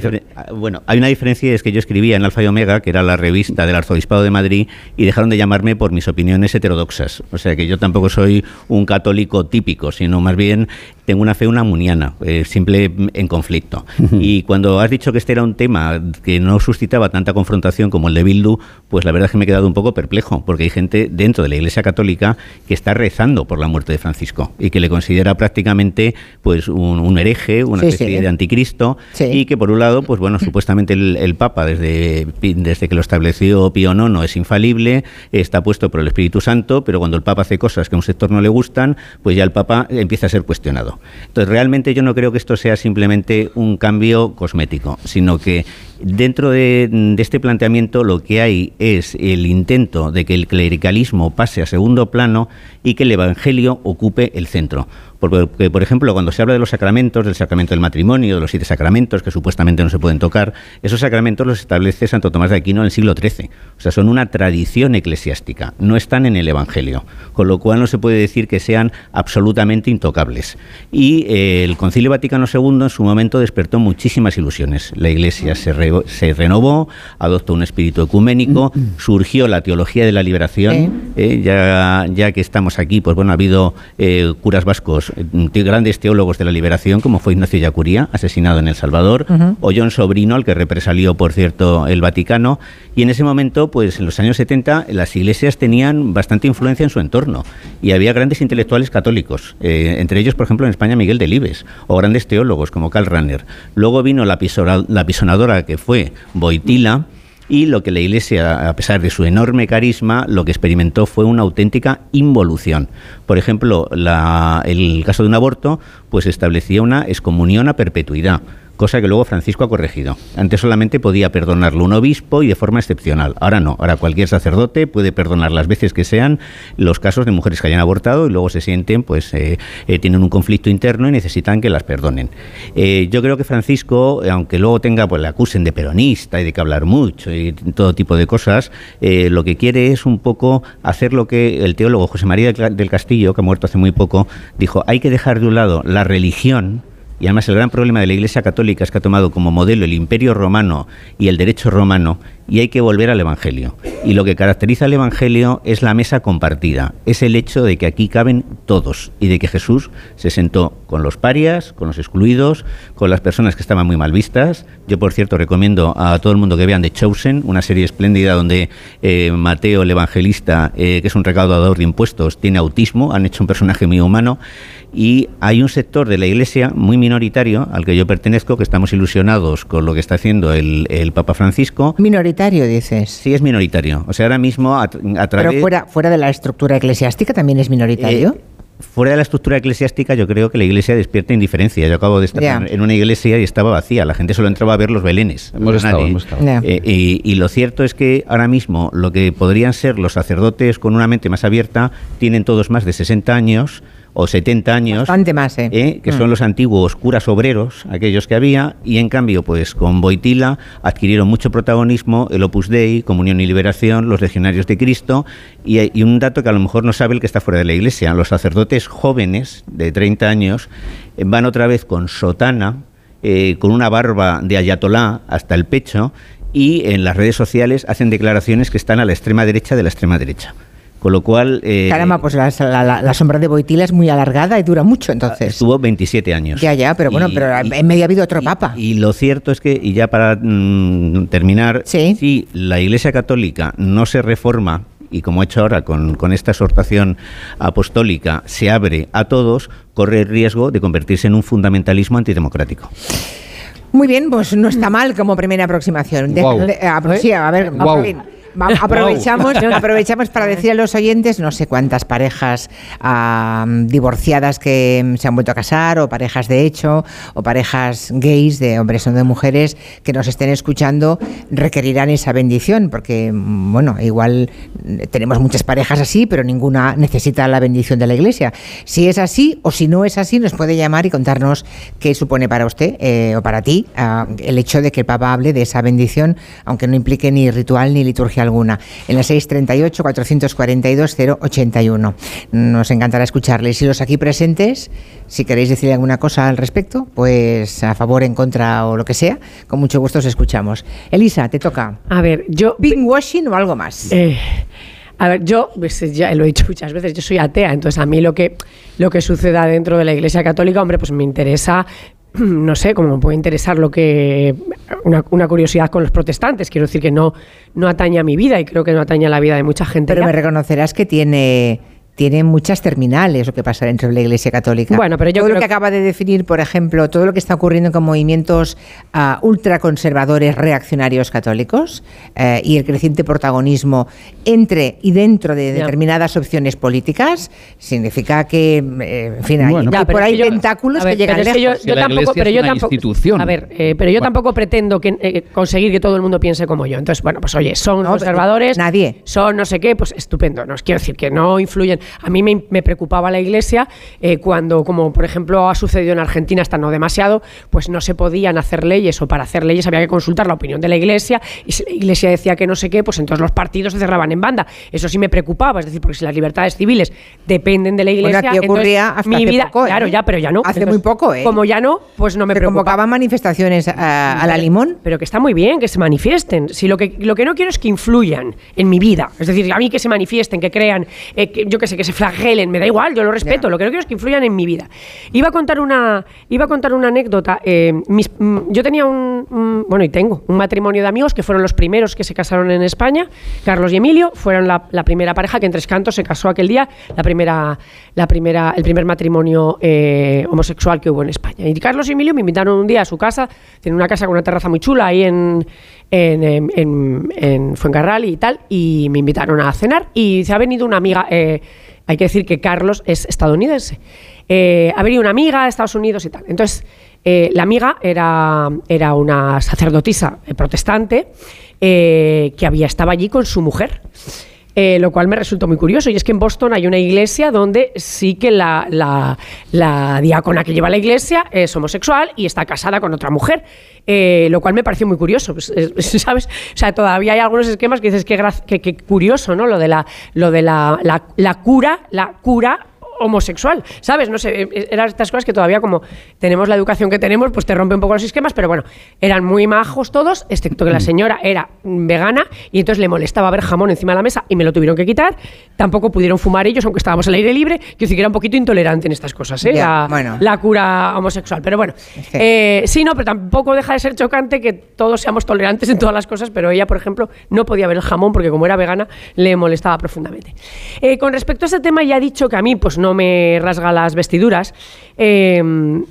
bueno, hay una diferencia, es que yo escribía en Alfa y Omega, que era la revista del Arzobispado de Madrid, y dejaron de llamarme por mis opiniones heterodoxas. O sea que yo tampoco soy un católico típico, sino más bien tengo una fe unamuniana, eh, simple en conflicto. y cuando has dicho que este era un tema que no suscitaba tanta confrontación como el de Bildu, pues la verdad es que me he quedado un poco perplejo, porque hay gente dentro de la Iglesia Católica que está rezando por la muerte de Francisco y que le considera prácticamente pues un, un hereje, una Sí, especie sí. de anticristo y que por un lado, pues bueno, supuestamente el, el Papa desde, desde que lo estableció Pío IX es infalible, está puesto por el Espíritu Santo, pero cuando el Papa hace cosas que a un sector no le gustan, pues ya el Papa empieza a ser cuestionado. Entonces realmente yo no creo que esto sea simplemente un cambio cosmético, sino que dentro de, este planteamiento lo que hay es el intento de que el clericalismo pase a segundo plano y que el Evangelio ocupe el centro. Porque, por ejemplo, cuando se habla de los sacramentos, del sacramento del matrimonio, de los siete sacramentos que supuestamente no se pueden tocar, esos sacramentos los establece Santo Tomás de Aquino en el siglo XIII. O sea, son una tradición eclesiástica, no están en el Evangelio, con lo cual no se puede decir que sean absolutamente intocables. Y eh, el Concilio Vaticano II en su momento despertó muchísimas ilusiones. La Iglesia se, re- se renovó, adoptó un espíritu ecuménico, surgió la teología de la liberación, eh, ya, ya que estamos aquí, pues bueno, ha habido eh, curas vascos, eh, grandes teólogos de la liberación, como fue Ignacio Yacuría, asesinado en El Salvador, o John Sobrino, al que represalió, por cierto, el Vaticano. Y en ese momento, pues en los años 70, las iglesias tenían bastante influencia en su entorno. Y había grandes intelectuales católicos, eh, entre ellos, por ejemplo, en España, Miguel Delibes, o grandes teólogos como Karl Rahner. Luego vino la, pisora- la pisonadora que fue Boitila. Y lo que la Iglesia, a pesar de su enorme carisma, lo que experimentó fue una auténtica involución. Por ejemplo, la- el caso de un aborto, pues establecía una excomunión a perpetuidad cosa que luego Francisco ha corregido. Antes solamente podía perdonarlo un obispo y de forma excepcional. Ahora no, ahora cualquier sacerdote puede perdonar las veces que sean los casos de mujeres que hayan abortado y luego se sienten, pues eh, eh, tienen un conflicto interno y necesitan que las perdonen. Eh, yo creo que Francisco, aunque luego tenga, pues le acusen de peronista y de que hablar mucho y todo tipo de cosas, lo que quiere es un poco hacer lo que el teólogo José María del Castillo, que ha muerto hace muy poco, dijo, hay que dejar de un lado la religión, y además el gran problema de la Iglesia Católica es que ha tomado como modelo el Imperio Romano y el derecho romano y hay que volver al Evangelio. Y lo que caracteriza al Evangelio es la mesa compartida, es el hecho de que aquí caben todos y de que Jesús se sentó con los parias, con los excluidos, con las personas que estaban muy mal vistas. Yo, por cierto, recomiendo a todo el mundo que vean The Chosen, una serie espléndida donde eh, Mateo, el evangelista, eh, que es un recaudador de impuestos, tiene autismo, han hecho un personaje muy humano y hay un sector de la Iglesia muy minoritario al que yo pertenezco, que estamos ilusionados con lo que está haciendo el, el Papa Francisco. Minoritario dices. Sí, es minoritario. O sea, ahora mismo a, través... Pero fuera, fuera de la estructura eclesiástica también es minoritario. Eh, fuera de la estructura eclesiástica, yo creo que la iglesia despierta indiferencia. Yo acabo de estar en una iglesia y estaba vacía. La gente solo entraba a ver los belenes. Hemos estado, hemos estado. Eh, y, lo cierto es que ahora mismo lo que podrían ser los sacerdotes con una mente más abierta tienen todos más de 60 años o 70 años. Bastante más, ¿eh? ¿eh? que son mm. los antiguos curas obreros, aquellos que había, y en cambio, pues con Boitila adquirieron mucho protagonismo el Opus Dei, Comunión y Liberación, los Legionarios de Cristo, y, un dato que a lo mejor no sabe el que está fuera de la iglesia: los sacerdotes jóvenes de 30 años eh, van otra vez con sotana, eh, con una barba de ayatolá hasta el pecho, y en las redes sociales hacen declaraciones que están a la extrema derecha de la extrema derecha. Con lo cual... Eh, Caramba, pues la, sombra de Boitila es muy alargada y dura mucho entonces. Estuvo 27 años. Ya, ya, pero bueno, pero en medio ha habido otro papa. Y, lo cierto es que, y ya para mm, terminar, si la Iglesia Católica no se reforma y como ha hecho ahora con, con, esta exhortación apostólica, se abre a todos, corre el riesgo de convertirse en un fundamentalismo antidemocrático. Muy bien, pues no está mal como primera aproximación. sí, a ver, Aprovechamos, aprovechamos para decir a los oyentes, no sé cuántas parejas divorciadas que se han vuelto a casar, o parejas de hecho, o parejas gays de hombres o de mujeres que nos estén escuchando, requerirán esa bendición, porque, bueno, igual tenemos muchas parejas así, pero ninguna necesita la bendición de la iglesia. Si es así, o si no es así, nos puede llamar y contarnos qué supone para usted eh, o para ti ah, el hecho de que el Papa hable de esa bendición, aunque no implique ni ritual ni liturgia alguna. En la 638-442-081. Nos encantará escucharles. Y los aquí presentes, si queréis decir alguna cosa al respecto, pues a favor, en contra o lo que sea, con mucho gusto os escuchamos. Elisa, te toca. A ver, yo... washing o algo más? Eh, a ver, yo, pues, ya lo he dicho muchas veces, yo soy atea, entonces a mí lo que, lo que suceda dentro de la Iglesia Católica, hombre, pues me interesa no sé, como me puede interesar lo que una, curiosidad con los protestantes. Quiero decir que no, no atañe a mi vida y creo que no atañe a la vida de mucha gente. Pero me reconocerás que tiene tiene muchas terminales lo que pasa dentro de la Iglesia Católica. Bueno, pero yo todo lo que, acaba de definir, por ejemplo, todo lo que está ocurriendo con movimientos uh, ultraconservadores reaccionarios católicos eh, y el creciente protagonismo entre y dentro de determinadas opciones políticas, significa que, eh, en fin, hay, por ahí tentáculos que llegan lejos. yo, tampoco, pero yo tampoco, a ver, eh, pero yo tampoco pretendo que, conseguir que todo el mundo piense como yo. Entonces, bueno, pues oye, son conservadores, nadie, son no sé qué, pues estupendo. No os quiero decir que no influyen a mí me, preocupaba la Iglesia eh, cuando, como por ejemplo ha sucedido en Argentina hasta no demasiado, pues no se podían hacer leyes o para hacer leyes había que consultar la opinión de la Iglesia y si la Iglesia decía que no sé qué, pues entonces los partidos se cerraban en banda. Eso sí me preocupaba, es decir, porque si las libertades civiles dependen de la Iglesia, bueno, ocurría hasta mi vida, poco, ¿eh? claro, ya, pero ya no. Hace muy poco, ¿eh? Como ya no, pues no me se convocaban manifestaciones a, la limón, pero que está muy bien que se manifiesten. Si lo que lo que no quiero es que influyan en mi vida, es decir, a mí que se manifiesten, que crean, eh, yo que sé, que se flagelen, me da igual, yo lo respeto, lo que no quiero es que influyan en mi vida. Iba a contar una, iba a contar una anécdota. Eh, mm, yo tenía un, bueno, y tengo, un matrimonio de amigos que fueron los primeros que se casaron en España. Carlos y Emilio fueron la, primera pareja que en Tres Cantos se casó aquel día, la primera, la primera, el primer matrimonio eh, homosexual que hubo en España. Y Carlos y Emilio me invitaron un día a su casa, tienen una casa con una terraza muy chula ahí en, en, en, Fuencarral y tal, y me invitaron a cenar y se ha venido una amiga, eh, hay que decir que Carlos es estadounidense, eh, ha venido una amiga de Estados Unidos y tal. Entonces, Eh, la amiga era, era una sacerdotisa protestante que había, estaba allí con su mujer. Eh, lo cual me resultó muy curioso. Y es que en Boston hay una iglesia donde sí que la, la- diácona que lleva la iglesia es homosexual y está casada con otra mujer. Eh, lo cual me pareció muy curioso, pues, es- es- ¿sabes? O sea, todavía hay algunos esquemas que dices que curioso, ¿no? Lo de la, lo de la, la, la cura, la cura homosexual, ¿sabes? No sé, eh, eran estas cosas que todavía como tenemos la educación que tenemos, pues te rompe un poco los esquemas, pero bueno, eran muy majos todos, excepto que la señora era mm, vegana y entonces le molestaba ver jamón encima de la mesa y me lo tuvieron que quitar. Tampoco pudieron fumar ellos, aunque estábamos al aire libre, que que era un poquito intolerante en estas cosas, ¿eh? Ya, la, bueno. la cura homosexual. Pero bueno, eh, sí, no, pero tampoco deja de ser chocante que todos seamos tolerantes en todas las cosas, pero ella, por ejemplo, no podía ver el jamón porque como era vegana le molestaba profundamente. Eh, con respecto a ese tema, ya he dicho que a mí pues no me rasga las vestiduras. Eh,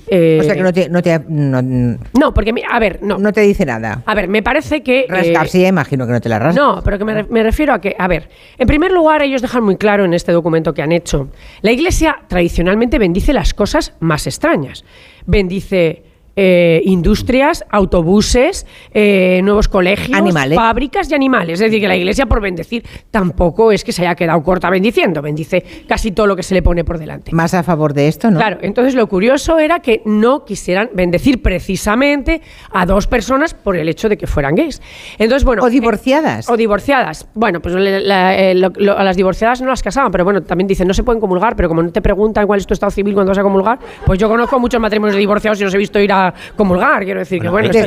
eh, O sea que no te... No, te, no, no, porque, a ver, no. no te dice nada. A ver, me parece que... eh, ya imagino que no te la rasgas. no, pero que me, me refiero a que, a ver, en primer lugar, ellos dejan muy claro en este documento que han hecho, la Iglesia tradicionalmente bendice las cosas más extrañas. Bendice eh, industrias, autobuses, eh, nuevos colegios, Animales. fábricas y animales. Es decir, que la Iglesia, por bendecir, tampoco es que se haya quedado corta bendiciendo, bendice casi todo lo que se le pone por delante. Más a favor de esto, ¿no? Claro, entonces lo curioso era que no quisieran bendecir precisamente a dos personas por el hecho de que fueran gays. Entonces, bueno, O divorciadas. o divorciadas. Bueno, pues le- la- eh, lo- lo- a las divorciadas no las casaban, pero bueno, también dicen no se pueden comulgar, pero como no te preguntan cuál es tu estado civil cuando vas a comulgar, pues yo conozco muchos matrimonios de divorciados y los he visto ir a comulgar. Quiero decir que bueno, hay- esto,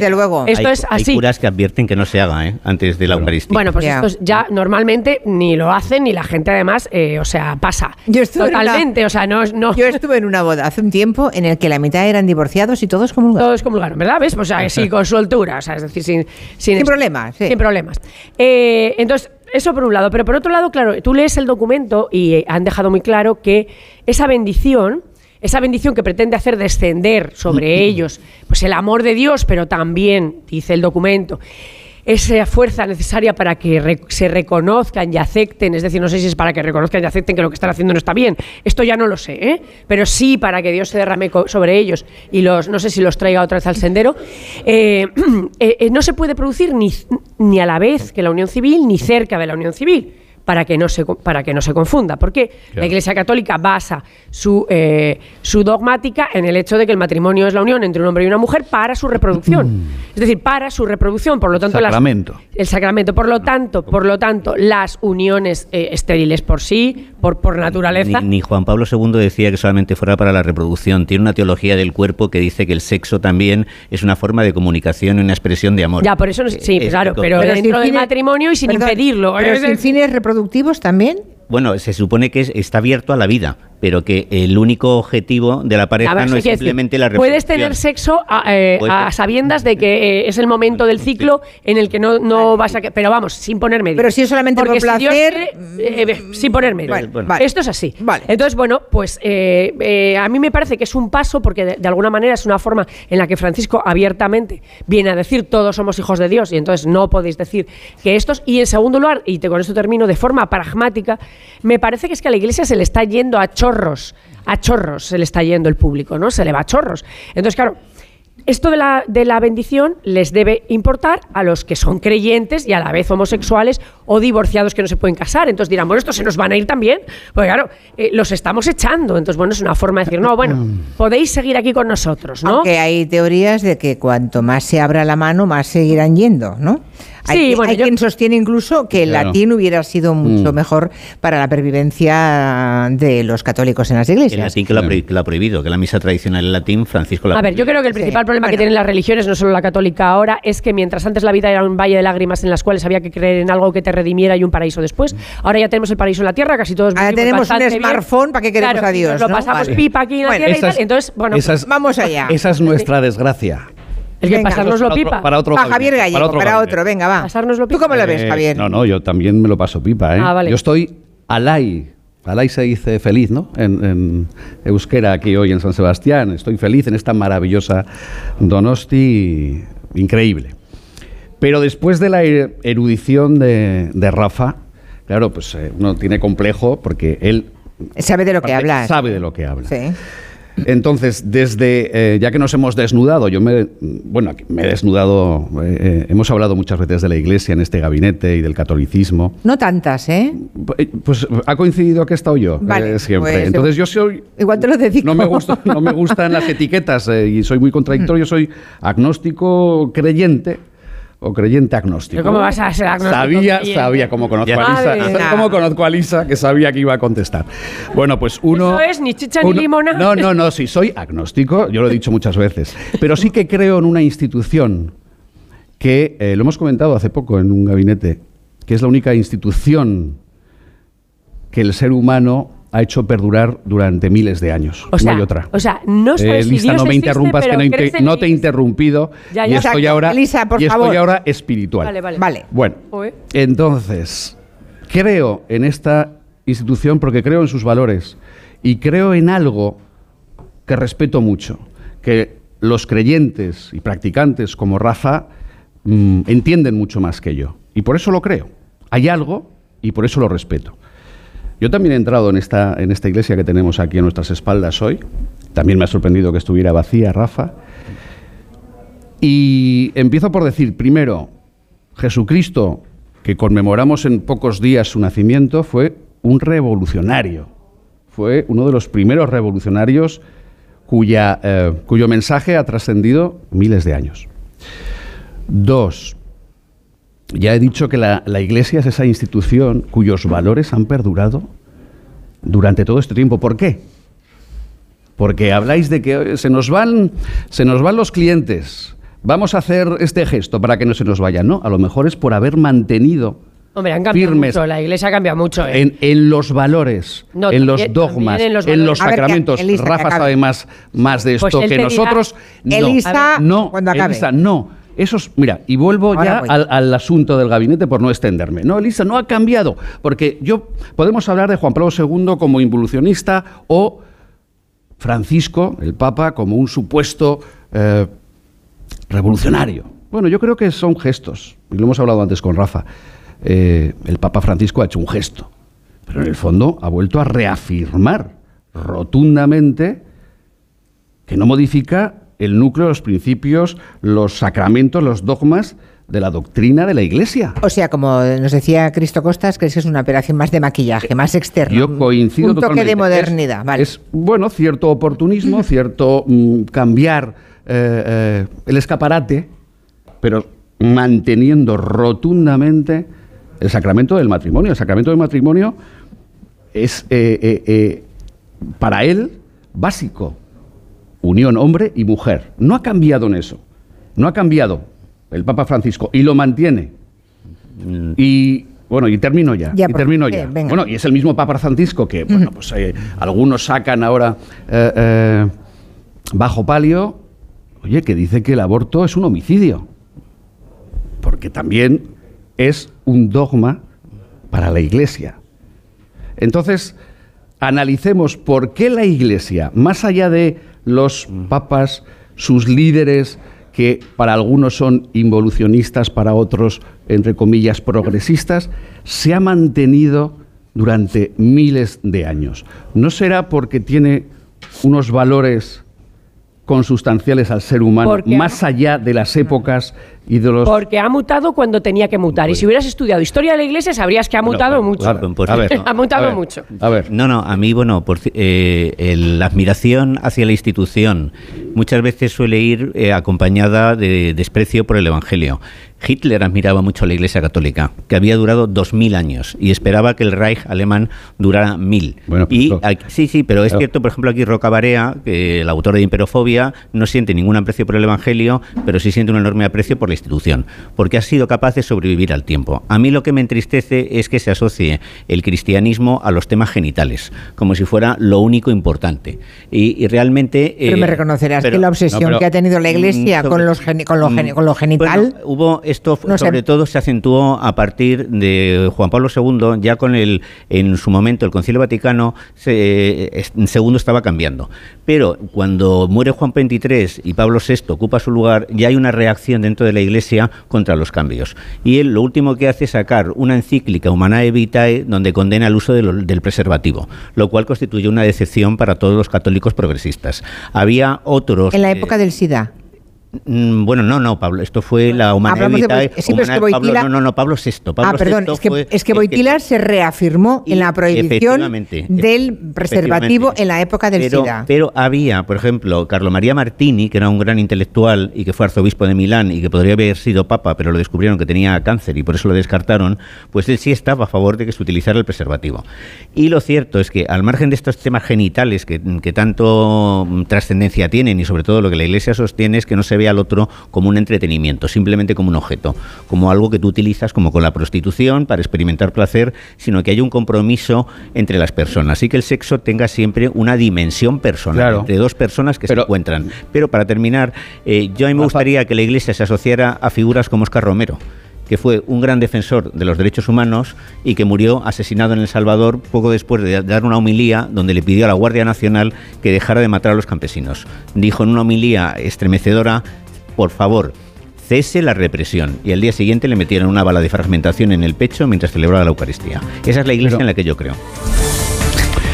esto hay, es hay así. curas que advierten que no se haga ¿eh? antes de la Eucaristía. Bueno, pues esto es- ya normalmente ni lo hacen ni la gente además, eh, o sea, pasa. Yo estuve en una- Totalmente, o sea, no, es- no. Yo estuve en una boda hace un tiempo en el que la mitad eran divorciados y todos comulgaron. Todos comulgaron, ¿verdad? ¿Ves? O sea, sí, con soltura, o sea, es decir, sin, sin, Sin problemas, sí. Sin problemas. Eh, entonces, eso por un lado. Pero por otro lado, claro, tú lees el documento y han dejado muy claro que esa bendición, esa bendición que pretende hacer descender sobre ellos, pues el amor de Dios, pero también, dice el documento, esa fuerza necesaria para que re- se reconozcan y acepten, es decir, no sé si es para que reconozcan y acepten que lo que están haciendo no está bien, esto ya no lo sé, ¿eh? pero sí para que Dios se derrame sobre ellos y los, no sé si los traiga otra vez al sendero, eh, eh, eh, no se puede producir ni, ni a la vez que la unión civil ni cerca de la unión civil. Para que, no se, co- para que no se confunda. Porque la. Iglesia Católica basa su, eh, su dogmática en el hecho de que el matrimonio es la unión entre un hombre y una mujer para su reproducción. Es decir, para su reproducción. Por lo tanto, las- Sacramento. el sacramento. Por lo tanto, por lo tanto, las uniones eh, estériles por sí, por, por naturaleza. Ni, ni Juan Pablo II decía que solamente fuera para la reproducción. Tiene una teología del cuerpo que dice que el sexo también es una forma de comunicación y una expresión de amor. Ya, por eso, no- sí, Eh, claro, pero, Pero dentro del matrimonio y sin Perdón, impedirlo. Pero Es sin fines reproductivos también. Bueno, se supone que es- está abierto a la vida, pero que el único objetivo de la pareja ver, no sí, es quiero decir, simplemente la Puedes reproducción. tener sexo a, eh, Puedes a sabiendas de que eh, es el momento del ciclo en el que no, no vas a... que- Pero vamos, sin poner medio. Pero si es solamente Porque por si placer, quiere, eh, eh, sin poner medio. Vale, vale. Esto es así. Entonces, bueno, pues eh, eh, a mí me parece que es un paso porque de, de alguna manera es una forma en la que Francisco abiertamente viene a decir todos somos hijos de Dios y entonces no podéis decir que estos... Y en segundo lugar, y te, con esto termino, de forma pragmática, me parece que es que a la Iglesia se le está yendo a chorros, a chorros se le está yendo el público, ¿no? Se le va a chorros. Entonces, claro, esto de la, de la bendición les debe importar a los que son creyentes y a la vez homosexuales o divorciados que no se pueden casar. Entonces dirán, bueno, estos se nos van a ir también. Porque claro, eh, los estamos echando. Entonces, bueno, es una forma de decir, no, bueno, podéis seguir aquí con nosotros, ¿no? Aunque hay teorías de que cuanto más se abra la mano, más seguirán yendo, ¿no? Hay, Sí, que- bueno, hay yo- quien sostiene incluso que el Claro. latín hubiera sido mucho Mm. mejor para la pervivencia de los católicos en las El iglesias. latín que lo, que lo ha prohibido, que la misa tradicional en latín, Francisco la A ver, yo creo que el principal problema que tienen las religiones, no solo la católica ahora, es que mientras antes la vida era un valle de lágrimas en las cuales había que creer en algo que te redimiera y un paraíso después, ahora ya tenemos el paraíso en la tierra, casi todos Ahora tenemos un bastante bien. smartphone, ¿para qué queremos Claro, a y Dios? nos lo no? pasamos Vale. pipa aquí en la Bueno, tierra y esa tal. es- Entonces, bueno, esa es- vamos allá. Esa es nuestra desgracia. El que Venga. pasárnoslo Para otro- pipa. para otro Va, gabinete, Javier Gallego, para para otro otro, venga, va. Pasárnoslo ¿Tú cómo lo ves, Eh, Javier? No, no, yo también me lo paso pipa. ¿eh? Ah, vale. Yo estoy alay. Alay se dice feliz, ¿no? En, en euskera aquí hoy en San Sebastián. Estoy feliz en esta maravillosa Donosti increíble. Pero después de la er- erudición de, de Rafa, claro, pues eh, uno tiene complejo porque él Sabe de lo que hablas. sabe de lo que habla. Sí. Entonces, desde, eh, ya que nos hemos desnudado, yo me, bueno, me he desnudado, eh, eh, hemos hablado muchas veces de la Iglesia en este gabinete y del catolicismo. No tantas, ¿eh? Pues, pues ha coincidido que he estado yo Vale, eh, siempre. pues, Entonces yo soy... Igual te lo dedico. No me, gusta, no me gustan las etiquetas y soy muy contradictorio. Soy agnóstico creyente o creyente agnóstico. ¿Pero cómo vas a ser agnóstico Sabía, creyente? sabía, como conozco, a Lisa, como conozco a Lisa, que sabía que iba a contestar. Bueno, pues uno... Eso es ni chicha ni limona. No, no, no, sí, soy agnóstico, yo lo he dicho muchas veces. Pero sí que creo en una institución que, eh, lo hemos comentado hace poco en un gabinete, que es la única institución que el ser humano ha hecho perdurar durante miles de años. O sea, no hay otra. o sea, no Eh, sabes si Lisa, Dios no me existe, interrumpas, que no, inte- crees en no te he interrumpido Ya, y ya. estoy Exacto. ahora, Elisa, por y estoy favor. ahora espiritual. Vale, vale. Vale. Bueno, entonces, creo en esta institución porque creo en sus valores y creo en algo que respeto mucho, que los creyentes y practicantes como Rafa mm, entienden mucho más que yo. Y por eso lo creo. Hay algo y por eso lo respeto. Yo también he entrado en esta, en esta iglesia que tenemos aquí a nuestras espaldas hoy. También me ha sorprendido que estuviera vacía, Rafa. Y empiezo por decir, primero, Jesucristo, que conmemoramos en pocos días su nacimiento, fue un revolucionario. Fue uno de los primeros revolucionarios cuya, eh, cuyo mensaje ha trascendido miles de años. Dos, ya he dicho que la, la Iglesia es esa institución cuyos valores han perdurado durante todo este tiempo. ¿Por qué? Porque habláis de que se nos van, se nos van los clientes. Vamos a hacer este gesto para que no se nos vayan. No, a lo mejor es por haber mantenido Hombre, han cambiado firmes mucho. La iglesia cambia mucho. ¿eh? en, en los valores, No, en los dogmas, en los en valores. los A ver, que sacramentos. Elisa, Rafa sabe más, más de esto Pues él que dirá- nosotros. No, Elisa, no, cuando acabe. Elisa, no. Eso es, mira, y vuelvo Ahora ya al asunto del gabinete por no extenderme. No, Elisa, no ha cambiado. Porque yo podemos hablar de Juan Pablo II como involucionista o Francisco, el Papa, como un supuesto eh, revolucionario. Bueno, yo creo que son gestos, y lo hemos hablado antes con Rafa. Eh, el Papa Francisco ha hecho un gesto, pero en el fondo ha vuelto a reafirmar rotundamente que no modifica el núcleo, los principios, los sacramentos, los dogmas de la doctrina de la Iglesia. O sea, como nos decía Cristo Costas, que es una operación más de maquillaje, más externa. Yo coincido Un toque totalmente. de modernidad, Es- vale. Es, bueno, cierto oportunismo, cierto mm, cambiar eh, eh, el escaparate, pero manteniendo rotundamente el sacramento del matrimonio. El sacramento del matrimonio es eh, para él básico. Unión hombre y mujer. No ha cambiado en eso. No ha cambiado el Papa Francisco y lo mantiene. Y bueno, y termino ya. Ya, y termino eh, ya. venga. Bueno, y es el mismo Papa Francisco que, bueno, pues eh, algunos sacan ahora eh, eh, bajo palio, oye, que dice que el aborto es un homicidio. Porque también es un dogma para la Iglesia. Entonces, analicemos por qué la Iglesia, más allá de los papas, sus líderes, que para algunos son involucionistas, para otros, entre comillas, progresistas, se ha mantenido durante miles de años. ¿No será porque tiene unos valores consustanciales al ser humano, Porque- más allá de las épocas y de los... Porque ha mutado cuando tenía que mutar. Y si hubieras estudiado historia de la iglesia, sabrías que ha mutado mucho. Claro, por a ver, cierto. ha mutado a ver. mucho. A ver. No, no, a mí, bueno, por eh, el- la admiración hacia la institución muchas veces suele ir eh, acompañada de desprecio por el Evangelio. Hitler admiraba mucho a la Iglesia Católica, que había durado dos mil años y esperaba que el Reich alemán durara mil. Bueno, pues y aquí- sí, sí, pero es Claro. cierto, por ejemplo, aquí Roca Barea, que el autor de Imperofobia, no siente ningún aprecio por el Evangelio, pero sí siente un enorme aprecio por la institución, porque ha sido capaz de sobrevivir al tiempo. A mí lo que me entristece es que se asocie el cristianismo a los temas genitales, como si fuera lo único importante. Y, y realmente... Pero me eh, reconocerás pero- que la obsesión no, pero- que ha tenido la Iglesia Mm, con, sobre- los geni- con, lo Mm, geni- con lo genital. bueno, hubo esto No sé. sobre todo se acentuó a partir de Juan Pablo II, ya con el en su momento el Concilio Vaticano se, es- segundo estaba cambiando. Pero cuando muere Juan XXIII y Pablo VI ocupa su lugar, ya hay una reacción dentro de la Iglesia contra los cambios. Y él lo último que hace es sacar una encíclica Humanae Vitae donde condena el uso del preservativo, lo cual constituye una decepción para todos los católicos progresistas. Había otros... En la época del SIDA. Mm, bueno, no, no, Pablo, esto fue la humanidad de, sí, es que Boitila, Pablo, no, no, Pablo VI. Pablo ah, perdón, VI es, que, fue, es que Boitila se reafirmó en la prohibición del preservativo en la época del pero, SIDA. Pero había, por ejemplo, Carlo María Martini, que era un gran intelectual y que fue arzobispo de Milán y que podría haber sido papa, pero lo descubrieron que tenía cáncer y por eso lo descartaron, pues él sí estaba a favor de que se utilizara el preservativo. Y lo cierto es que, al margen de estos temas genitales que, que tanto mm, trascendencia tienen y sobre todo lo que la Iglesia sostiene es que no se ve al otro como un entretenimiento, simplemente como un objeto, como algo que tú utilizas como con la prostitución para experimentar placer, sino que hay un compromiso entre las personas y que el sexo tenga siempre una dimensión personal entre dos personas que se encuentran. Pero para terminar, eh, yo a mí me gustaría que la Iglesia se asociara a figuras como Oscar Romero que fue un gran defensor de los derechos humanos y que murió asesinado en El Salvador poco después de dar una homilía donde le pidió a la Guardia Nacional que dejara de matar a los campesinos. Dijo en una homilía estremecedora por favor, cese la represión. Y al día siguiente le metieron una bala de fragmentación en el pecho mientras celebraba la Eucaristía. Esa es la iglesia en la que yo creo.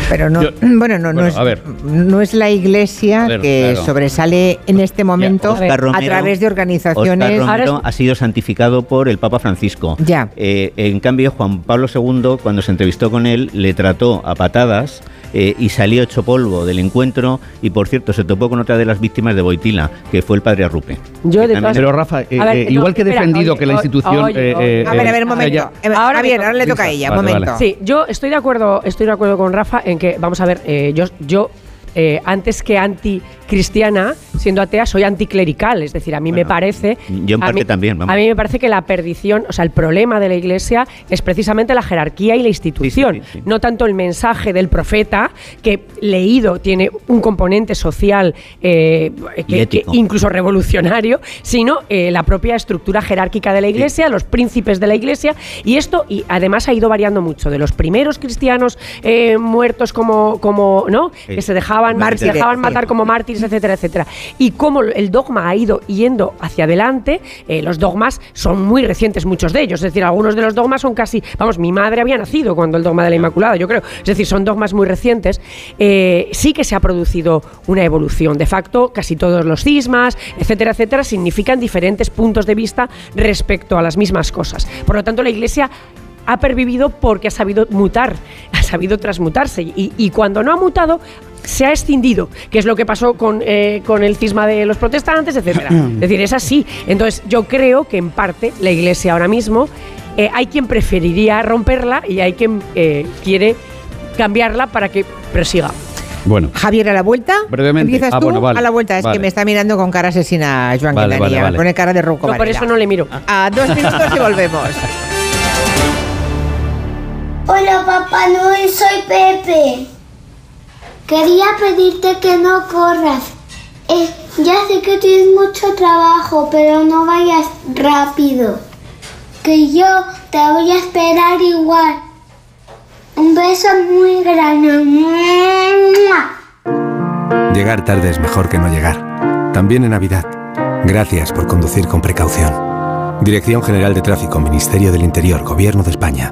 Pero no, bueno, no, no, es, no es la iglesia que sobresale en este momento a través de organizaciones. Oscar ha sido santificado por el Papa Francisco. Ya. Eh, en cambio, Juan Pablo II, cuando se entrevistó con él, le trató a patadas eh, y salió hecho polvo del encuentro y por cierto se topó con otra de las víctimas de Boitila, que fue el padre Arrupe. Yo Pero Rafa, eh, eh, igual que he defendido que la institución... a ver, a ver, un momento. ahora, bien, ahora le toca a ella, un momento. Sí, yo estoy de acuerdo, estoy de acuerdo con Rafa en que, vamos a ver, yo, yo antes que anti cristiana, siendo atea, soy anticlerical. Es decir, a mí me parece. Yo en parte también. A mí me parece que la perdición, o sea, el problema de la iglesia es precisamente la jerarquía y la institución. no tanto el mensaje del profeta, que leído tiene un componente social, eh, que, incluso revolucionario, sino eh, la propia estructura jerárquica de la iglesia, los príncipes de la iglesia. Y esto, y además ha ido variando mucho. De los primeros cristianos eh, muertos como, como, ¿no? Que se dejaban, se dejaban matar como mártires etcétera, etcétera. Y cómo el dogma ha ido yendo hacia adelante, eh, los dogmas son muy recientes, muchos de ellos. Es decir, algunos de los dogmas son casi, vamos, mi madre había nacido cuando el dogma de la Inmaculada, yo creo. Es decir, son dogmas muy recientes. Eh, sí que se ha producido una evolución. De facto, casi todos los cismas, etcétera, etcétera, significan diferentes puntos de vista respecto a las mismas cosas. Por lo tanto, la Iglesia ha pervivido porque ha sabido mutar, ha sabido transmutarse. y, cuando no ha mutado, se ha escindido, que es lo que pasó con, eh, con el cisma de los protestantes, etcétera. es decir, es así. Entonces, yo creo que en parte la Iglesia ahora mismo eh, hay quien preferiría romperla y hay quien eh, quiere cambiarla para que prosiga. Bueno. Javier, a la vuelta. Brevemente. Empiezas ah, tú a la vuelta. Es que me está mirando con cara asesina Joan vale, vale, Pone cara de roco. No, por eso no le miro. A dos minutos y volvemos. Hola, Papá Noel, soy Pepe. Quería pedirte que no corras. Eh, ya sé que tienes mucho trabajo, pero no vayas rápido. Que yo te voy a esperar igual. Un beso muy grande. Llegar tarde es mejor que no llegar. También en Navidad. Gracias por conducir con precaución. Dirección General de Tráfico, Ministerio del Interior, Gobierno de España.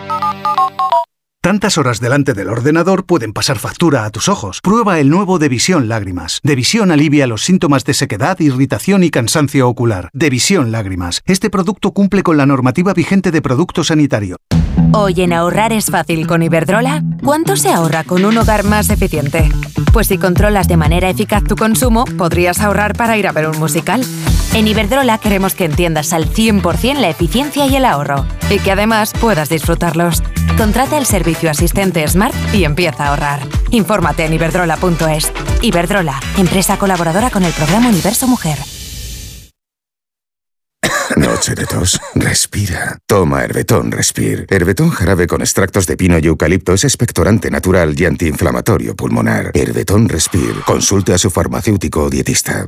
Tantas horas delante del ordenador pueden pasar factura a tus ojos. Prueba el nuevo Devisión Lágrimas. Devisión alivia los síntomas de sequedad, irritación y cansancio ocular. Devisión Lágrimas. Este producto cumple con la normativa vigente de producto sanitario. Hoy en ahorrar es fácil con Iberdrola. ¿Cuánto se ahorra con un hogar más eficiente? Pues si controlas de manera eficaz tu consumo, podrías ahorrar para ir a ver un musical. En Iberdrola queremos que entiendas al 100% la eficiencia y el ahorro y que además puedas disfrutarlos. Contrata el servicio asistente Smart y empieza a ahorrar. Infórmate en iberdrola.es. Iberdrola, empresa colaboradora con el programa Universo Mujer. noche de tos? Respira. Toma Herbetón Respir. Herbetón jarabe con extractos de pino y eucalipto es expectorante natural y antiinflamatorio pulmonar. Herbetón Respir. Consulte a su farmacéutico o dietista.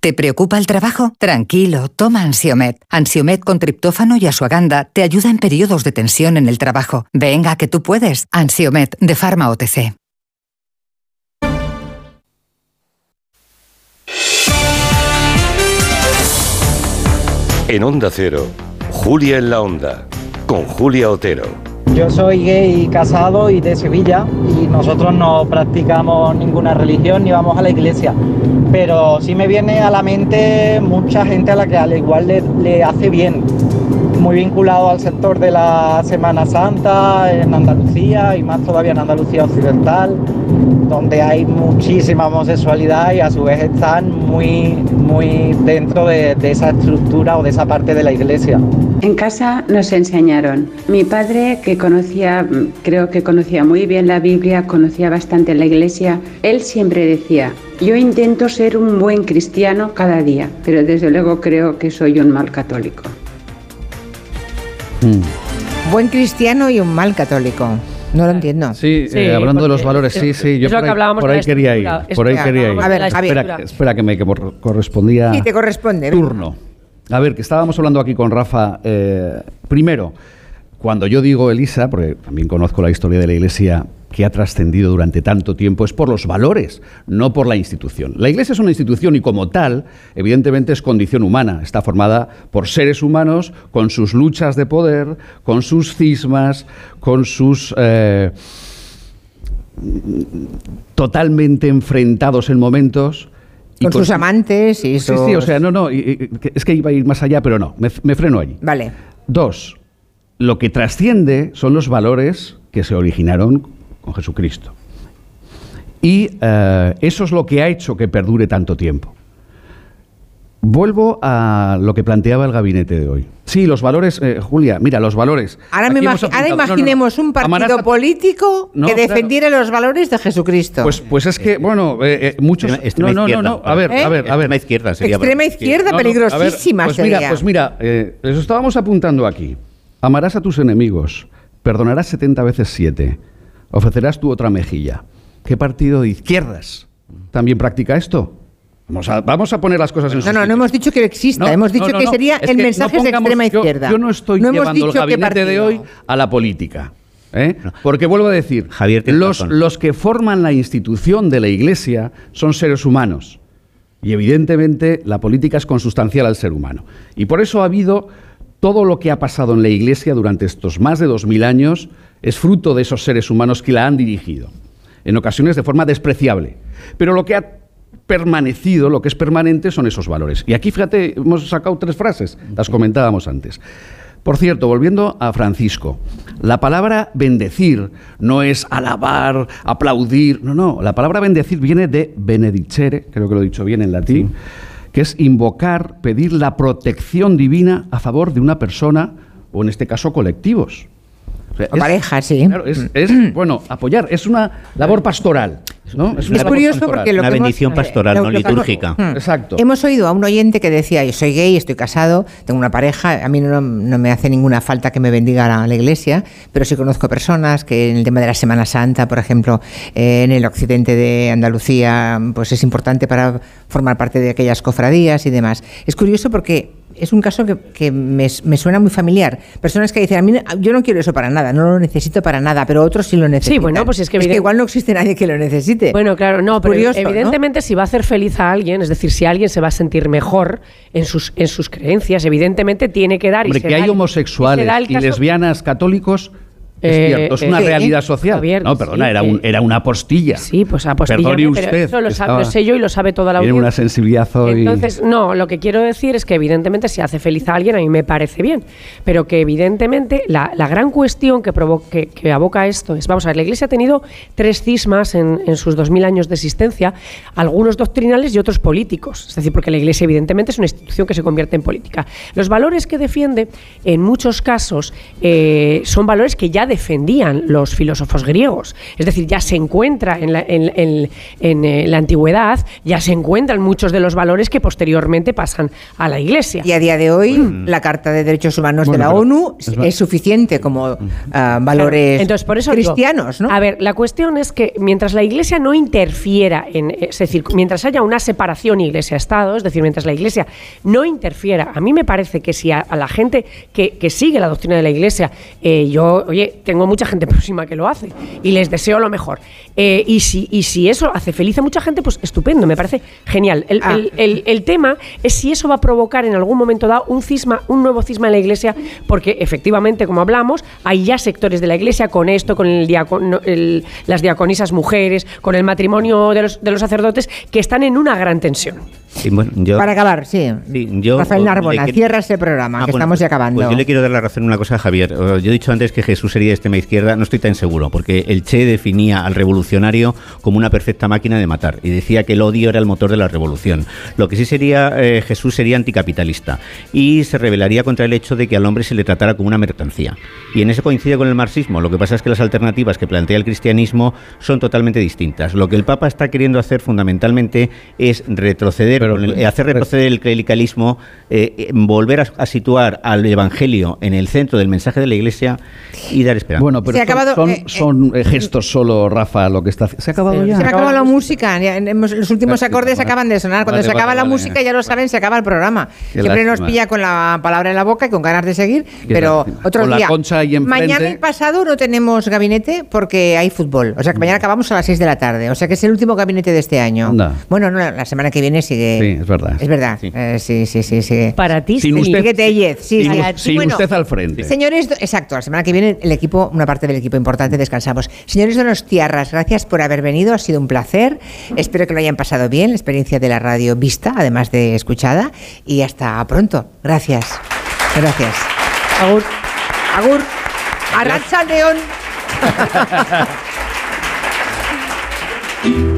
¿Te preocupa el trabajo? Tranquilo, toma Ansiomet. Ansiomet con triptófano y asuaganda te ayuda en periodos de tensión en el trabajo. Venga, que tú puedes. Ansiomet de Pharma OTC. En Onda Cero, Julia en la Onda, con Julia Otero. Yo soy gay casado y de Sevilla y nosotros no practicamos ninguna religión ni vamos a la iglesia. Pero sí me viene a la mente mucha gente a la que al igual le, le hace bien. Muy vinculado al sector de la Semana Santa en Andalucía y más todavía en Andalucía Occidental, donde hay muchísima homosexualidad y a su vez están muy, muy dentro de, de esa estructura o de esa parte de la iglesia. En casa nos enseñaron. Mi padre, que conocía, creo que conocía muy bien la Biblia, conocía bastante la iglesia, él siempre decía, yo intento ser un buen cristiano cada día, pero desde luego creo que soy un mal católico. Buen cristiano y un mal católico. No lo entiendo. Sí, eh, hablando de los valores, sí, sí, yo es lo por que ahí, hablábamos por de ahí quería ir. Por ahí quería ir. a ver, espera, espera que me que correspondía Sí, te corresponde. turno. A ver, que estábamos hablando aquí con Rafa. eh, primero, cuando yo digo Elisa, porque también conozco la historia de la Iglesia que ha trascendido durante tanto tiempo, es por los valores, no por la institución. La Iglesia es una institución y como tal, evidentemente es condición humana. Está formada por seres humanos con sus luchas de poder, con sus cismas, con sus... eh, totalmente enfrentados en momentos. Con sus amantes y Sí, sus- sí, o sea, no, no, es que iba a ir más allá, pero no, me, me freno allí. Vale. Dos, lo que trasciende son los valores que se originaron con Jesucristo. Y eh, eso es lo que ha hecho que perdure tanto tiempo. Vuelvo a lo que planteaba el gabinete de hoy. Sí, los valores, eh, Julia, mira, los valores. Ahora, me Aquí hemos imagi- ahora apuntado- no, no, no. imaginemos un partido político No, que claro. defendiera los valores de Jesucristo. Pues, pues es que, bueno, eh, eh, muchos. Extrema no, no, no. A ver, ¿Eh? a ver, a ver. Extrema izquierda sería. Extrema izquierda, No, no, a ver, peligrosísima pues mira, pues mira, eh, les estábamos apuntando aquí. Amarás a tus enemigos, perdonarás 70 veces 7, ofrecerás tu otra mejilla. ¿Qué partido de izquierdas también practica esto? Vamos a, vamos a poner las cosas en su no, no, no hemos dicho que exista, No, hemos dicho no, que no. sería Es el que no mensaje de extrema izquierda. Yo, no estoy no hemos llevando el gabinete de hoy a la política. ¿eh? Porque vuelvo a decir, Javier, los, los que forman la institución de la Iglesia son seres humanos. Y evidentemente la política es consustancial al ser humano. Y por eso ha habido todo lo que ha pasado en la Iglesia durante estos más de dos mil años es fruto de esos seres humanos que la han dirigido. En ocasiones de forma despreciable. Pero lo que ha permanecido, lo que es permanente, son esos valores. Y aquí, fíjate, hemos sacado tres frases, las comentábamos antes. Por cierto, volviendo a Francisco, la palabra bendecir no es alabar, aplaudir, no, no, la palabra bendecir viene de benedicere, creo que lo he dicho bien en latín, que es invocar, pedir la protección divina a favor de una persona o en este caso colectivos. O sea, O pareja, sí. claro, es, es, bueno, apoyar, es una labor pastoral. ¿No? Es, curioso porque lo una que hemos- bendición pastoral, no litúrgica. Hmm. Exacto. Hemos oído a un oyente que decía, yo soy gay, estoy casado, tengo una pareja, a mí no, no me hace ninguna falta que me bendiga la, la iglesia, pero sí conozco personas que en el tema de la Semana Santa, por ejemplo, eh, en el occidente de Andalucía, pues es importante para formar parte de aquellas cofradías y demás. Es curioso porque es un caso que, que me, me suena muy familiar. Personas que dicen, a mí no- yo no quiero eso para nada, no lo necesito para nada, pero otros sí lo necesitan. bueno, pues es que evident- igual no existe nadie que lo necesite. Bueno, claro, no, pero Curioso, ¿no? evidentemente si va a hacer feliz a alguien, es decir, si alguien se va a sentir mejor en sus, en sus creencias, evidentemente tiene que dar y Hombre, que hay homosexuales y caso- lesbianas católicos. Es Eh, cierto, es eh, una realidad social. Javier, no, perdona, sí, era, eh, un, era una apostilla. Sí, pues apostilla. Perdone pero usted. Eso lo, sabe- lo sé yo y lo sabe toda la audiencia. una sensibilidad hoy. Entonces, no, lo que quiero decir es que evidentemente si hace feliz a alguien a mí me parece bien, pero que evidentemente la, la gran cuestión que, provo- que, que aboca esto es, vamos a ver, la Iglesia ha tenido tres cismas en, en sus dos mil años de existencia, algunos doctrinales y otros políticos, es decir, porque la Iglesia evidentemente es una institución que se convierte en política. Los valores que defiende en muchos casos eh, son valores que ya defendían los filósofos griegos, es decir, ya se encuentra en la, en- en- en, eh, la antigüedad, ya se encuentran muchos de los valores que posteriormente pasan a la Iglesia. Y a día de hoy, la Carta de Derechos Humanos Bueno, de la ONU es suficiente como ah, valores Entonces, por eso digo, cristianos, ¿no? A ver, la cuestión es que mientras la Iglesia no interfiera en, es decir, mientras haya una separación Iglesia-Estado, es decir, mientras la Iglesia no interfiera, a mí me parece que si a, a la gente que, que sigue la doctrina de la Iglesia, eh, yo, oye, tengo mucha gente próxima que lo hace y les deseo lo mejor. Eh, y, si, y si eso hace feliz a mucha gente, pues estupendo, me parece genial. El, Ah. el- el- el tema es si eso va a provocar en algún momento dado un cisma, un nuevo cisma en la Iglesia, porque efectivamente, como hablamos, hay ya sectores de la Iglesia con esto, con el diacono- el- las diaconisas mujeres, con el matrimonio de los, de los sacerdotes, que están en una gran tensión. Sí, bueno, yo- Para acabar, sí. Sí, yo- Rafael le Narbona, quiero- cierra ese programa, Ah, que bueno, estamos ya acabando. Pues yo le quiero dar la razón en una cosa a Javier. Eh, Yo he dicho antes que Jesús sería extrema izquierda, no estoy tan seguro, porque el Che definía al revolucionario como una perfecta máquina de matar y decía que el odio era el motor de la revolución. Lo que sí sería eh, Jesús sería anticapitalista y se rebelaría contra el hecho de que al hombre se le tratara como una mercancía. Y en eso coincide con el marxismo. Lo que pasa es que las alternativas que plantea el cristianismo son totalmente distintas. Lo que el Papa está queriendo hacer fundamentalmente es retroceder, el- eh, hacer retroceder el clericalismo, eh, eh, volver a, a situar al Evangelio en el centro del mensaje de la Iglesia y dar Bueno, pero Se ha son- acabado, son, eh, son, eh, gestos solo, Rafa, lo que está haciendo. ¿Se ha acabado ya? Se me acabó la música, ya los últimos acordes acaban de sonar. Cuando Vale, se vale, acaba la vale. música, ya lo saben, se acaba el programa. Qué Siempre nos lástima. pilla con la palabra en la boca y con ganas de seguir, Qué pero lástima. otro Con la día. concha ahí mañana y pasado no tenemos gabinete porque hay fútbol. O sea que mañana acabamos a las 6 de la tarde. O sea que es el último gabinete de este año. Anda. Bueno, no, la semana que viene sigue. Sí, es verdad. Es verdad. Eh, sí, sí, sí, sí. Para ti, Sin sí. usted- Sigue Tellez, sí, sin sí. us- sin Bueno, usted al frente. Señores, exacto, la semana que viene el equipo, una parte del equipo importante, descansamos. Señores Donostiarras, gracias por haber venido, ha sido un placer. Espero que lo hayan pasado bien, la experiencia de la radio vista, además de escuchada, y hasta pronto. Gracias. Gracias. Agur. Agur. Arracha León.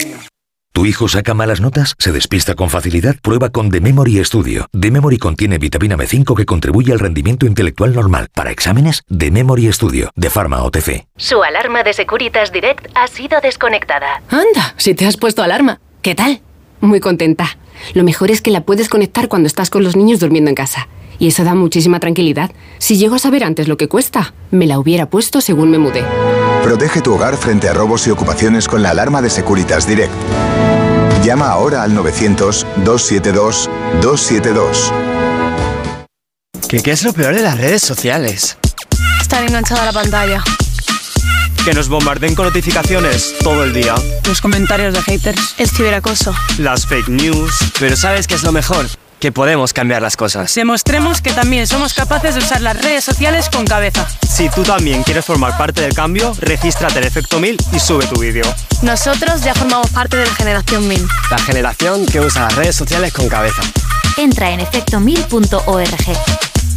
¿Tu hijo saca malas notas? ¿Se despista con facilidad? Prueba con The Memory Studio. The Memory contiene vitamina B5 que contribuye al rendimiento intelectual normal. Para exámenes, The Memory Studio, de Pharma OTC. Su alarma de Securitas Direct ha sido desconectada. Anda, si te has puesto alarma. ¿Qué tal? Muy contenta. Lo mejor es que la puedes conectar cuando estás con los niños durmiendo en casa. Y eso da muchísima tranquilidad. Si llego a saber antes lo que cuesta, me la hubiera puesto según me mudé. Protege tu hogar frente a robos y ocupaciones con la alarma de Securitas Direct. Llama ahora al 900-272-272. ¿Qué, ¿Qué es lo peor de las redes sociales? Estar enganchada a la pantalla. Que nos bombarden con notificaciones todo el día. Los comentarios de haters. El ciberacoso. Las fake news. Pero ¿sabes qué es lo mejor? Que podemos cambiar las cosas. Demostremos que también somos capaces de usar las redes sociales con cabeza. Si tú también quieres formar parte del cambio, regístrate en Efecto 1000 y sube tu vídeo. Nosotros ya formamos parte de la generación 1000. La generación que usa las redes sociales con cabeza. Entra en efectomil.org.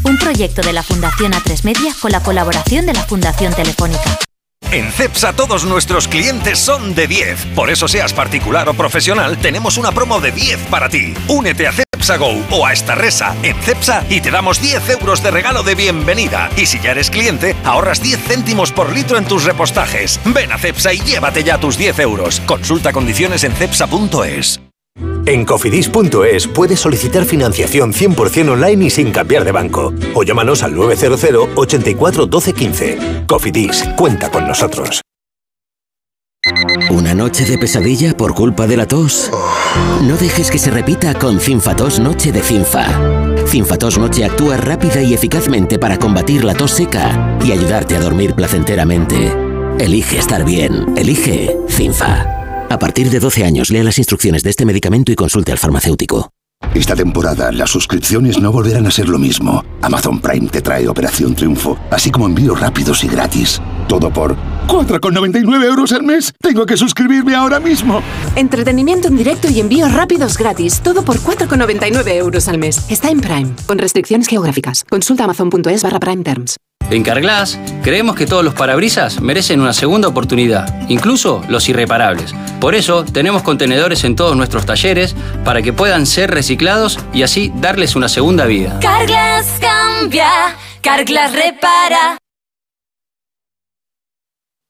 un proyecto de la Fundación A3 Media con la colaboración de la Fundación Telefónica. En CEPSA todos nuestros clientes son de 10. Por eso seas particular o profesional, tenemos una promo de 10 para ti. Únete a CEPSA Go o a esta resa en CEPSA y te damos 10 euros de regalo de bienvenida. Y si ya eres cliente, ahorras 10 céntimos por litro en tus repostajes. Ven a CEPSA y llévate ya tus 10 euros. Consulta condiciones en cepsa.es. En cofidis.es puedes solicitar financiación 100% online y sin cambiar de banco. O llámanos al 900 84 12 15. Cofidis, cuenta con nosotros. ¿Una noche de pesadilla por culpa de la tos? No dejes que se repita con Cinfatos Noche de Cinfa. Cinfatos Noche actúa rápida y eficazmente para combatir la tos seca y ayudarte a dormir placenteramente. Elige estar bien. Elige Cinfa. A partir de 12 años, lea las instrucciones de este medicamento y consulte al farmacéutico. Esta temporada las suscripciones no volverán a ser lo mismo. Amazon Prime te trae Operación Triunfo, así como envíos rápidos y gratis. Todo por 4,99 euros al mes. Tengo que suscribirme ahora mismo. Entretenimiento en directo y envíos rápidos gratis. Todo por 4,99 euros al mes. Está en Prime, con restricciones geográficas. Consulta amazon.es barra Prime Terms. En Carglass creemos que todos los parabrisas merecen una segunda oportunidad, incluso los irreparables. Por eso tenemos contenedores en todos nuestros talleres para que puedan ser reciclados y así darles una segunda vida. Carglass cambia, Carglass repara.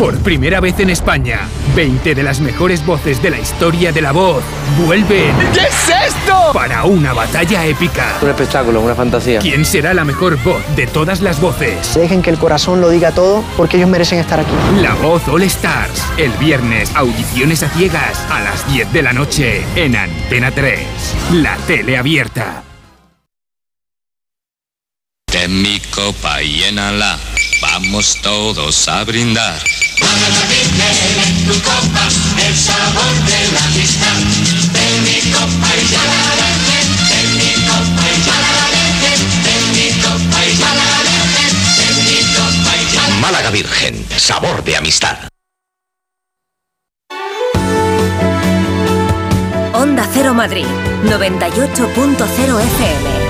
Por primera vez en España, 20 de las mejores voces de la historia de la voz vuelven. ¿Qué es esto? Para una batalla épica. Un espectáculo, una fantasía. ¿Quién será la mejor voz de todas las voces? Dejen que el corazón lo diga todo porque ellos merecen estar aquí. La voz All Stars. El viernes, audiciones a ciegas a las 10 de la noche en Antena 3. La tele abierta. De mi copa llénala, vamos todos a brindar. Para en tu copa el sabor de la amistad. De mi copa y ya la dejen, de mi copa y ya la dejen, de mi copa y ya la dejen, de mi copa y ya la Málaga Virgen, sabor de amistad. Onda Cero Madrid, 98.0 FM.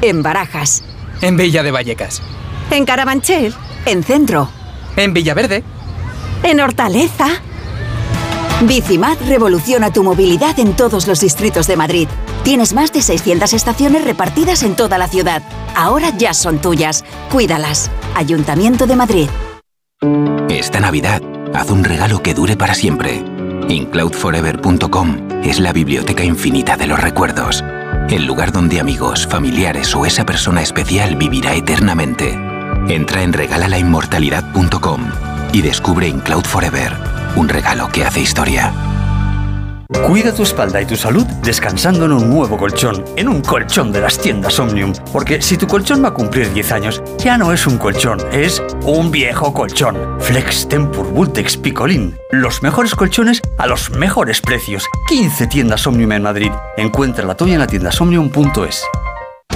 En Barajas. En Villa de Vallecas. En Carabanchel. En Centro. En Villaverde. En Hortaleza. Bicimat revoluciona tu movilidad en todos los distritos de Madrid. Tienes más de 600 estaciones repartidas en toda la ciudad. Ahora ya son tuyas. Cuídalas. Ayuntamiento de Madrid. Esta Navidad, haz un regalo que dure para siempre. InCloudForever.com es la biblioteca infinita de los recuerdos. El lugar donde amigos, familiares o esa persona especial vivirá eternamente. Entra en regalalainmortalidad.com y descubre InCloud Forever, un regalo que hace historia. Cuida tu espalda y tu salud descansando en un nuevo colchón, en un colchón de las tiendas Omnium. Porque si tu colchón va a cumplir 10 años, ya no es un colchón, es un viejo colchón. Flex Tempur Vultex Picolín. Los mejores colchones a los mejores precios. 15 tiendas Omnium en Madrid. Encuentra la tuya en la tienda somnium.es.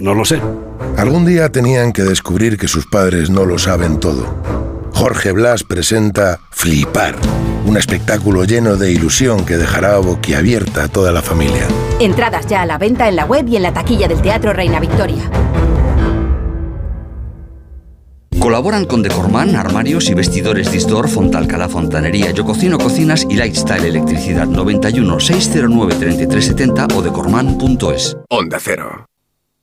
No lo sé. Algún día tenían que descubrir que sus padres no lo saben todo. Jorge Blas presenta Flipar, un espectáculo lleno de ilusión que dejará boquiabierta a toda la familia. Entradas ya a la venta en la web y en la taquilla del Teatro Reina Victoria. Colaboran con Decorman, Armarios y Vestidores Distor, Fontalcala Fontanería, Yo Cocino Cocinas y Lifestyle Electricidad 91 609 3370 o decorman.es. Onda Cero.